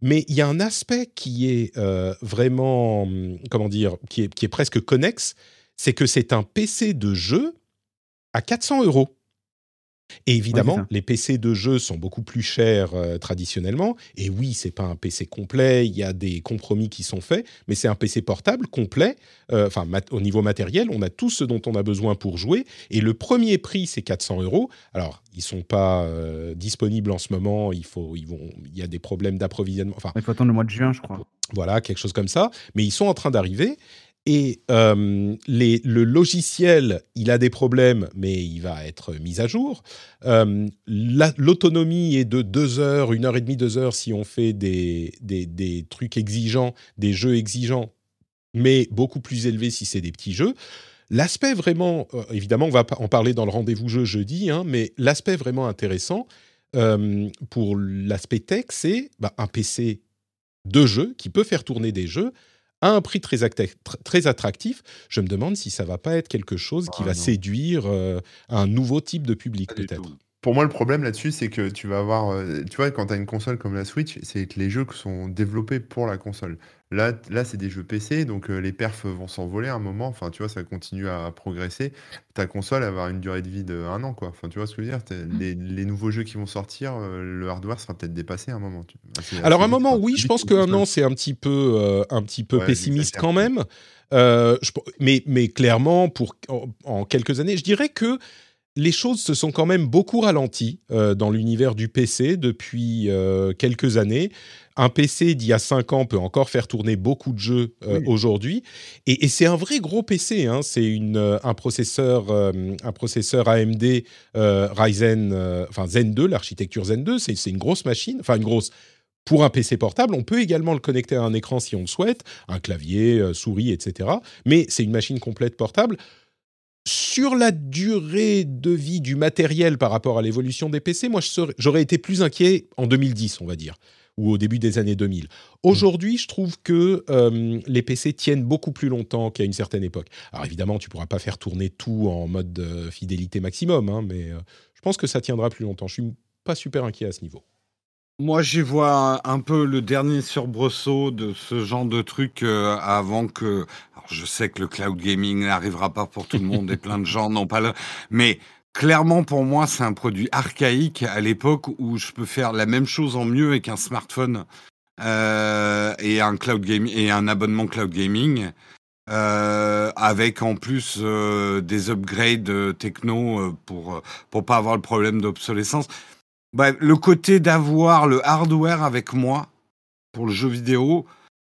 Speaker 1: mais il y a un aspect qui est euh, vraiment, hum, comment dire, qui est, qui est presque connexe, c'est que c'est un PC de jeu à 400 euros. Et évidemment, les PC de jeu sont beaucoup plus chers euh, traditionnellement. Et oui, c'est pas un PC complet, il y a des compromis qui sont faits, mais c'est un PC portable complet. euh, Enfin, au niveau matériel, on a tout ce dont on a besoin pour jouer. Et le premier prix, c'est 400 euros. Alors, ils sont pas euh, disponibles en ce moment. Il faut, ils vont, il y a des problèmes d'approvisionnement. Enfin,
Speaker 2: Il faut attendre le mois de juin je crois.
Speaker 1: voilà, quelque chose comme ça. Mais ils sont en train d'arriver. Et euh, le logiciel, il a des problèmes, mais il va être mis à jour. Euh, la- L'autonomie est de deux heures, une heure et demie, deux heures si on fait des, des, trucs exigeants, des jeux exigeants, mais beaucoup plus élevés si c'est des petits jeux. L'aspect vraiment, euh, évidemment, on va en parler dans le rendez-vous jeu jeudi, hein, mais l'aspect vraiment intéressant pour l'aspect tech, c'est bah, un PC de jeu qui peut faire tourner des jeux à un prix très, très attractif. Je me demande si ça va pas être quelque chose qui
Speaker 3: Ah,
Speaker 1: va
Speaker 3: non.
Speaker 1: séduire euh, un nouveau type de public peut-être.
Speaker 3: Pour moi, le problème là-dessus, c'est que tu vas avoir, euh, tu vois, quand tu as une console comme la Switch, c'est que les jeux qui sont développés pour la console. Là, là c'est des jeux PC, donc euh, les perfs vont s'envoler à un moment. Enfin, tu vois, ça continue à progresser. Ta console elle va avoir une durée de vie de un an, quoi. Enfin, tu vois ce que je veux dire? T'es- les, les nouveaux jeux qui vont sortir, euh, le hardware sera peut-être dépassé à un moment. assez-
Speaker 1: Alors à un moment, oui, je pense qu'un an c'est un petit peu, euh, un petit peu
Speaker 3: Ouais,
Speaker 1: pessimiste quand même. Je- mais, mais clairement, pour en, en quelques années, je dirais que les choses se sont quand même beaucoup ralenties euh, dans l'univers du PC depuis euh, quelques années. Un PC d'il y a 5 ans peut encore faire tourner beaucoup de jeux euh,
Speaker 3: Oui.
Speaker 1: aujourd'hui. Et, et c'est un vrai gros PC. hein. C'est une, euh, un, processeur, euh, un processeur AMD euh, Ryzen, enfin Zen 2, l'architecture Zen 2. C'est c'est une grosse machine, enfin une grosse. Pour un PC portable, on peut également le connecter à un écran si on le souhaite, un clavier, souris, etc. Mais c'est une machine complète portable. Sur la durée de vie du matériel par rapport à l'évolution des PC, moi je serais- j'aurais été plus inquiet en 2010, on va dire, ou au début des années 2000. Aujourd'hui, je trouve que euh, les PC tiennent beaucoup plus longtemps qu'à une certaine époque. Alors évidemment, tu pourras pas faire tourner tout en mode euh, fidélité maximum, hein, mais euh, je pense que ça tiendra plus longtemps. Je suis pas super inquiet à ce niveau.
Speaker 4: Moi, j'y vois un peu le dernier surbresaut de ce genre de truc avant que. Alors, je sais que le cloud gaming n'arrivera pas pour tout le monde et plein de gens n'ont pas le. Mais clairement, pour moi, c'est un produit archaïque à l'époque où je peux faire la même chose en mieux avec un smartphone euh, et un cloud gaming et un abonnement cloud gaming. euh, avec en plus euh, des upgrades techno pour pour pas avoir le problème d'obsolescence. Le côté d'avoir le hardware avec moi pour le jeu vidéo,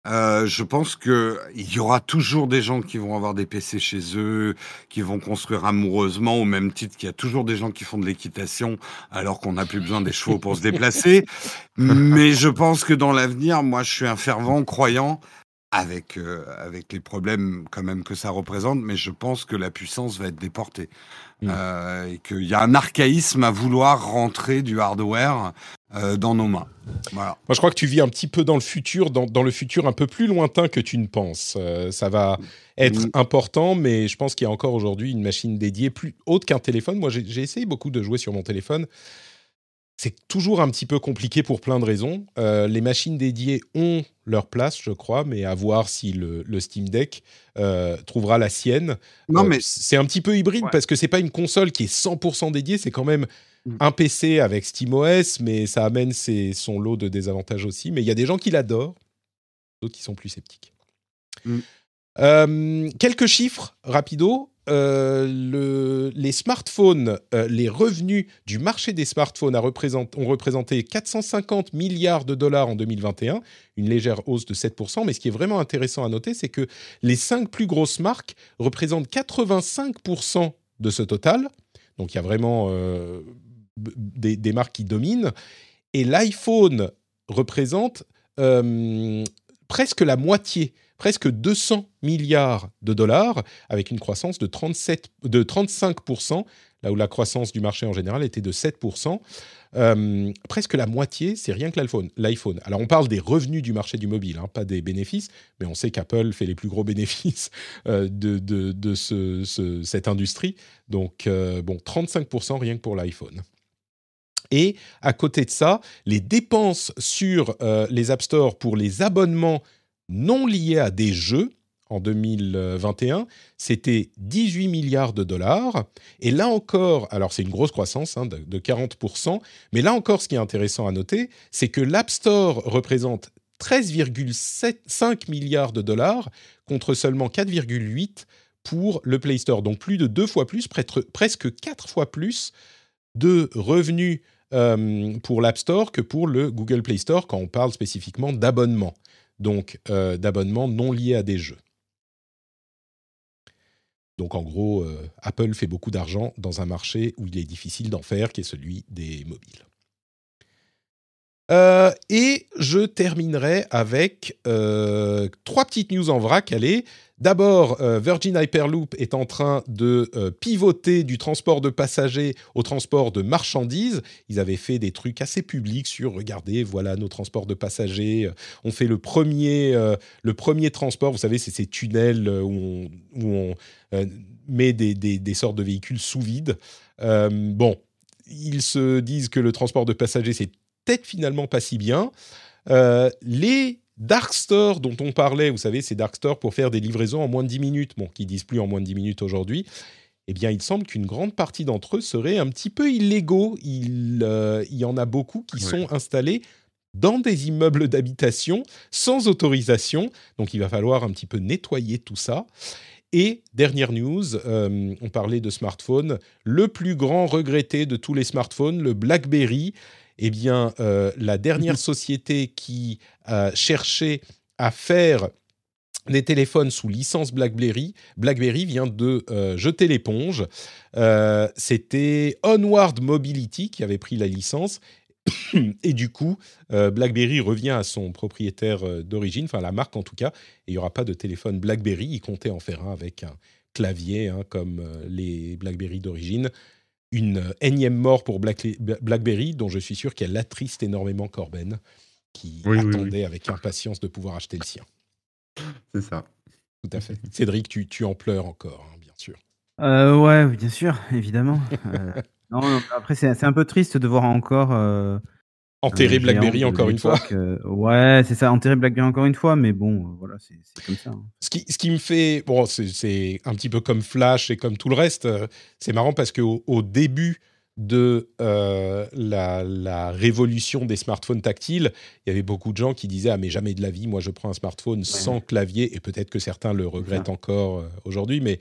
Speaker 4: euh, je pense que il y aura toujours des gens qui vont avoir des PC chez eux, qui vont construire amoureusement, au même titre qu'il y a toujours des gens qui font de l'équitation alors qu'on n'a plus besoin des chevaux pour se déplacer. Mais je pense que dans l'avenir, moi, je suis un fervent croyant avec euh, avec les problèmes quand même que ça représente, mais je pense que la puissance va être déportée
Speaker 1: Mm.
Speaker 4: Euh, et qu'il y a un archaïsme à vouloir rentrer du hardware euh, dans nos mains. Voilà.
Speaker 1: Moi, je crois que tu vis un petit peu dans le futur, dans, dans le futur un peu plus lointain que tu ne penses. Ça va être
Speaker 4: Mm.
Speaker 1: important, mais je pense qu'il y a encore aujourd'hui une machine dédiée plus haute qu'un téléphone. Moi, j'ai essayé beaucoup de jouer sur mon téléphone. C'est toujours un petit peu compliqué pour plein de raisons. Euh, les machines dédiées ont leur place, je crois, mais à voir si le, le Steam Deck euh, trouvera la sienne.
Speaker 4: Non,
Speaker 1: Euh,
Speaker 4: mais
Speaker 1: c'est un petit peu hybride
Speaker 2: Ouais.
Speaker 1: parce que c'est pas une console qui est 100% dédiée, c'est quand même
Speaker 4: Mm.
Speaker 1: un PC avec SteamOS, mais ça amène ses, son lot de désavantages aussi. Mais il y a des gens qui l'adorent, d'autres qui sont plus sceptiques.
Speaker 4: Mm.
Speaker 1: Quelques chiffres rapido. Euh, le- les smartphones, euh, les revenus du marché des smartphones ont représenté 450 milliards de dollars en 2021, une légère hausse de 7%. Mais ce qui est vraiment intéressant à noter, c'est que les cinq plus grosses marques représentent 85% de ce total. Donc il y a vraiment euh, des, marques qui dominent. Et l'iPhone représente presque la moitié, presque 200 milliards de dollars, avec une croissance de, 37, de 35%, là où la croissance du marché en général était de 7%. Euh, presque la moitié, c'est rien que l'iPhone. Alors on parle des revenus du marché du mobile, hein, pas des bénéfices, mais on sait qu'Apple fait les plus gros bénéfices euh, de, de, de ce- ce- cette industrie. Donc euh, bon, 35% rien que pour l'iPhone. Et à côté de ça, les dépenses sur les App Store pour les abonnements non liés à des jeux en 2021, c'était 18 milliards de dollars. Et là encore, alors c'est une grosse croissance hein, de, de 40%, mais là encore, ce qui est intéressant à noter, c'est que l'App Store représente 13,5 milliards de dollars contre seulement 4,8 pour le Play Store. Donc plus de deux fois plus, presque- presque quatre fois plus de revenus euh, pour l'App Store que pour le Google Play Store quand on parle spécifiquement d'abonnement. Donc euh, d'abonnement non lié à des jeux. Donc en gros, euh, Apple fait beaucoup d'argent dans un marché où il est difficile d'en faire, qui est celui des mobiles. Euh, et je terminerai avec trois petites news en vrac. Allez, d'abord, euh, Virgin Hyperloop est en train de euh, pivoter du transport de passagers au transport de marchandises. Ils avaient fait des trucs assez publics sur, regardez, voilà nos transports de passagers. Euh, On fait le premier, le premier transport. Vous savez, c'est ces tunnels où on, met des, sortes de véhicules sous vide. Bon, ils se disent que le transport de passagers, c'est peut-être finalement pas si bien. Les dark stores dont on parlait, vous savez, ces dark stores pour faire des livraisons en moins de 10 minutes, bon, qui disent plus en moins de 10 minutes aujourd'hui, eh bien, il semble qu'une grande partie d'entre eux seraient un petit peu illégaux. Il, euh, il y en a beaucoup qui
Speaker 3: Oui.
Speaker 1: sont installés dans des immeubles d'habitation sans autorisation. Donc, il va falloir un petit peu nettoyer tout ça. Et dernière news, euh, on parlait de smartphone. Le plus grand regretté de tous les smartphones, le BlackBerry, eh bien, euh, la dernière société qui a cherché à faire des téléphones sous licence BlackBerry, BlackBerry vient de euh, jeter l'éponge. Euh, C'était Onward Mobility qui avait pris la licence. Et du coup, BlackBerry revient à son propriétaire d'origine, enfin la marque en tout cas, et il n'y aura pas de téléphone BlackBerry. Il comptait en faire un avec un clavier, hein, comme les BlackBerry d'origine. Une énième mort pour Black- BlackBerry, dont je suis sûr qu'elle attriste énormément Corben, qui
Speaker 3: Oui, oui, oui.
Speaker 1: attendait avec impatience de pouvoir acheter le sien.
Speaker 3: C'est ça.
Speaker 1: Tout à fait. Cédric, tu, tu en pleures encore, hein, bien sûr.
Speaker 2: Euh, ouais, bien sûr, évidemment. Euh, non, non, après, c'est c'est un peu triste de voir encore. euh,
Speaker 1: Enterrer BlackBerry encore une fois.
Speaker 2: euh, ouais, c'est ça, enterrer BlackBerry encore une fois, mais bon, euh, voilà, c'est comme ça. hein.
Speaker 1: Ce qui, ce qui me fait, bon, c'est- un petit peu comme Flash et comme tout le reste. euh, C'est marrant parce qu'au au début de euh, la, la, révolution des smartphones tactiles, il y avait beaucoup de gens qui disaient ah mais jamais de la vie, moi je prends un smartphone sans clavier et peut-être que certains le regrettent encore aujourd'hui, mais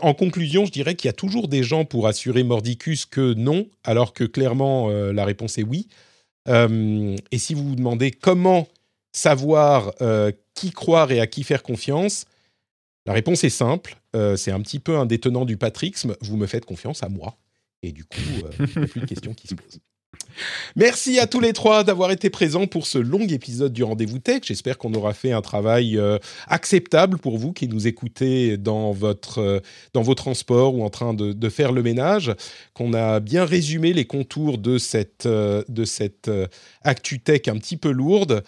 Speaker 1: en conclusion, je dirais qu'il y a toujours des gens pour assurer mordicus que non, alors que clairement euh, la réponse est oui. et si vous vous demandez comment savoir qui croire et à qui faire confiance, la réponse est simple. c'est un petit peu un détenant du patrixme. Vous me faites confiance à moi. Et du coup, euh, il n'y a plus de questions qui se posent. Merci à tous les trois d'avoir été présents pour ce long épisode du Rendez-vous Tech. J'espère qu'on aura fait un travail euh, acceptable pour vous qui nous écoutez dans, votre, euh, dans vos transports ou en train de, faire le ménage, qu'on a bien résumé les contours de cette, de cette Actu Tech un petit peu lourde.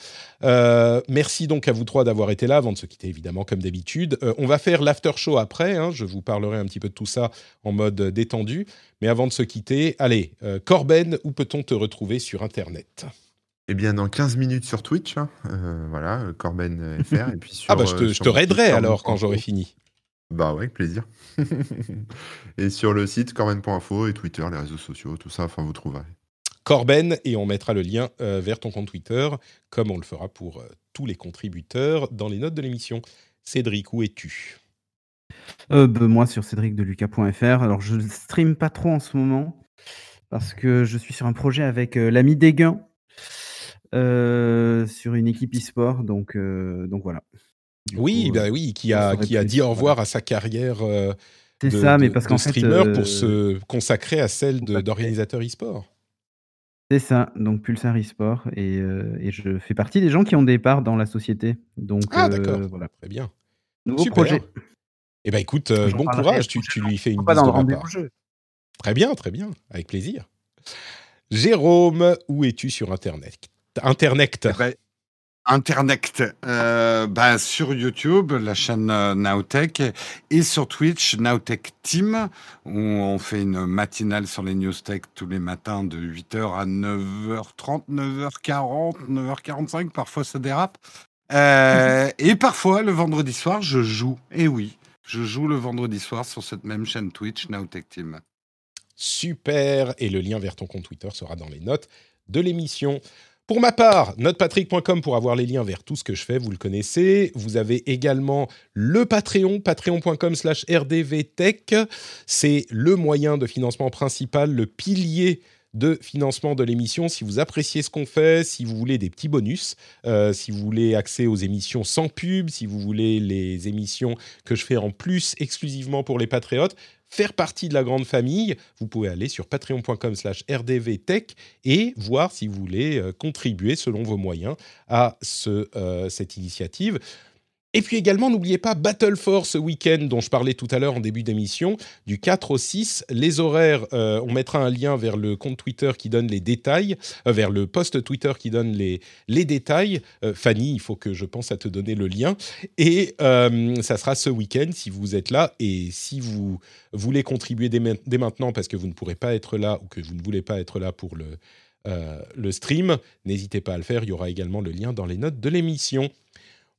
Speaker 1: merci donc à vous trois d'avoir été là avant de se quitter évidemment comme d'habitude. on va faire l'after show après. Hein. je vous parlerai un petit peu de tout ça en mode détendu. Mais avant de se quitter, allez, euh, Corben, où peut-on te retrouver sur Internet?
Speaker 3: Eh bien, dans 15 minutes sur Twitch, hein, euh, voilà, Corben FR. et puis
Speaker 1: ah, bah, je te, euh, je te raiderai alors quand j'aurai fini.
Speaker 3: Bah ouais, avec plaisir. et sur le site corben.info et Twitter, les réseaux sociaux, tout ça, enfin, vous trouverez.
Speaker 1: Corben, et on mettra le lien vers ton compte Twitter, comme on le fera pour tous les contributeurs dans les notes de l'émission. Cédric, où es-tu?
Speaker 2: Euh, bah, moi sur cédricdeluca.fr. Alors je stream pas trop en ce moment parce que je suis sur un projet avec euh, l'ami euh, sur une équipe e-sport, donc, donc voilà.
Speaker 1: oui, bah oui, qui a, qui a dit au revoir à sa carrière
Speaker 2: C'est ça, mais parce qu'en
Speaker 1: streamer pour se consacrer à celle d'organisateur e-sport.
Speaker 2: C'est ça, donc Pulsar e-sport et, et, je fais partie des gens qui ont des parts dans la société. Donc,
Speaker 1: ah d'accord, voilà. très bien.
Speaker 2: Nouveau projet.
Speaker 1: Eh bien, écoute, euh, bon courage, tu, tu, lui fais une bise dans le jeu. Très bien, très bien, avec plaisir. Jérôme, où es-tu sur Internet Internet?
Speaker 4: Eh ben, Internet, euh, bah, sur YouTube, la chaîne euh, Nowtech, et sur Twitch, Nowtech Team, où on fait une matinale sur les news tech tous les matins de 8h à 9h30, 9h40, 9h45, parfois ça dérape. et parfois, le vendredi soir, je joue. Et oui, je joue le vendredi soir sur cette même chaîne Twitch, Nowtech Team.
Speaker 1: Super Et le lien vers ton compte Twitter sera dans les notes de l'émission. Pour ma part, notepatrick.com pour avoir les liens vers tout ce que je fais, vous le connaissez. Vous avez également le Patreon, patreon.com slash rdvtech. C'est le moyen de financement principal, le pilier de financement de l'émission. Si vous appréciez ce qu'on fait, si vous voulez des petits bonus, euh, si vous voulez accès aux émissions sans pub, si vous voulez les émissions que je fais en plus exclusivement pour les patriotes, faire partie de la grande famille, vous pouvez aller sur patreon.com slash rdvtech et voir si vous voulez euh, contribuer selon vos moyens à euh, cette initiative. Et puis également, n'oubliez pas Battle Force Weekend dont je parlais tout à l'heure en début d'émission, du 4 au 6. Les horaires, euh, on mettra un lien vers le compte Twitter qui donne les détails, euh, vers le post Twitter qui donne les, les détails. Euh, Fanny, il faut que je pense à te donner le lien. Et ça sera ce week-end si vous êtes là. Et si vous voulez contribuer dès, dès, maintenant parce que vous ne pourrez pas être là ou que vous ne voulez pas être là pour le, le stream, n'hésitez pas à le faire. Il y aura également le lien dans les notes de l'émission.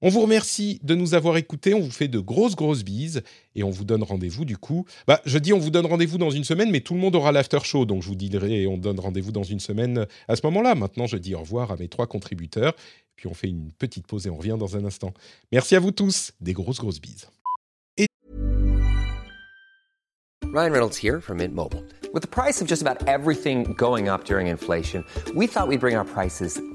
Speaker 1: On vous remercie de nous avoir écoutés. On vous fait de grosses, grosses bises. Et on vous donne rendez-vous, du coup. Bah, je dis on vous donne rendez-vous dans une semaine, mais tout le monde aura l'after show. Donc, je vous dirai, on donne rendez-vous dans une semaine à ce moment-là. Maintenant, je dis au revoir à mes trois contributeurs. Puis, on fait une petite pause et on revient dans un instant. Merci à vous tous. Des grosses, grosses bises. Ryan Reynolds here from Mint Mobile. With the price of just about everything going up during inflation, we thought we'd bring our prices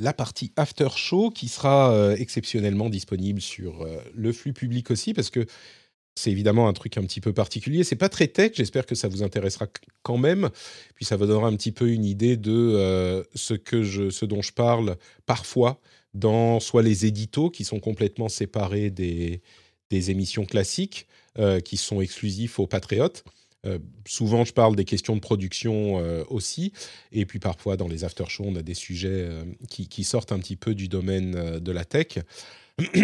Speaker 1: la partie after show qui sera euh, exceptionnellement disponible sur euh, le flux public aussi parce que c'est évidemment un truc un petit peu particulier. C'est pas très tech, j'espère que ça vous intéressera quand même. Puis ça vous donnera un petit peu une idée de euh, ce, que je, ce dont je parle parfois dans soit les éditos qui sont complètement séparés des, des émissions classiques, qui sont exclusifs aux patriotes, souvent, je parle des questions de production aussi. Et puis parfois, dans les after-shows, on a des sujets qui, qui, sortent un petit peu du domaine de la tech.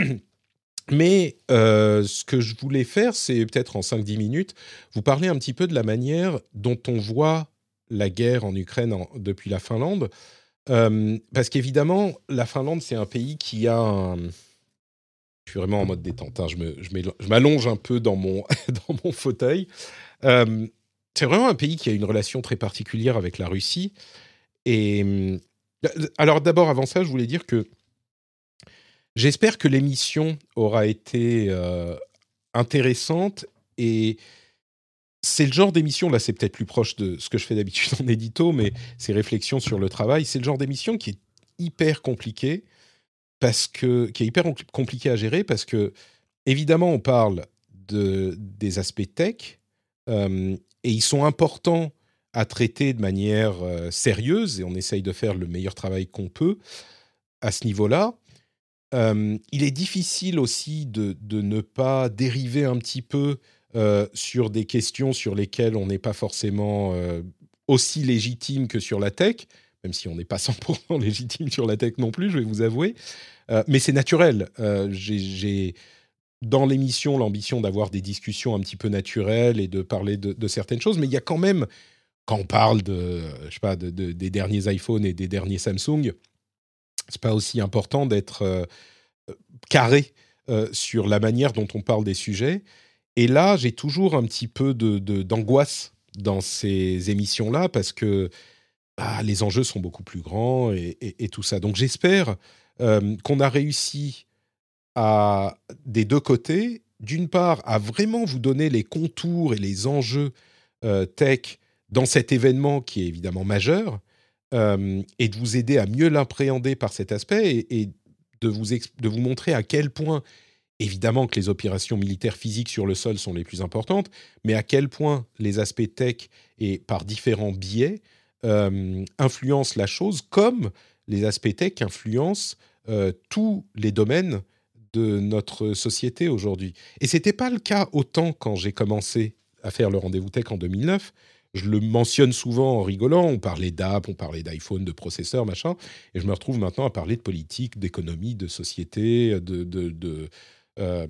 Speaker 1: Mais ce que je voulais faire, c'est peut-être en 5-10 minutes, vous parler un petit peu de la manière dont on voit la guerre en Ukraine depuis la Finlande. parce qu'évidemment, la Finlande, c'est un pays qui a un... Je suis vraiment en mode détente, hein, je m'allonge un peu dans mon, dans mon fauteuil. c'est vraiment un pays qui a une relation très particulière avec la Russie. Et alors d'abord, avant ça, je voulais dire que j'espère que l'émission aura été intéressante et c'est le genre d'émission, là c'est peut-être plus proche de ce que je fais d'habitude en édito, mais ces réflexions sur le travail, c'est le genre d'émission qui est hyper compliqué, parce que, qui est hyper compliqué à gérer, parce que évidemment on parle de, des aspects tech, euh, et ils sont importants à traiter de manière euh, sérieuse, et on essaye de faire le meilleur travail qu'on peut à ce niveau-là. Euh, il est difficile aussi de, de, ne pas dériver un petit peu sur des questions sur lesquelles on n'est pas forcément aussi légitime que sur la tech, même si on n'est pas 100% légitime sur la tech non plus, je vais vous avouer. Euh, mais c'est naturel. J'ai dans l'émission l'ambition d'avoir des discussions un petit peu naturelles et de parler de, certaines choses, mais il y a quand même, quand on parle de, je sais pas, des derniers iPhones et des derniers Samsung, c'est pas aussi important d'être carré sur la manière dont on parle des sujets. Et là, j'ai toujours un petit peu d'angoisse dans ces émissions-là parce que ah, les enjeux sont beaucoup plus grands et, tout ça. Donc j'espère euh, qu'on a réussi à, des deux côtés, d'une part, à vraiment vous donner les contours et les enjeux euh, tech dans cet événement qui est évidemment majeur, euh, et de vous aider à mieux l'appréhender par cet aspect et, et de, vous de vous montrer à quel point Évidemment que les opérations militaires physiques sur le sol sont les plus importantes, mais à quel point les aspects tech et par différents biais euh, influencent la chose, comme les aspects tech influencent euh, tous les domaines de notre société aujourd'hui. Et ce n'était pas le cas autant quand j'ai commencé à faire le rendez-vous tech en 2009. Je le mentionne souvent en rigolant. On parlait d'app, on parlait d'iPhone, de processeurs, machin. Et je me retrouve maintenant à parler de politique, d'économie, de société, de, de, euh,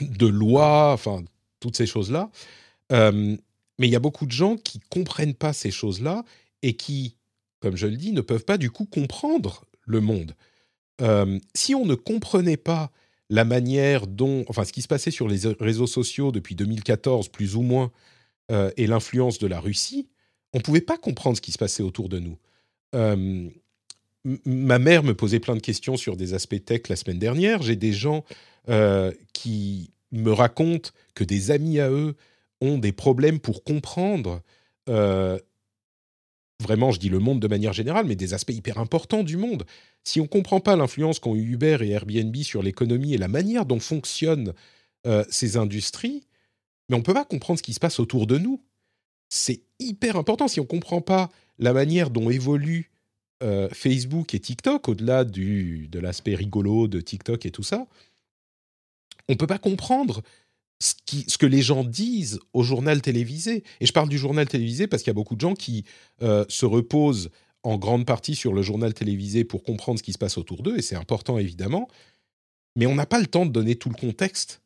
Speaker 1: de loi, enfin, toutes ces choses-là. Euh, mais il y a beaucoup de gens qui comprennent pas ces choses-là et qui, comme je le dis, ne peuvent pas du coup comprendre le monde. Si on ne comprenait pas la manière dont, enfin, ce qui se passait sur les réseaux sociaux depuis 2014, plus ou moins, et l'influence de la Russie, on ne pouvait pas comprendre ce qui se passait autour de nous. ma mère me posait plein de questions sur des aspects tech la semaine dernière. J'ai des gens qui me racontent que des amis à eux ont des problèmes pour comprendre, euh, vraiment, je dis le monde de manière générale, mais des aspects hyper importants du monde. Si on ne comprend pas l'influence qu'ont eu Uber et Airbnb sur l'économie et la manière dont fonctionnent euh, ces industries, mais on ne peut pas comprendre ce qui se passe autour de nous. C'est hyper important. Si on ne comprend pas la manière dont évoluent Facebook et TikTok, au-delà de l'aspect rigolo de TikTok et tout ça, on ne peut pas comprendre ce, que les gens disent au journal télévisé. Et je parle du journal télévisé parce qu'il y a beaucoup de gens qui euh, se reposent en grande partie sur le journal télévisé pour comprendre ce qui se passe autour d'eux, et c'est important évidemment, mais on n'a pas le temps de donner tout le contexte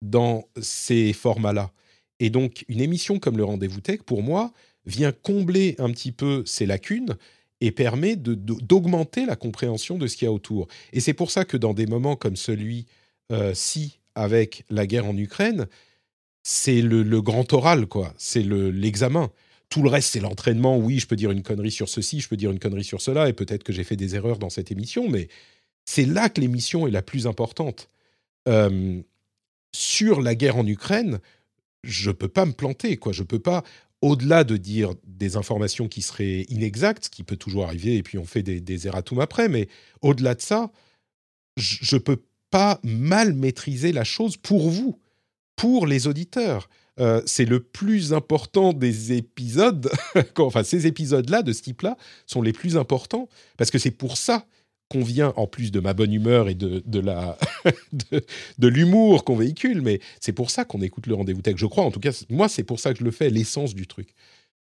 Speaker 1: dans ces formats-là. Et donc, une émission comme le Rendez-vous Tech, pour moi, vient combler un petit peu ces lacunes et permet d'augmenter la compréhension de ce qu'il y a autour. Et c'est pour ça que dans des moments comme celui-ci, avec la guerre en Ukraine, c'est le, grand oral, quoi. C'est l'examen. Tout le reste, c'est l'entraînement. Oui, je peux dire une connerie sur ceci, je peux dire une connerie sur cela, et peut-être que j'ai fait des erreurs dans cette émission, mais c'est là que l'émission est la plus importante. Euh, sur la guerre en Ukraine, je peux pas me planter, quoi. Je peux pas, au-delà de dire des informations qui seraient inexactes, ce qui peut toujours arriver, et puis on fait des, des erratums après, mais au-delà de ça, je peux pas mal maîtriser la chose pour vous, pour les auditeurs. Euh, c'est le plus important des épisodes. enfin, ces épisodes-là, de ce type-là, sont les plus importants parce que c'est pour ça convient, en plus de ma bonne humeur et de, de la de, de l'humour qu'on véhicule, mais c'est pour ça qu'on écoute le rendez-vous tech. Je crois, en tout cas, moi, c'est pour ça que je le fais, l'essence du truc.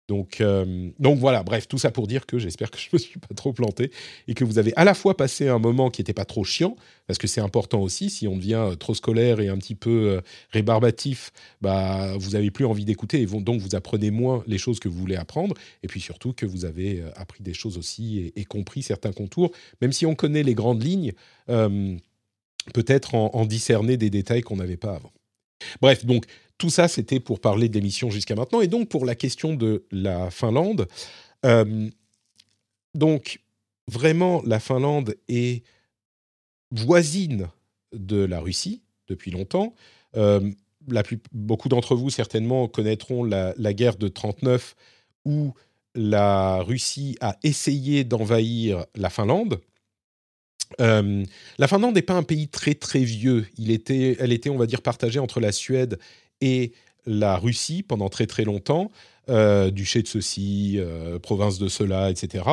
Speaker 1: Donc, euh, donc voilà, bref, tout ça pour dire que j'espère que je me suis pas trop planté et que vous avez à la fois passé un moment qui n'était pas trop chiant, parce que c'est important aussi, si on devient trop scolaire et un petit peu euh, rébarbatif, bah, vous avez plus envie d'écouter et donc vous apprenez moins les choses que vous voulez apprendre, et puis surtout que vous avez euh, appris des choses aussi et, compris certains contours, même si on connaît les grandes lignes, euh, peut-être en, en discerner des détails qu'on n'avait pas avant. Bref, donc tout ça, c'était pour parler de l'émission jusqu'à maintenant. Et donc, pour la question de la Finlande, euh, donc, vraiment, la Finlande est voisine de la Russie depuis longtemps. Euh, beaucoup d'entre vous, certainement, connaîtront la, la guerre de 39 où la Russie a essayé d'envahir la Finlande. Euh, la Finlande n'est pas un pays très très vieux. Il était, elle était, on va dire, partagée entre la Suède et la Russie pendant très très longtemps, euh, duché de ceci, euh, province de cela, etc.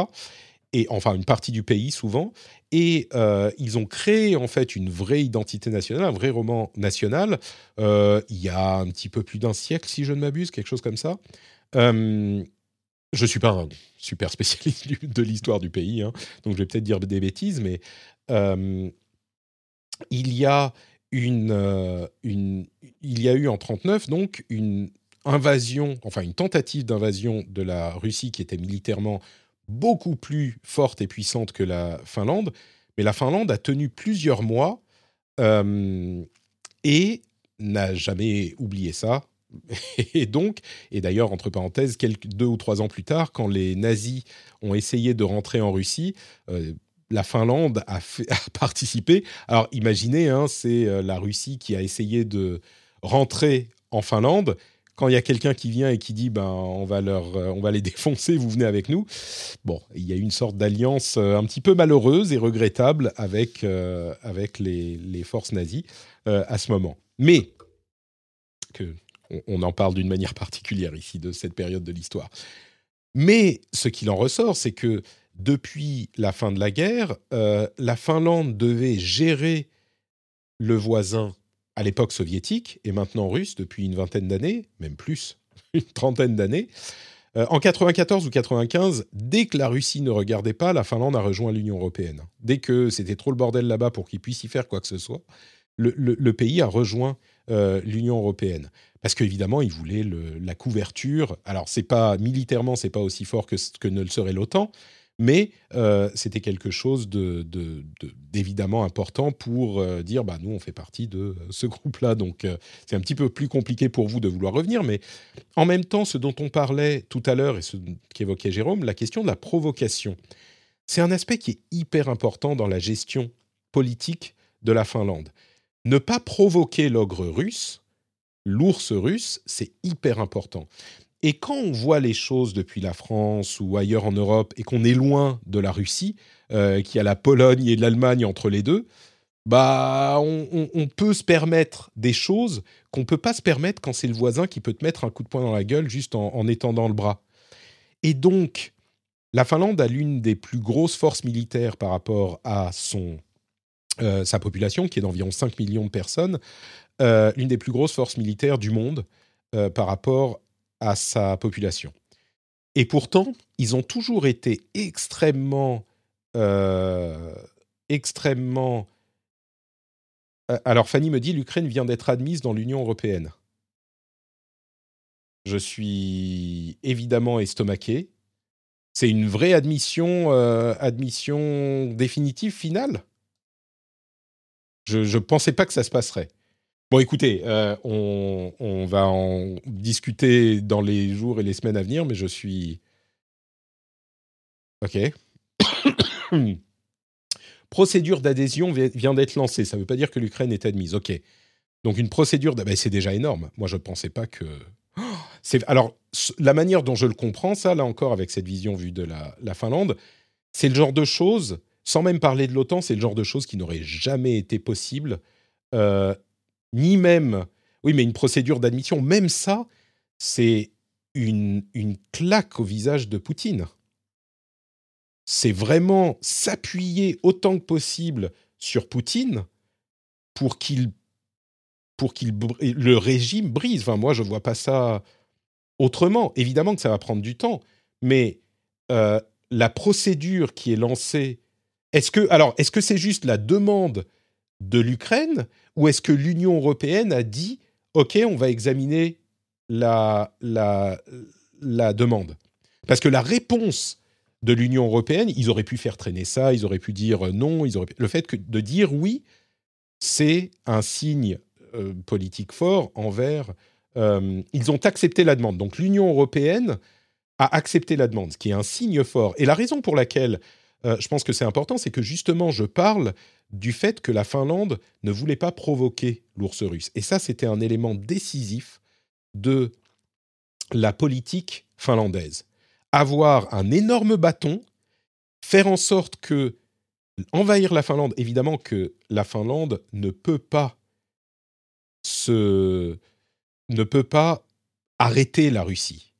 Speaker 1: Et enfin une partie du pays souvent. Et euh, ils ont créé en fait une vraie identité nationale, un vrai roman national. euh, il y a un petit peu plus d'un siècle, si je ne m'abuse, quelque chose comme ça. Je suis pas un super spécialiste de l'histoire du pays, hein, donc je vais peut-être dire des bêtises, mais il y a euh, une, il y a eu en 39 donc une invasion, enfin une tentative d'invasion de la Russie qui était militairement beaucoup plus forte et puissante que la Finlande, mais la Finlande a tenu plusieurs mois euh, et n'a jamais oublié ça. Et donc, et d'ailleurs, entre parenthèses, deux ou trois ans plus tard, quand les nazis ont essayé de rentrer en Russie, euh, la Finlande a, a participé. Alors imaginez, hein, c'est euh, la Russie qui a essayé de rentrer en Finlande. Quand il y a quelqu'un qui vient et qui dit ben on va leur euh, on va les défoncer, vous venez avec nous. Bon, il y a une sorte d'alliance euh, un petit peu malheureuse et regrettable avec avec les, forces nazies à ce moment. Mais que on, on en parle d'une manière particulière ici de cette période de l'histoire. Mais ce qu'il en ressort, c'est que depuis la fin de la guerre, euh, la Finlande devait gérer le voisin à l'époque soviétique et maintenant russe depuis une vingtaine d'années, même plus, une trentaine d'années. Euh, en 94 ou 95, dès que la Russie ne regardait pas, la Finlande a rejoint l'Union européenne. Dès que c'était trop le bordel là-bas pour qu'ils puissent y faire quoi que ce soit, le, pays a rejoint euh, l'Union européenne parce qu'évidemment, ils voulaient le- la couverture. Alors, c'est pas militairement, c'est pas aussi fort que ne le serait l'OTAN, mais euh, c'était quelque chose de, de- de- d'évidemment important pour euh, dire, bah nous, on fait partie de euh, ce groupe-là. Donc, c'est un petit peu plus compliqué pour vous de vouloir revenir, mais en même temps, ce dont on parlait tout à l'heure et ce qu'évoquait Jérôme, la question de la provocation, c'est un aspect qui est hyper important dans la gestion politique de la Finlande. Ne pas provoquer l'ogre russe, l'ours russe, c'est hyper important. Et quand on voit les choses depuis la France ou ailleurs en Europe et qu'on est loin de la Russie, euh, qui a la Pologne et l'Allemagne entre les deux, bah on, peut se permettre des choses qu'on peut pas se permettre quand c'est le voisin qui peut te mettre un coup de poing dans la gueule juste en, en étendant le bras. Et donc, la Finlande a l'une des plus grosses forces militaires par rapport à son, euh, sa population, qui est d'environ 5 millions de personnes, euh, l'une des plus grosses forces militaires du monde euh, par rapport à sa population. Et pourtant, ils ont toujours été extrêmement, euh, extrêmement. Euh, Alors Fanny me dit, l'Ukraine vient d'être admise dans l'Union européenne. Je suis évidemment estomaqué. C'est une vraie admission, euh, admission définitive, finale? Je ne pensais pas que ça se passerait. Bon, écoutez, euh, on, va en discuter dans les jours et les semaines à venir, mais je suis... Ok. procédure d'adhésion vi- vient d'être lancée. Ça ne veut pas dire que l'Ukraine est admise. Ok. Donc une procédure, ben, c'est déjà énorme. Moi, je ne pensais pas que... C'est alors la manière dont je le comprends, ça, là encore, avec cette vision vue de la, la Finlande, c'est le genre de choses, sans même parler de l'OTAN, c'est le genre de choses qui n'aurait jamais été possible, euh, ni même, oui, mais une procédure d'admission, même ça, c'est une, une claque au visage de Poutine. c'est vraiment s'appuyer autant que possible sur Poutine pour qu'il pour qu'il le régime brise. Enfin, moi, je vois pas ça autrement. Évidemment que ça va prendre du temps, mais euh, la procédure qui est lancée, est-ce que alors est-ce que c'est juste la demande de l'Ukraine ou est-ce que l'Union européenne a dit OK, on va examiner la, la, demande? Parce que la réponse de l'Union européenne, ils auraient pu faire traîner ça, ils auraient pu dire non, ils auraient le fait que de dire oui, c'est un signe euh, politique fort envers. Euh, ils ont accepté la demande. Donc l'Union européenne a accepté la demande, ce qui est un signe fort. Et la raison pour laquelle euh, je pense que c'est important, c'est que justement, je parle du fait que la Finlande ne voulait pas provoquer l'ours russe. Et ça, c'était un élément décisif de la politique finlandaise. Avoir un énorme bâton, faire en sorte que envahir la Finlande, évidemment que la Finlande ne peut pas se ne peut pas arrêter la Russie.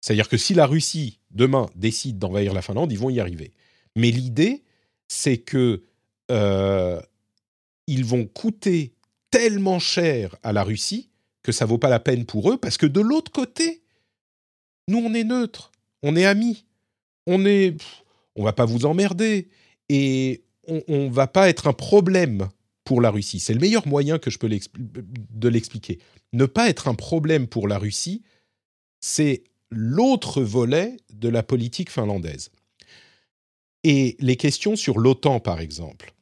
Speaker 1: C'est-à-dire que si la Russie demain décide d'envahir la Finlande, ils vont y arriver. Mais l'idée, c'est que euh, ils vont coûter tellement cher à la Russie que ça vaut pas la peine pour eux, parce que de l'autre côté, nous on est neutre, on est amis, on est, on va pas vous emmerder et on, on va pas être un problème pour la Russie. C'est le meilleur moyen que je peux de l'expliquer. Ne pas être un problème pour la Russie, c'est l'autre volet de la politique finlandaise. Et les questions sur l'OTAN, par exemple.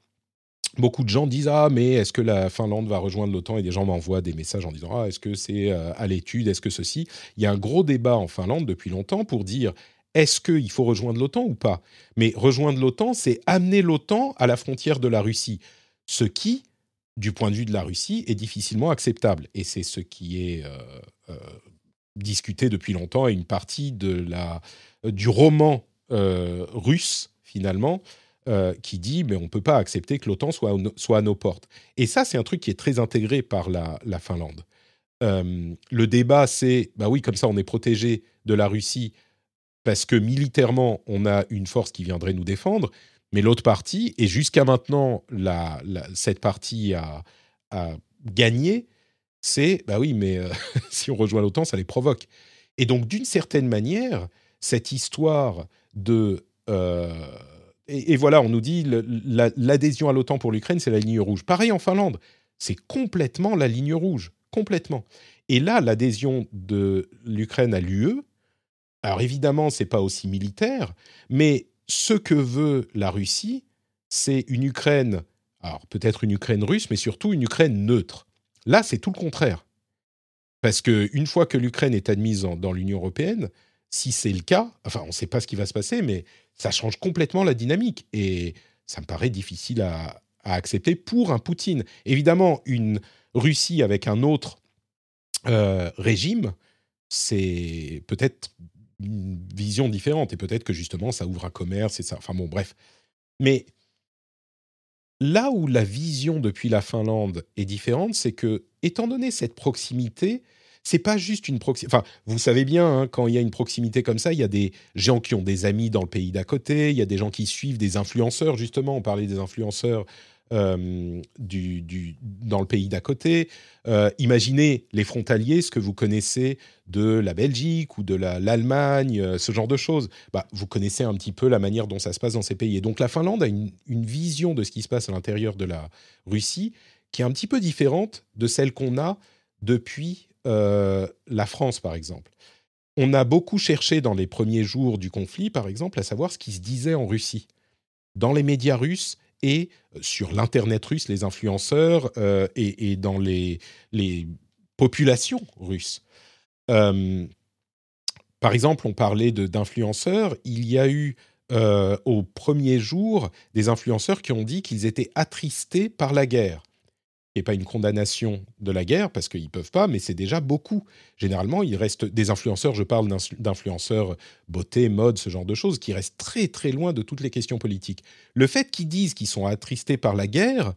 Speaker 1: Beaucoup de gens disent Ah, mais est-ce que la Finlande va rejoindre l'OTAN? Et des gens m'envoient des messages en disant Ah, est-ce que c'est euh, à l'étude? Est-ce que ceci? Il y a un gros débat en Finlande depuis longtemps pour dire est-ce qu'il faut rejoindre l'OTAN ou pas? Mais rejoindre l'OTAN, c'est amener l'OTAN à la frontière de la Russie. Ce qui, du point de vue de la Russie, est difficilement acceptable. Et c'est ce qui est euh, euh, discuté depuis longtemps et une partie de la, du roman russe, finalement, qui dit mais on ne peut pas accepter que l'OTAN soit, soit à nos portes. Et ça, c'est un truc qui est très intégré par la, la Finlande. le débat, c'est bah oui, comme ça, on est protégé de la Russie parce que militairement, on a une force qui viendrait nous défendre. Mais l'autre partie, et jusqu'à maintenant, la, cette partie a, gagné, c'est, bah oui, mais euh, si on rejoint l'OTAN, ça les provoque. Et donc, d'une certaine manière, cette histoire de... Euh, et, voilà, on nous dit l'adhésion à l'OTAN pour l'Ukraine, c'est la ligne rouge. Pareil en Finlande, c'est complètement la ligne rouge, complètement. Et là, l'adhésion de l'Ukraine à l'UE, alors évidemment, c'est pas aussi militaire, mais ce que veut la Russie, c'est une Ukraine, alors peut-être une Ukraine russe, mais surtout une Ukraine neutre. Là, c'est tout le contraire. Parce qu'une fois que l'Ukraine est admise dans l'Union européenne, si c'est le cas, enfin, on ne sait pas ce qui va se passer, mais ça change complètement la dynamique. Et ça me paraît difficile à, accepter pour un Poutine. Évidemment, une Russie avec un autre euh, régime, c'est peut-être une vision différente. Et peut-être que justement, ça ouvre un commerce et ça. Enfin bon, bref. Mais là où la vision depuis la Finlande est différente, c'est que, étant donné cette proximité, c'est pas juste une proximité. Enfin, vous savez bien, hein, quand il y a une proximité comme ça, il y a des gens qui ont des amis dans le pays d'à côté, il y a des gens qui suivent des influenceurs, justement. On parlait des influenceurs euh, du, dans le pays d'à côté. Euh, imaginez les frontaliers, ce que vous connaissez de la Belgique ou de l'Allemagne, euh, ce genre de choses. Bah, vous connaissez un petit peu la manière dont ça se passe dans ces pays. Et donc la Finlande a une vision de ce qui se passe à l'intérieur de la Russie qui est un petit peu différente de celle qu'on a depuis la France, par exemple. On a beaucoup cherché dans les premiers jours du conflit, par exemple, à savoir ce qui se disait en Russie. Dans les médias russes, et euh, sur l'Internet russe, les influenceurs euh, et, dans les, populations russes. Euh, par exemple, on parlait d'influenceurs. Il y a eu au premier jour des influenceurs qui ont dit qu'ils étaient attristés par la guerre pas une condamnation de la guerre, parce qu'ils ne peuvent pas, mais c'est déjà beaucoup. Généralement, il reste des influenceurs, je parle d'influenceurs beauté, mode, ce genre de choses, qui restent très très loin de toutes les questions politiques. Le fait qu'ils disent qu'ils sont attristés par la guerre,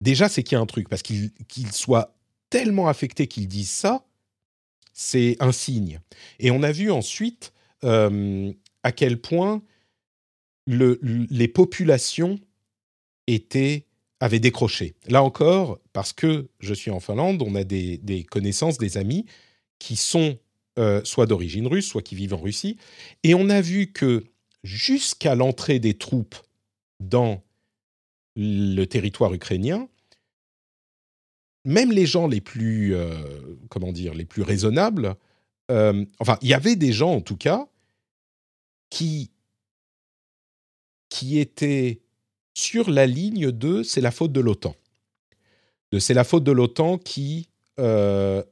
Speaker 1: déjà c'est qu'il y a un truc, parce qu'ils soient tellement affectés qu'ils disent ça, c'est un signe. Et on a vu ensuite euh, à quel point le, les populations étaient avaient décroché. Là encore, parce que je suis en Finlande, on a des, des connaissances, des amis qui sont euh, soit d'origine russe, soit qui vivent en Russie, et on a vu que jusqu'à l'entrée des troupes dans le territoire ukrainien, même les gens les plus, euh, comment dire, les plus raisonnables, euh, enfin, il y avait des gens en tout cas qui qui étaient sur la ligne de c'est la faute de l'OTAN. C'est la faute de l'OTAN qui euh,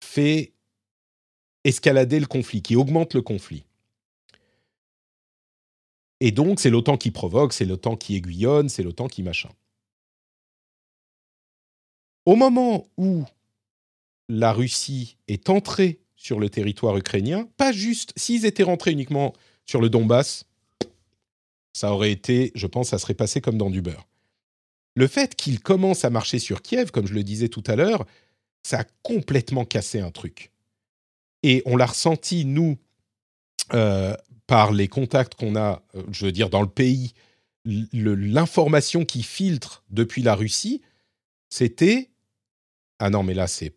Speaker 1: fait escalader le conflit, qui augmente le conflit. Et donc, c'est l'OTAN qui provoque, c'est l'OTAN qui aiguillonne, c'est l'OTAN qui machin. Au moment où la Russie est entrée sur le territoire ukrainien, pas juste, s'ils étaient rentrés uniquement sur le Donbass, ça aurait été, je pense, ça serait passé comme dans du beurre. Le fait qu'il commence à marcher sur Kiev, comme je le disais tout à l'heure, ça a complètement cassé un truc. Et on l'a ressenti, nous, euh, par les contacts qu'on a, euh, je veux dire, dans le pays, l'information qui filtre depuis la Russie, c'était ah non, mais là, c'est.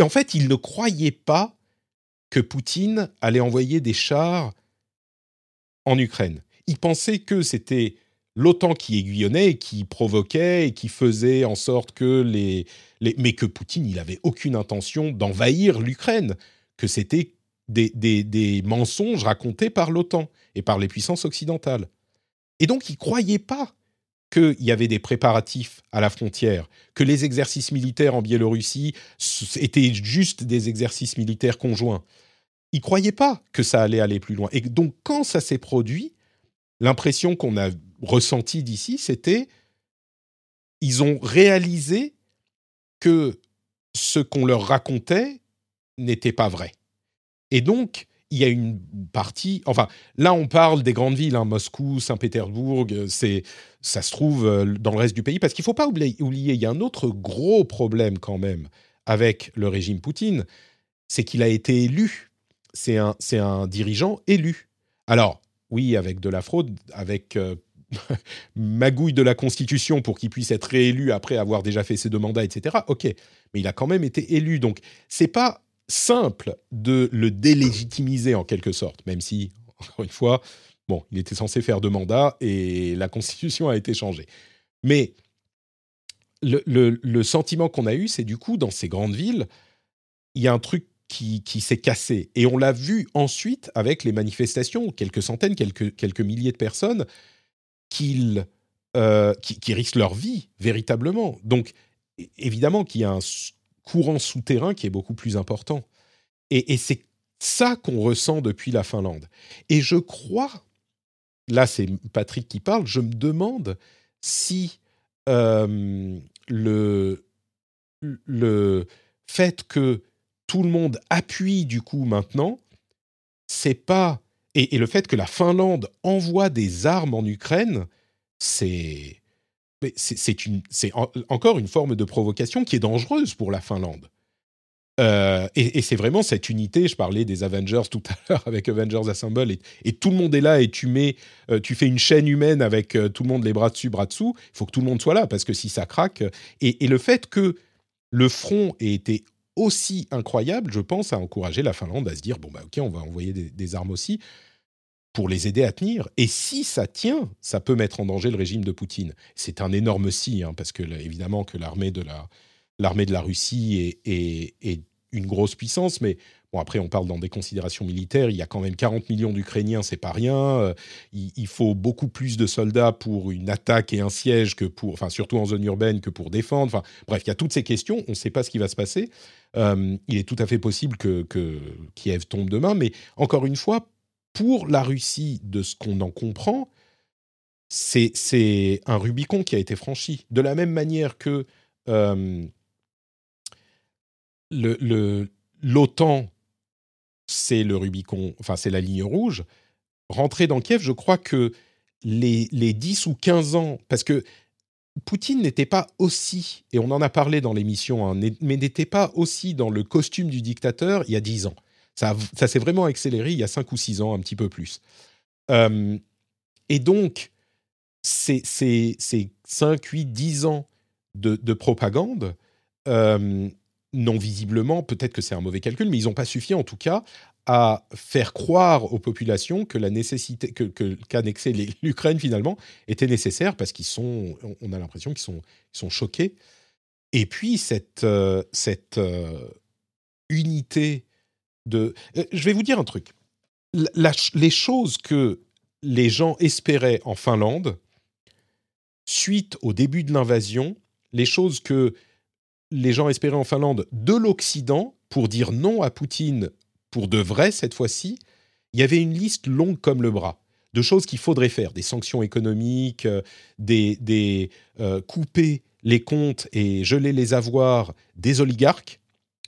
Speaker 1: En fait, il ne croyait pas que Poutine allait envoyer des chars en Ukraine il pensait que c'était l'OTAN qui aiguillonnait, qui provoquait et qui faisait en sorte que les, mais que Poutine, il avait aucune intention d'envahir l'Ukraine, que c'était des, des, mensonges racontés par l'OTAN et par les puissances occidentales. Et donc, il croyait pas qu'il y avait des préparatifs à la frontière, que les exercices militaires en Biélorussie étaient juste des exercices militaires conjoints. Il croyait pas que ça allait aller plus loin. Et donc, quand ça s'est produit, l'impression qu'on a ressentie d'ici, c'était ils ont réalisé que ce qu'on leur racontait n'était pas vrai. Et donc, il y a une partie. Enfin, là, on parle des grandes villes, hein, Moscou, Saint-Pétersbourg. C'est, ça se trouve euh, dans le reste du pays, parce qu'il ne faut pas oublier, il y a un autre gros problème quand même avec le régime Poutine, c'est qu'il a été élu. C'est un, c'est un dirigeant élu. Alors, oui, avec de la fraude, avec euh, magouille de la Constitution pour qu'il puisse être réélu après avoir déjà fait ses deux mandats, etc. Ok, mais il a quand même été élu, donc c'est pas simple de le délégitimiser en quelque sorte, même si, encore une fois, bon, il était censé faire deux mandats et la Constitution a été changée. Mais le, le sentiment qu'on a eu, c'est du coup, dans ces grandes villes, il y a un truc qui, s'est cassé. Et on l'a vu ensuite avec les manifestations, quelques centaines, quelques, quelques milliers de personnes euh, qui, risquent leur vie véritablement. Donc, évidemment qu'il y a un courant souterrain qui est beaucoup plus important. Et, c'est ça qu'on ressent depuis la Finlande. Et je crois, là c'est Patrick qui parle, je me demande si euh, le, le fait que tout le monde appuie du coup maintenant, c'est pas et, le fait que la Finlande envoie des armes en Ukraine, c'est c'est encore une forme de provocation qui est dangereuse pour la Finlande. Euh, et, c'est vraiment cette unité. Je parlais des Avengers tout à l'heure avec Avengers Assemble, et, tout le monde est là et tu mets, euh, tu fais une chaîne humaine avec euh, tout le monde les bras dessus, bras dessous. Il faut que tout le monde soit là parce que si ça craque, et le fait que le front ait été aussi incroyable, je pense, à encourager la Finlande à se dire bon bah ok, on va envoyer des, armes aussi pour les aider à tenir. Et si ça tient, ça peut mettre en danger le régime de Poutine. C'est un énorme si, hein, parce que évidemment que l'armée de la l'armée de la Russie est, une grosse puissance, mais Bon, après, on parle dans des considérations militaires. Il y a quand même 40 millions d'Ukrainiens, c'est pas rien. Euh, il, faut beaucoup plus de soldats pour une attaque et un siège que pour, enfin, surtout en zone urbaine, que pour défendre. Enfin, bref, il y a toutes ces questions. On ne sait pas ce qui va se passer. Euh, il est tout à fait possible que, Kiev tombe demain, mais encore une fois, pour la Russie, de ce qu'on en comprend, c'est un Rubicon qui a été franchi. De la même manière que euh, l'OTAN c'est le Rubicon, enfin c'est la ligne rouge. Rentrer dans Kiev, je crois que les, les 10 ou 15 ans, parce que Poutine n'était pas aussi, et on en a parlé dans l'émission, hein, mais n'était pas aussi dans le costume du dictateur il y a 10 ans. Ça, s'est vraiment accéléré il y a 5 ou 6 ans, un petit peu plus. Euh, et donc, ces, ces, ces 5, 8, 10 ans de, de propagande euh, n'ont visiblement, peut-être que c'est un mauvais calcul, mais ils n'ont pas suffi en tout cas à faire croire aux populations que la nécessité, que, qu'annexer l'Ukraine finalement était nécessaire parce qu'ils sont, on- a l'impression qu'ils sont, ils sont choqués. Et puis cette, euh, cette euh, unité de, Euh, je vais vous dire un truc. Les choses que les gens espéraient en Finlande suite au début de l'invasion, les choses que les gens espéraient en Finlande de l'Occident pour dire non à Poutine pour de vrai cette fois-ci, il y avait une liste longue comme le bras de choses qu'il faudrait faire, des sanctions économiques, euh, des, euh, couper les comptes et geler les avoirs des oligarques,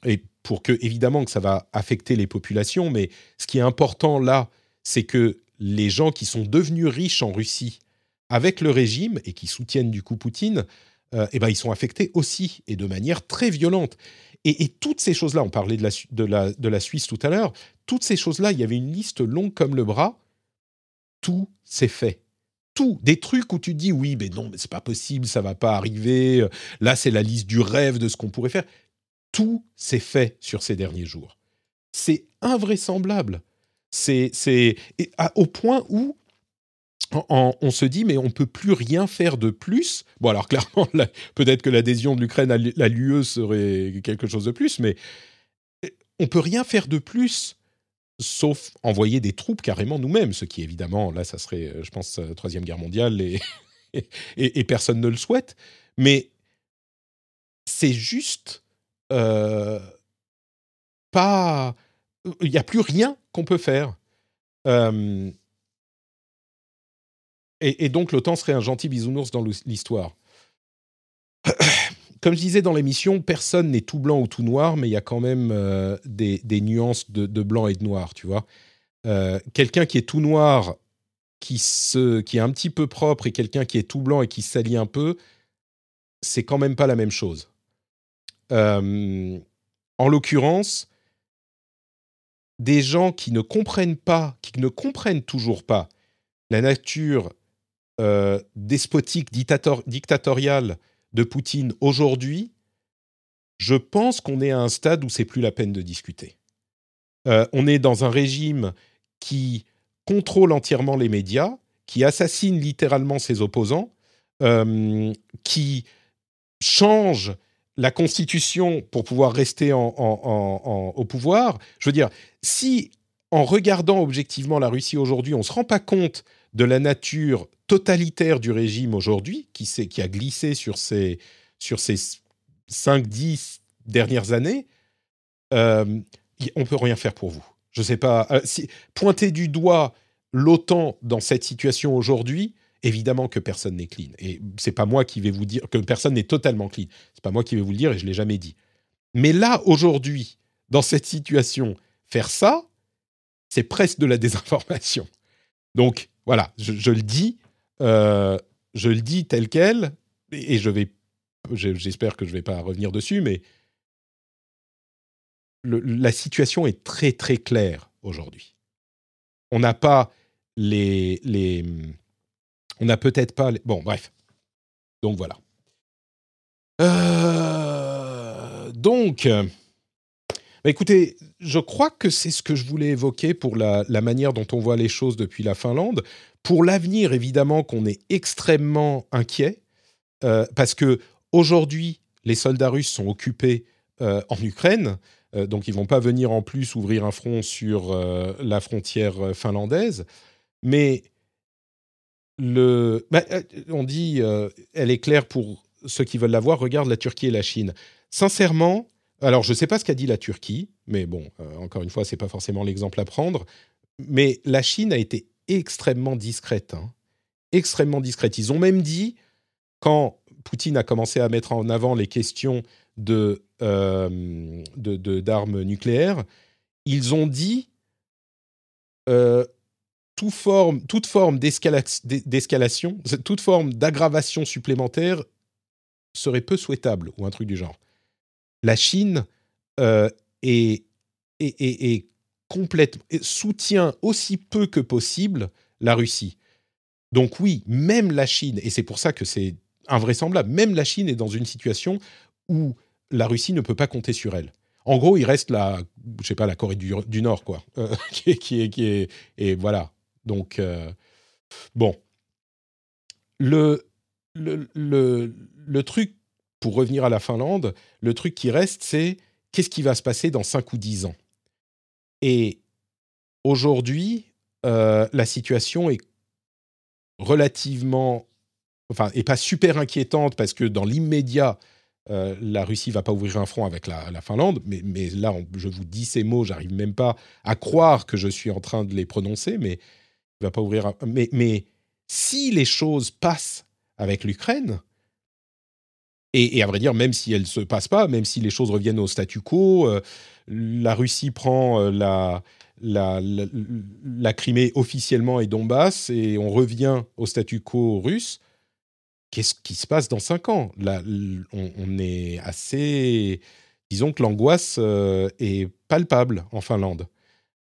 Speaker 1: et pour que évidemment que ça va affecter les populations, mais ce qui est important là, c'est que les gens qui sont devenus riches en Russie avec le régime et qui soutiennent du coup Poutine, euh, eh ben, ils sont affectés aussi et de manière très violente. Et, toutes ces choses-là, on parlait de la, de, la, de la Suisse tout à l'heure, toutes ces choses-là, il y avait une liste longue comme le bras. Tout s'est fait. Tout. Des trucs où tu dis oui, mais non, mais c'est pas possible, ça va pas arriver. Là, c'est la liste du rêve de ce qu'on pourrait faire. Tout s'est fait sur ces derniers jours. C'est invraisemblable. C'est, c'est au point où on se dit mais on peut plus rien faire de plus. Bon alors clairement la- peut-être que l'adhésion de l'Ukraine à l'UE serait quelque chose de plus, mais euh, on peut rien faire de plus sauf envoyer des troupes carrément nous-mêmes, ce qui évidemment là ça serait euh, je pense euh, troisième guerre mondiale et, personne ne le souhaite. Mais c'est juste pas il n'y a plus rien qu'on peut faire. Et, donc l'OTAN serait un gentil bisounours dans l'his- l'histoire. Comme je disais dans l'émission, personne n'est tout blanc ou tout noir, mais il y a quand même euh, des, nuances de, de blanc et de noir, tu vois. Euh, quelqu'un qui est tout noir, qui, se, qui est un petit peu propre, et quelqu'un qui est tout blanc et qui s'allie un peu, c'est quand même pas la même chose. Euh, en l'occurrence, des gens qui ne comprennent pas, qui ne comprennent toujours pas la nature euh, despotique, dictator- dictatoriale de Poutine aujourd'hui, je pense qu'on est à un stade où c'est plus la peine de discuter. Euh, on est dans un régime qui contrôle entièrement les médias, qui assassine littéralement ses opposants, euh, qui change la constitution pour pouvoir rester au pouvoir. Je veux dire, si en regardant objectivement la Russie aujourd'hui, on ne se rend pas compte de la nature totalitaire du régime aujourd'hui, qui, qui a glissé sur ces, sur ces 5-10 dernières années, euh, on peut rien faire pour vous. Je sais pas. euh, si, pointer du doigt l'OTAN dans cette situation aujourd'hui, évidemment que personne n'est clean. Et c'est pas moi qui vais vous dire que personne n'est totalement clean. C'est pas moi qui vais vous le dire et je l'ai jamais dit. Mais là, aujourd'hui, dans cette situation, faire ça, c'est presque de la désinformation. Donc voilà, je, le dis, euh, je le dis tel quel, et, je vais, je- j'espère que je vais pas revenir dessus, mais la situation est très très claire aujourd'hui. On n'a pas les, on n'a peut-être pas, les- bon bref. Donc voilà. Euh, donc, bah, écoutez, je crois que c'est ce que je voulais évoquer pour la, manière dont on voit les choses depuis la Finlande. Pour l'avenir, évidemment, qu'on est extrêmement inquiet euh, parce que aujourd'hui, les soldats russes sont occupés euh, en Ukraine, euh, donc ils vont pas venir en plus ouvrir un front sur la frontière finlandaise. Mais le, bah, on dit, elle est claire pour ceux qui veulent la voir. Regarde la Turquie et la Chine. Sincèrement, alors je ne sais pas ce qu'a dit la Turquie, mais bon, euh, encore une fois, c'est pas forcément l'exemple à prendre. Mais la Chine a été extrêmement discrète, hein. extrêmement discrète. Ils ont même dit quand Poutine a commencé à mettre en avant les questions de euh, d'armes nucléaires, ils ont dit euh, toute forme, d'escalation, toute forme d'aggravation supplémentaire serait peu souhaitable ou un truc du genre. La Chine euh, est, est, est- soutient aussi peu que possible la Russie. Donc oui, même la Chine, et c'est pour ça que c'est invraisemblable, même la Chine est dans une situation où la Russie ne peut pas compter sur elle. En gros, il reste la, je sais pas, la Corée du, Nord, quoi, euh, qui, est, qui est, et voilà. Donc euh, bon, le, le, le, le truc pour revenir à la Finlande, le truc qui reste, c'est qu'est-ce qui va se passer dans 5 ou 10 ans. Et aujourd'hui, euh, la situation est relativement, enfin, et pas super inquiétante parce que dans l'immédiat, euh, la Russie va pas ouvrir un front avec la, Finlande, mais, là, je vous dis ces mots, j'arrive même pas à croire que je suis en train de les prononcer, mais il va pas ouvrir. Un, mais si les choses passent avec l'Ukraine, et, à vrai dire, même si elles ne se passent pas, même si les choses reviennent au statu quo, euh, la Russie prend euh, la, la, la, Crimée officiellement et Donbass, et on revient au statu quo russe, qu'est-ce qui se passe dans cinq ans? Là, on, est assez... Disons que l'angoisse euh, est palpable en Finlande.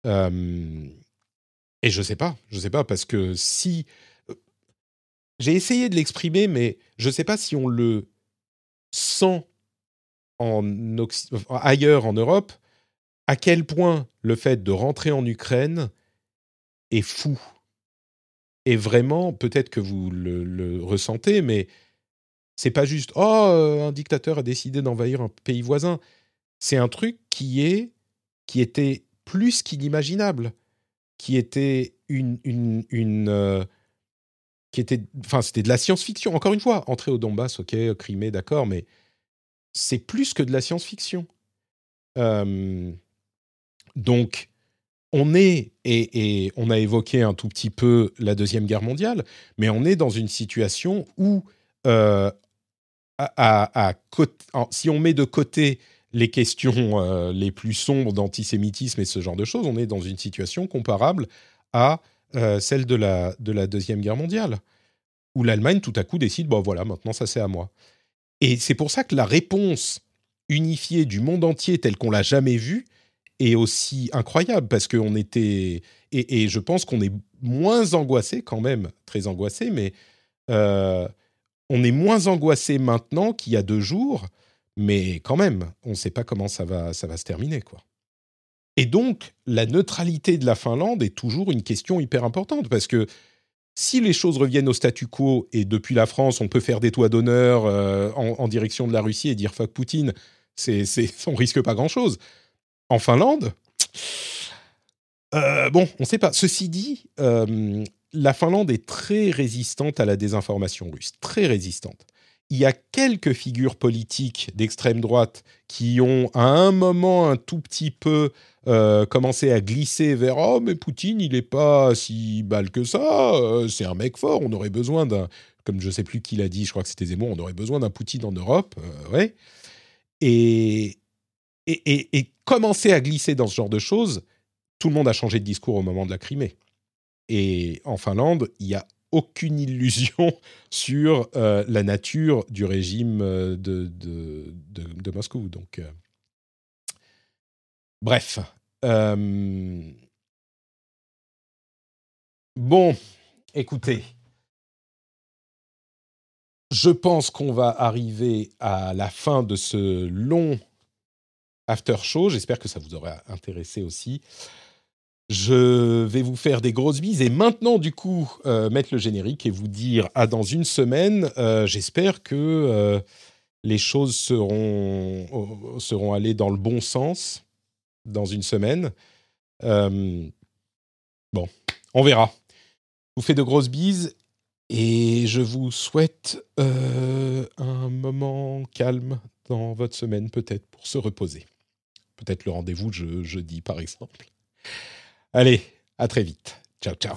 Speaker 1: Et je sais pas, je ne sais pas, parce que si... J'ai essayé de l'exprimer, mais je ne sais pas si on le sent en ailleurs en Europe, à quel point le fait de rentrer en Ukraine est fou? Et vraiment, peut-être que vous le, ressentez, mais c'est pas juste oh un dictateur a décidé d'envahir un pays voisin. C'est un truc qui est qui était plus qu'inimaginable, qui était une une, une euh, qui était enfin c'était de la science-fiction. Encore une fois, entrer au Donbass, ok, Crimée, d'accord, mais c'est plus que de la science-fiction. Donc, on est, et, on a évoqué un tout petit peu la Deuxième Guerre mondiale, mais on est dans une situation où, euh, si on met de côté les questions euh, les plus sombres d'antisémitisme et ce genre de choses, on est dans une situation comparable à euh, celle de la, de la Deuxième Guerre mondiale, où l'Allemagne tout à coup décide, bon voilà, maintenant ça c'est à moi. Et c'est pour ça que la réponse unifiée du monde entier telle qu'on l'a jamais vue, est aussi incroyable parce qu'on était et, je pense qu'on est moins angoissé quand même, très angoissé, mais euh, on est moins angoissé maintenant qu'il y a deux jours, mais quand même, on ne sait pas comment ça va, ça va se terminer, quoi. Et donc, la neutralité de la Finlande est toujours une question hyper importante parce que si les choses reviennent au statu quo et depuis la France, on peut faire des toits d'honneur euh, en, direction de la Russie et dire fuck Poutine, c'est, on risque pas grand-chose en Finlande euh, Bon, on ne sait pas. Ceci dit, euh, la Finlande est très résistante à la désinformation russe, très résistante. Il y a quelques figures politiques d'extrême droite qui ont à un moment un tout petit peu euh, commencé à glisser vers oh mais Poutine il n'est pas si mal que ça, c'est un mec fort, on aurait besoin d'un comme je ne sais plus qui l'a dit, je crois que c'était Zemmour, on aurait besoin d'un Poutine en Europe, ouais. Et, et, commencer à glisser dans ce genre de choses, tout le monde a changé de discours au moment de la Crimée. Et en Finlande, il n'y a aucune illusion sur euh, la nature du régime euh, de, de, Moscou. Donc, euh, bref. Bon, écoutez. Je pense qu'on va arriver à la fin de ce long after show. J'espère que ça vous aura intéressé aussi. Je vais vous faire des grosses bises et maintenant, du coup, euh, mettre le générique et vous dire à dans une semaine. Euh, j'espère que euh, les choses seront, seront allées dans le bon sens dans une semaine. bon, on verra. Je vous fais de grosses bises et je vous souhaite un moment calme dans votre semaine, peut-être pour se reposer peut-être le rendez-vous jeudi par exemple. Allez, à très vite. Ciao, ciao.